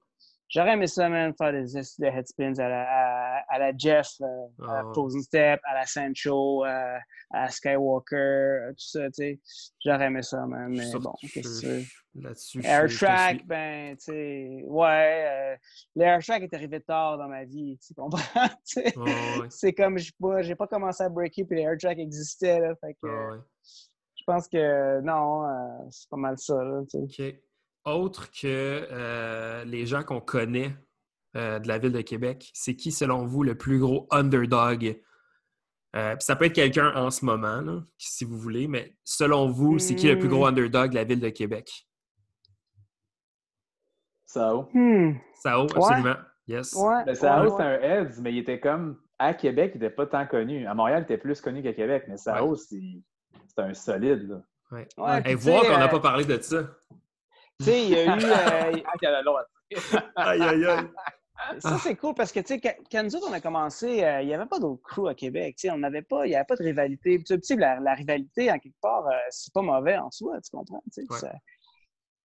j'aurais aimé ça, man, faire des, des headspins à la, à, à la Jeff, euh, à la Ah. Frozen Step, à la Sancho, euh, à Skywalker, euh, tout ça, tu sais. J'aurais aimé ça, man, mais bon, qu'est-ce que tu veux? Là-dessus, je- Air je te Track, suis. ben, tu sais, ouais, euh, l'Air Track est arrivé tard dans ma vie, tu comprends? Ouais, C'est comme, j'ai pas, j'ai pas commencé à breaker puis l'Air Track existait, là, fait que ouais. je pense que non, euh, c'est pas mal ça, là, tu sais. Autre que euh, les gens qu'on connaît euh, de la ville de Québec, c'est qui, selon vous, le plus gros underdog? Euh, puis ça peut être quelqu'un en ce moment, là, si vous voulez, mais selon vous, c'est qui le plus gros Hmm. underdog de la ville de Québec? Sao. Hmm, Sao, absolument. Yes. ouais. Ben, Sao, ouais, c'est un Heads, mais il était comme. À Québec, il n'était pas tant connu. À Montréal, il était plus connu qu'à Québec, mais Sao, c'est c'est un solide. Là. Ouais. ouais, Hey, puis, voir qu'on n'a pas parlé de ça. Tu sais, il y a eu. euh, Ah. Aïe, aïe, aïe. Ça, c'est cool parce que, tu sais, quand, quand nous autres, on a commencé, euh, il n'y avait pas d'autres crews à Québec. Tu sais, on n'avait pas, il n'y avait pas de rivalité. Tu sais, la, la rivalité, en quelque part, euh, c'est pas mauvais en soi, tu comprends? Tu sais, Ouais. ça-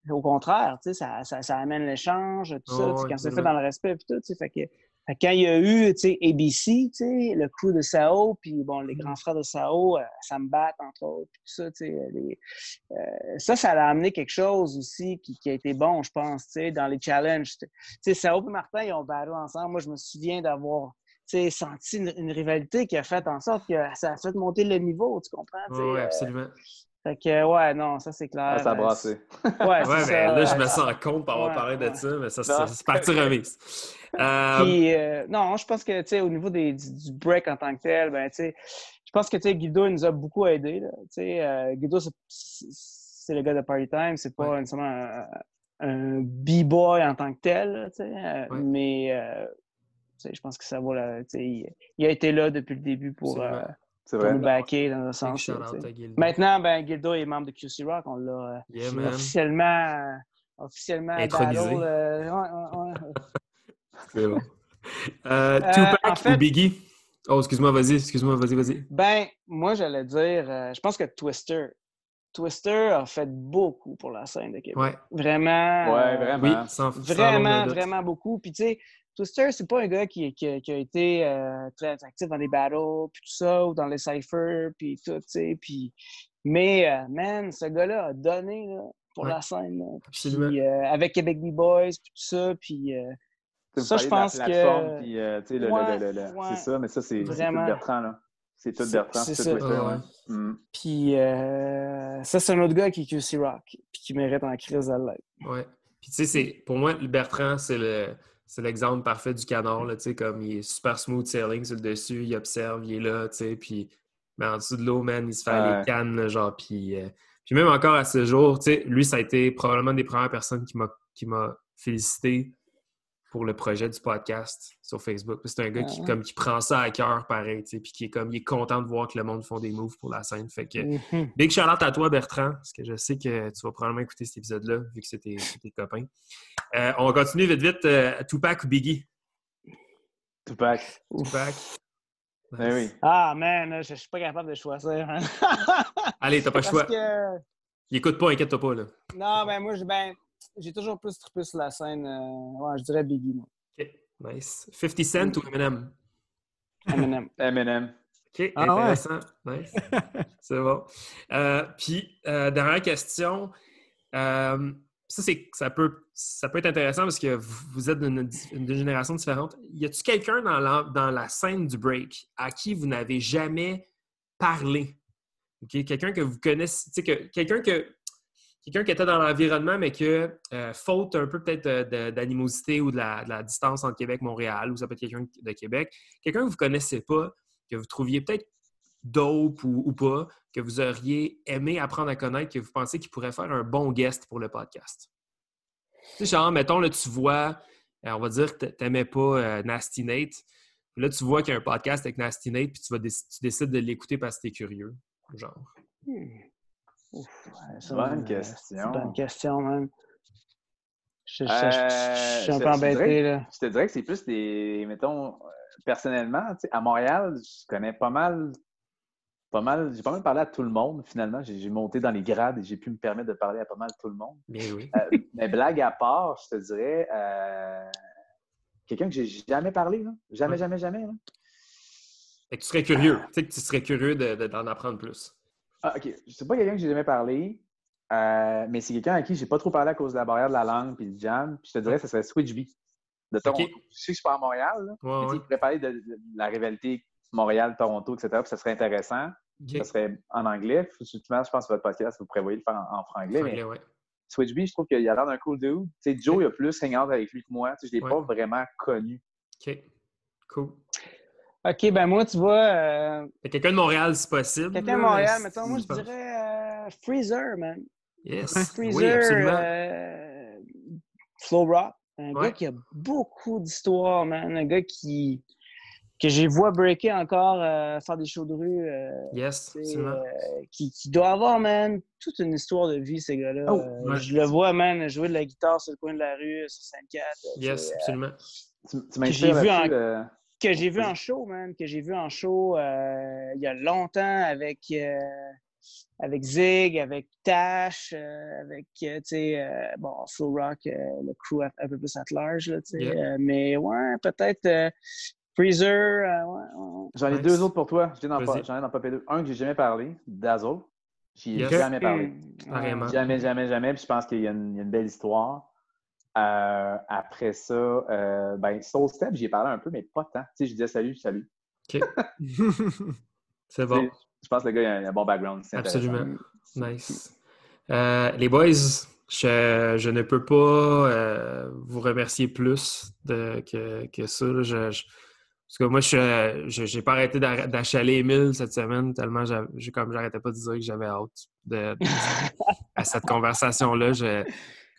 au contraire, tu sais, ça, ça, ça amène l'échange, tout ça, Oh, tu sais, ouais, quand c'est fait dans le respect, puis tout, tu sais, fait que, fait quand il y a eu, tu sais, ABC, tu sais, le crew de Sao, puis bon, les grands frères de Sao, euh, Sam Bat, entre autres, puis tout ça, tu sais, les- euh, ça, ça a amené quelque chose aussi qui, qui a été bon, je pense, tu sais, dans les challenges. Tu sais, Sao et Martin, ils ont battu ensemble. Moi, je me souviens d'avoir, tu sais, senti une, une rivalité qui a fait en sorte que ça a fait monter le niveau, tu comprends? Oui, euh, absolument. Fait que, ouais, non, ça, c'est clair. Ah, ça a brassé. Ouais, c'est Ouais, ça, mais là, je me sens compte pour avoir Ouais, parlé de ouais. ça, mais ça, c'est c'est parti remise. Euh, Puis, euh, non, je pense que, tu sais, au niveau des, du, du break en tant que tel, ben, tu sais, je pense que, tu sais, Guido, il nous a beaucoup aidés, là. Tu sais, euh, Guido, c'est- le gars de Party Time, c'est pas Ouais. nécessairement un, un b-boy en tant que tel, tu sais, euh, Ouais. mais, euh, tu sais, je pense que ça vaut la, tu sais, il, il a été là depuis le début pour, euh, C'est vrai. nous backer dans un sens. Gildo. Maintenant, ben, Guido est membre de QC Rock, on l'a euh, Yeah, officiellement, officiellement Intronisé. euh, ouais, ouais, ouais. C'est bon. Euh, Euh, Tupac en fait- ou Biggie? Oh, excuse-moi, vas-y, excuse-moi, vas-y, vas-y. Ben, moi, j'allais dire, euh, je pense que Twister. Twister a fait beaucoup pour la scène de Québec. Ouais, Vraiment. Ouais, euh, vraiment. oui, sans, sans Vraiment, vraiment beaucoup. Puis, tu sais, Twister, c'est pas un gars qui, qui- qui a été euh, très actif dans les battles, puis tout ça, ou dans les cyphers, puis tout, tu sais. Puis... Mais, euh, man, ce gars-là a donné là, pour Ouais. la scène. là. Puis, euh, avec Québec B-Boys, puis tout ça. Puis, euh, Ça, je la pense que- plateforme, puis, euh, tu sais, le- le- Ouais, le- le- ouais. c'est ça, mais ça, c'est. Bertrand, là. C'est tout Bertrand, c'est tout Twitter, ouais. Mm. Puis euh, ça, c'est un autre gars qui est QC Rock, puis qui mérite en crise à l'aide. Ouais. Puis tu sais, c'est pour moi, Bertrand, c'est le c'est l'exemple parfait du canard, là, tu sais, comme il est super smooth sailing sur le dessus, il observe, il est là, tu sais, puis mais en dessous de l'eau, man, il se fait les cannes, genre, puis, euh, puis même encore à ce jour, tu sais, lui, ça a été probablement des premières personnes qui m'a félicité pour le projet du podcast sur Facebook. C'est un gars qui, comme, qui prend ça à cœur, pareil, puis qui est comme il est content de voir que le monde font des moves pour la scène. Fait que mm-hmm. big shout out à toi, Bertrand, parce que je sais que tu vas probablement écouter cet épisode-là, vu que c'est tes, copains. Euh, on va continuer vite vite. Euh, Tupac ou Biggie? Tupac. Tupac. Ben oui. Ah man, je, suis pas capable de choisir. Hein. Allez, t'as pas le choix. Il écoute pas, inquiète-toi pas. Là. Non, ben moi, je, ben, j'ai toujours plus trippé sur la scène. Euh, ouais, je dirais Biggie, moi. OK, nice. 50 Cent ou Eminem? Eminem. Eminem. OK, ah, intéressant. Nice. c'est bon. Euh, puis, euh, dernière question. ça, ça, peut, ça peut être intéressant parce que vous êtes d'une génération différente. Y a-t-il quelqu'un dans la, dans la scène du break à qui vous n'avez jamais parlé? Quelqu'un que vous connaissez, que, quelqu'un que quelqu'un qui était dans l'environnement, mais que, euh, faute un peu peut-être d'animosité ou de la, distance entre Québec et Montréal, ou ça peut être quelqu'un de Québec, quelqu'un que vous ne connaissez pas, que vous trouviez peut-être dope ou, pas, que vous auriez aimé apprendre à connaître, que vous pensez qu'il pourrait faire un bon guest pour le podcast? Tu sais, genre, mettons, là, tu vois, euh, on va dire que tu n'aimais pas euh, Nasty Nate, là, tu vois qu'il y a un podcast avec Nasty Nate, puis tu, vas tu décides de l'écouter parce que tu es curieux, genre. Hmm. C'est bonne question. C'est une bonne question, man. Je, je, suis un peu embêté, là. Je te dirais que c'est plus des, mettons, personnellement, à Montréal, je connais pas mal, pas mal, j'ai pas mal parlé à tout le monde, finalement. J'ai monté dans les grades et j'ai pu me permettre de parler à pas mal tout le monde. Bien oui. Euh, mais blague à part, je te dirais, euh, quelqu'un que j'ai jamais parlé, là. Jamais, jamais, jamais, là. Et tu serais curieux, tu sais que tu serais curieux d'en apprendre plus. Ah, OK. C'est pas quelqu'un que j'ai jamais parlé, euh, mais c'est quelqu'un à qui j'ai pas trop parlé à cause de la barrière de la langue puis du jam. Puis je te dirais, que ce serait Switch B de Toronto. Je sais que je suis pas à Montréal, là, mais il pourrait parler de, la rivalité Montréal-Toronto, etc. Puis ça serait intéressant. Ça serait en anglais. Justement, je pense que votre podcast, vous prévoyez le faire en, franglais. Mais Switch B, je trouve qu'il a l'air d'un cool dude. sais, Joe, il a plus hang avec lui que moi. je ne l'ai pas vraiment connu. OK. Cool. OK, ben moi, tu vois. Euh... Quelqu'un de Montréal, c'est possible. Quelqu'un de Montréal, mettons, moi, je dirais euh, Freezer, man. Yes. Freezer, oui, absolument. Euh, Flow Rock. Un gars qui a beaucoup d'histoires, man. Un gars qui. que j'ai vu breaker encore, euh, faire des shows de rue. Euh, yes, absolument. Qui, qui, doit avoir, man, toute une histoire de vie, ces gars-là. Oh, je le vois, man, jouer de la guitare sur le coin de la rue, sur 5-4. Yes, absolument. Tu, tu J'ai vu en que j'ai vu en show, man, que j'ai vu en show euh, il y a longtemps avec, euh, avec Zig, avec Tash, euh, avec, tu sais, bon, Flow Rock, le crew un peu plus at large, tu sais. mais ouais, peut-être Freezer. Ouais, J'en ai deux autres pour toi. J'en ai dans pas deux. Un que j'ai jamais parlé, Dazzle. J'y ai jamais parlé. Jamais, jamais, jamais. Puis je pense qu'il y, a une belle histoire. Euh, après ça, euh, ben, Soul Step, j'y ai parlé un peu, mais pas tant. Tu sais, je disais salut, salut. OK. C'est bon. Je pense que le gars a un bon background. Absolument. Nice. Euh, les boys, je, je, ne peux pas euh, vous remercier plus de, que, que, ça. Je, parce que moi, je n'ai pas arrêté d'achaler Emile cette semaine tellement comme j'arrêtais pas de dire que j'avais hâte de, à cette conversation-là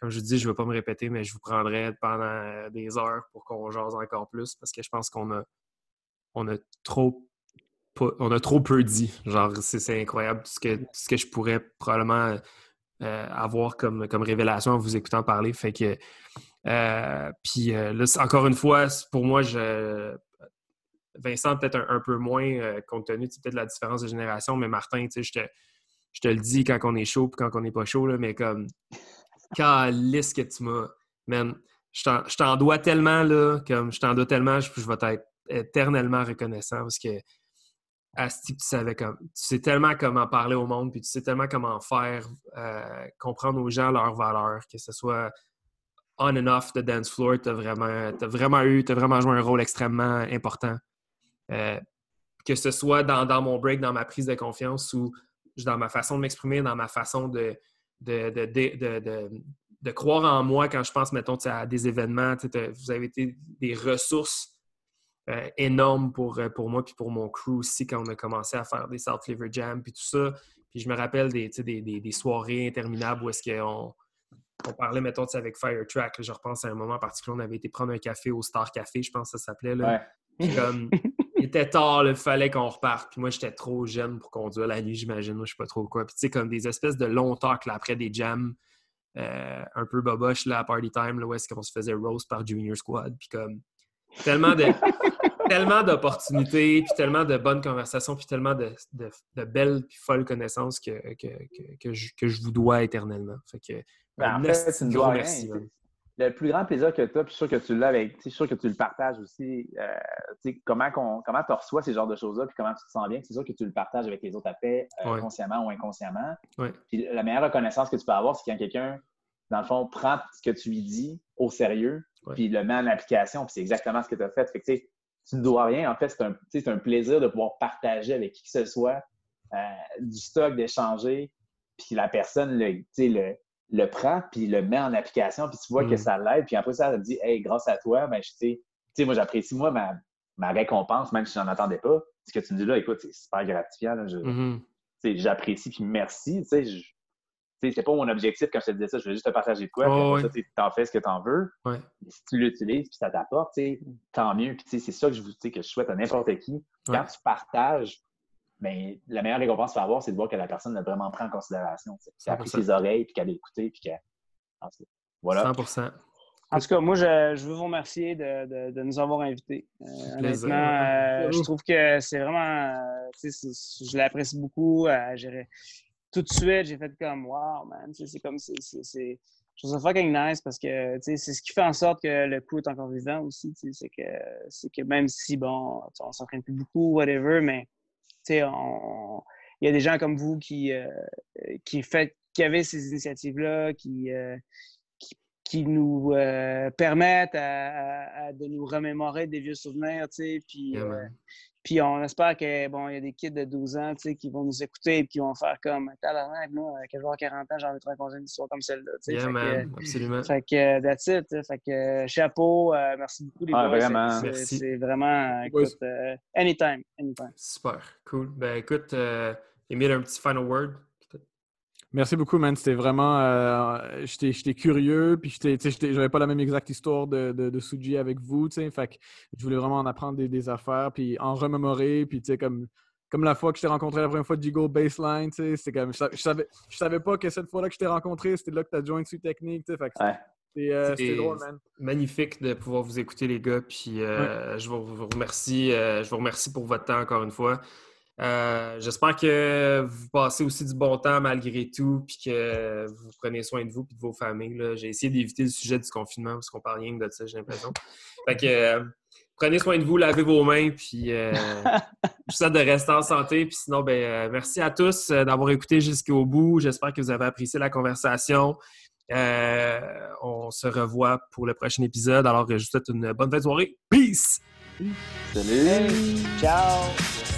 je vous dis, je ne veux pas me répéter, mais je vous prendrai pendant euh, des heures pour qu'on jase encore plus parce que je pense qu'on a, on a trop on a trop peu dit. Genre, c'est incroyable tout ce, que, ce que je pourrais probablement euh, avoir comme, comme révélation en vous écoutant parler. Fait que euh, puis là, encore une fois, pour moi, Vincent peut-être un, peu moins compte tenu peut-être de la différence de génération, mais Martin, tu sais, je te, je te le dis quand on est chaud et quand on n'est pas chaud, là, mais comme Calice que tu m'as. Man, je t'en dois tellement, là, comme je t'en dois tellement, je, vais être éternellement reconnaissant parce que Asti, tu savais comme. Tu sais tellement comment parler au monde, puis tu sais tellement comment faire euh, comprendre aux gens leurs valeurs, que ce soit on and off the dance floor, tu as vraiment, as vraiment eu, as vraiment joué un rôle extrêmement important. Euh, que ce soit dans, mon break, dans ma prise de confiance ou dans ma façon de m'exprimer, dans ma façon de de, de, croire en moi quand je pense, mettons, à des événements. Vous avez été des ressources euh, énormes pour, euh, pour moi puis pour mon crew aussi quand on a commencé à faire des South Flavor Jam puis tout ça. Puis je me rappelle des, des, des, soirées interminables où est-ce qu'on on parlait, mettons, avec Firetrack. je repense à un moment particulier, on avait été prendre un café au Star Café, je pense que ça s'appelait. Comme, il était tard, il fallait qu'on reparte. Puis moi, j'étais trop jeune pour conduire la nuit, j'imagine. Je sais pas trop quoi. Puis tu sais, comme des espèces de longs talks là, après des jams euh, un peu boboche là, à Party Time, là, où est-ce qu'on se faisait roast par Junior Squad. Puis comme tellement de tellement d'opportunités, puis tellement de bonnes conversations, puis tellement de, belles puis folles connaissances que, que, je, vous dois éternellement. Fait que, ben, en fait, le plus grand plaisir que tu as, puis sûr que tu l'as avec, je sûr que tu le partages aussi, euh, comment comment tu reçois ces genres de choses-là, puis comment tu te sens bien, c'est sûr que tu le partages avec les autres après, euh, consciemment ou inconsciemment. Puis la meilleure reconnaissance que tu peux avoir, c'est quand quelqu'un, dans le fond, prend ce que tu lui dis au sérieux, puis le met en application, puis c'est exactement ce que tu as fait. fait que, tu ne dois rien. En fait, c'est un, un, plaisir de pouvoir partager avec qui que ce soit euh, du stock, d'échanger, puis la personne, le, le, le prend, puis le met en application, puis tu vois que mm. ça l'aide, puis après ça, elle dit Hey, grâce à toi, ben, tu sais, moi, j'apprécie, moi, ma, ma, récompense, même si je n'en attendais pas. Ce que tu me dis là, écoute, c'est super gratifiant. Mm-hmm. J'apprécie, puis merci. Tu sais, c'est pas mon objectif quand je te disais ça, je voulais juste te partager de quoi. Oh, ça, tu en fais ce que tu en veux. Si tu l'utilises puis ça t'apporte, tant mieux. Puis c'est ça que je, vous, que je souhaite à n'importe qui. Quand tu partages, ben, la meilleure récompense vas avoir, c'est de voir que la personne l'a vraiment pris en considération. Qu'elle a pris ses oreilles, puis qu'elle a écouté, puis qu'elle. Voilà. 100 en tout cas, moi, je, veux vous remercier de, de, nous avoir invités. Euh, honnêtement, euh, je trouve que c'est vraiment. Euh, je l'apprécie beaucoup. tout de suite, j'ai fait comme Wow, man. C'est comme. C'est, je trouve ça fucking nice parce que c'est ce qui fait en sorte que le coup est encore vivant aussi. C'est que, que même si, bon, on s'entraîne plus beaucoup, whatever, mais il y a des gens comme vous qui, euh, qui, fait, qui avaient ces initiatives-là, qui, euh, qui, nous euh, permettent de nous remémorer des vieux souvenirs, puis, puis on espère que bon, il y a des kids de 12 ans qui vont nous écouter et qui vont faire comme Tabarnak, moi, quand je vais avoir 40 ans, j'ai envie de raconter une histoire comme celle-là. Yeah, man, que, absolument. Fait que that's it. Fait que chapeau, euh, merci beaucoup les ah, boys. Vraiment. C'est vraiment écoute, uh, anytime, anytime. Super, cool. Ben écoute, euh, Emile, un petit final word? Merci beaucoup, man. C'était vraiment. Euh, J'étais curieux, puis j'avais pas la même exacte histoire de, de, de Suji avec vous, tu sais. Fait que je voulais vraiment en apprendre des, des affaires, puis en remémorer, puis tu sais, comme, comme la fois que je t'ai rencontré la première fois de Jigo Baseline, tu sais. C'était comme. Je, savais, je savais pas que cette fois-là que je t'ai rencontré, c'était là que tu as joint sur technique, tu sais. Fait que euh, c'était drôle, man. Magnifique de pouvoir vous écouter, les gars. Puis euh, je vous remercie. je vous remercie pour votre temps encore une fois. Euh, j'espère que vous passez aussi du bon temps malgré tout, puis que vous prenez soin de vous et de vos familles. J'ai essayé d'éviter le sujet du confinement parce qu'on parle rien de ça, j'ai l'impression. Fait que euh, prenez soin de vous, lavez vos mains, puis euh, je souhaite de rester en santé. Puis sinon, ben, merci à tous d'avoir écouté jusqu'au bout. J'espère que vous avez apprécié la conversation. on se revoit pour le prochain épisode. Alors, je vous souhaite une bonne fin de soirée. Peace! Salut! ciao!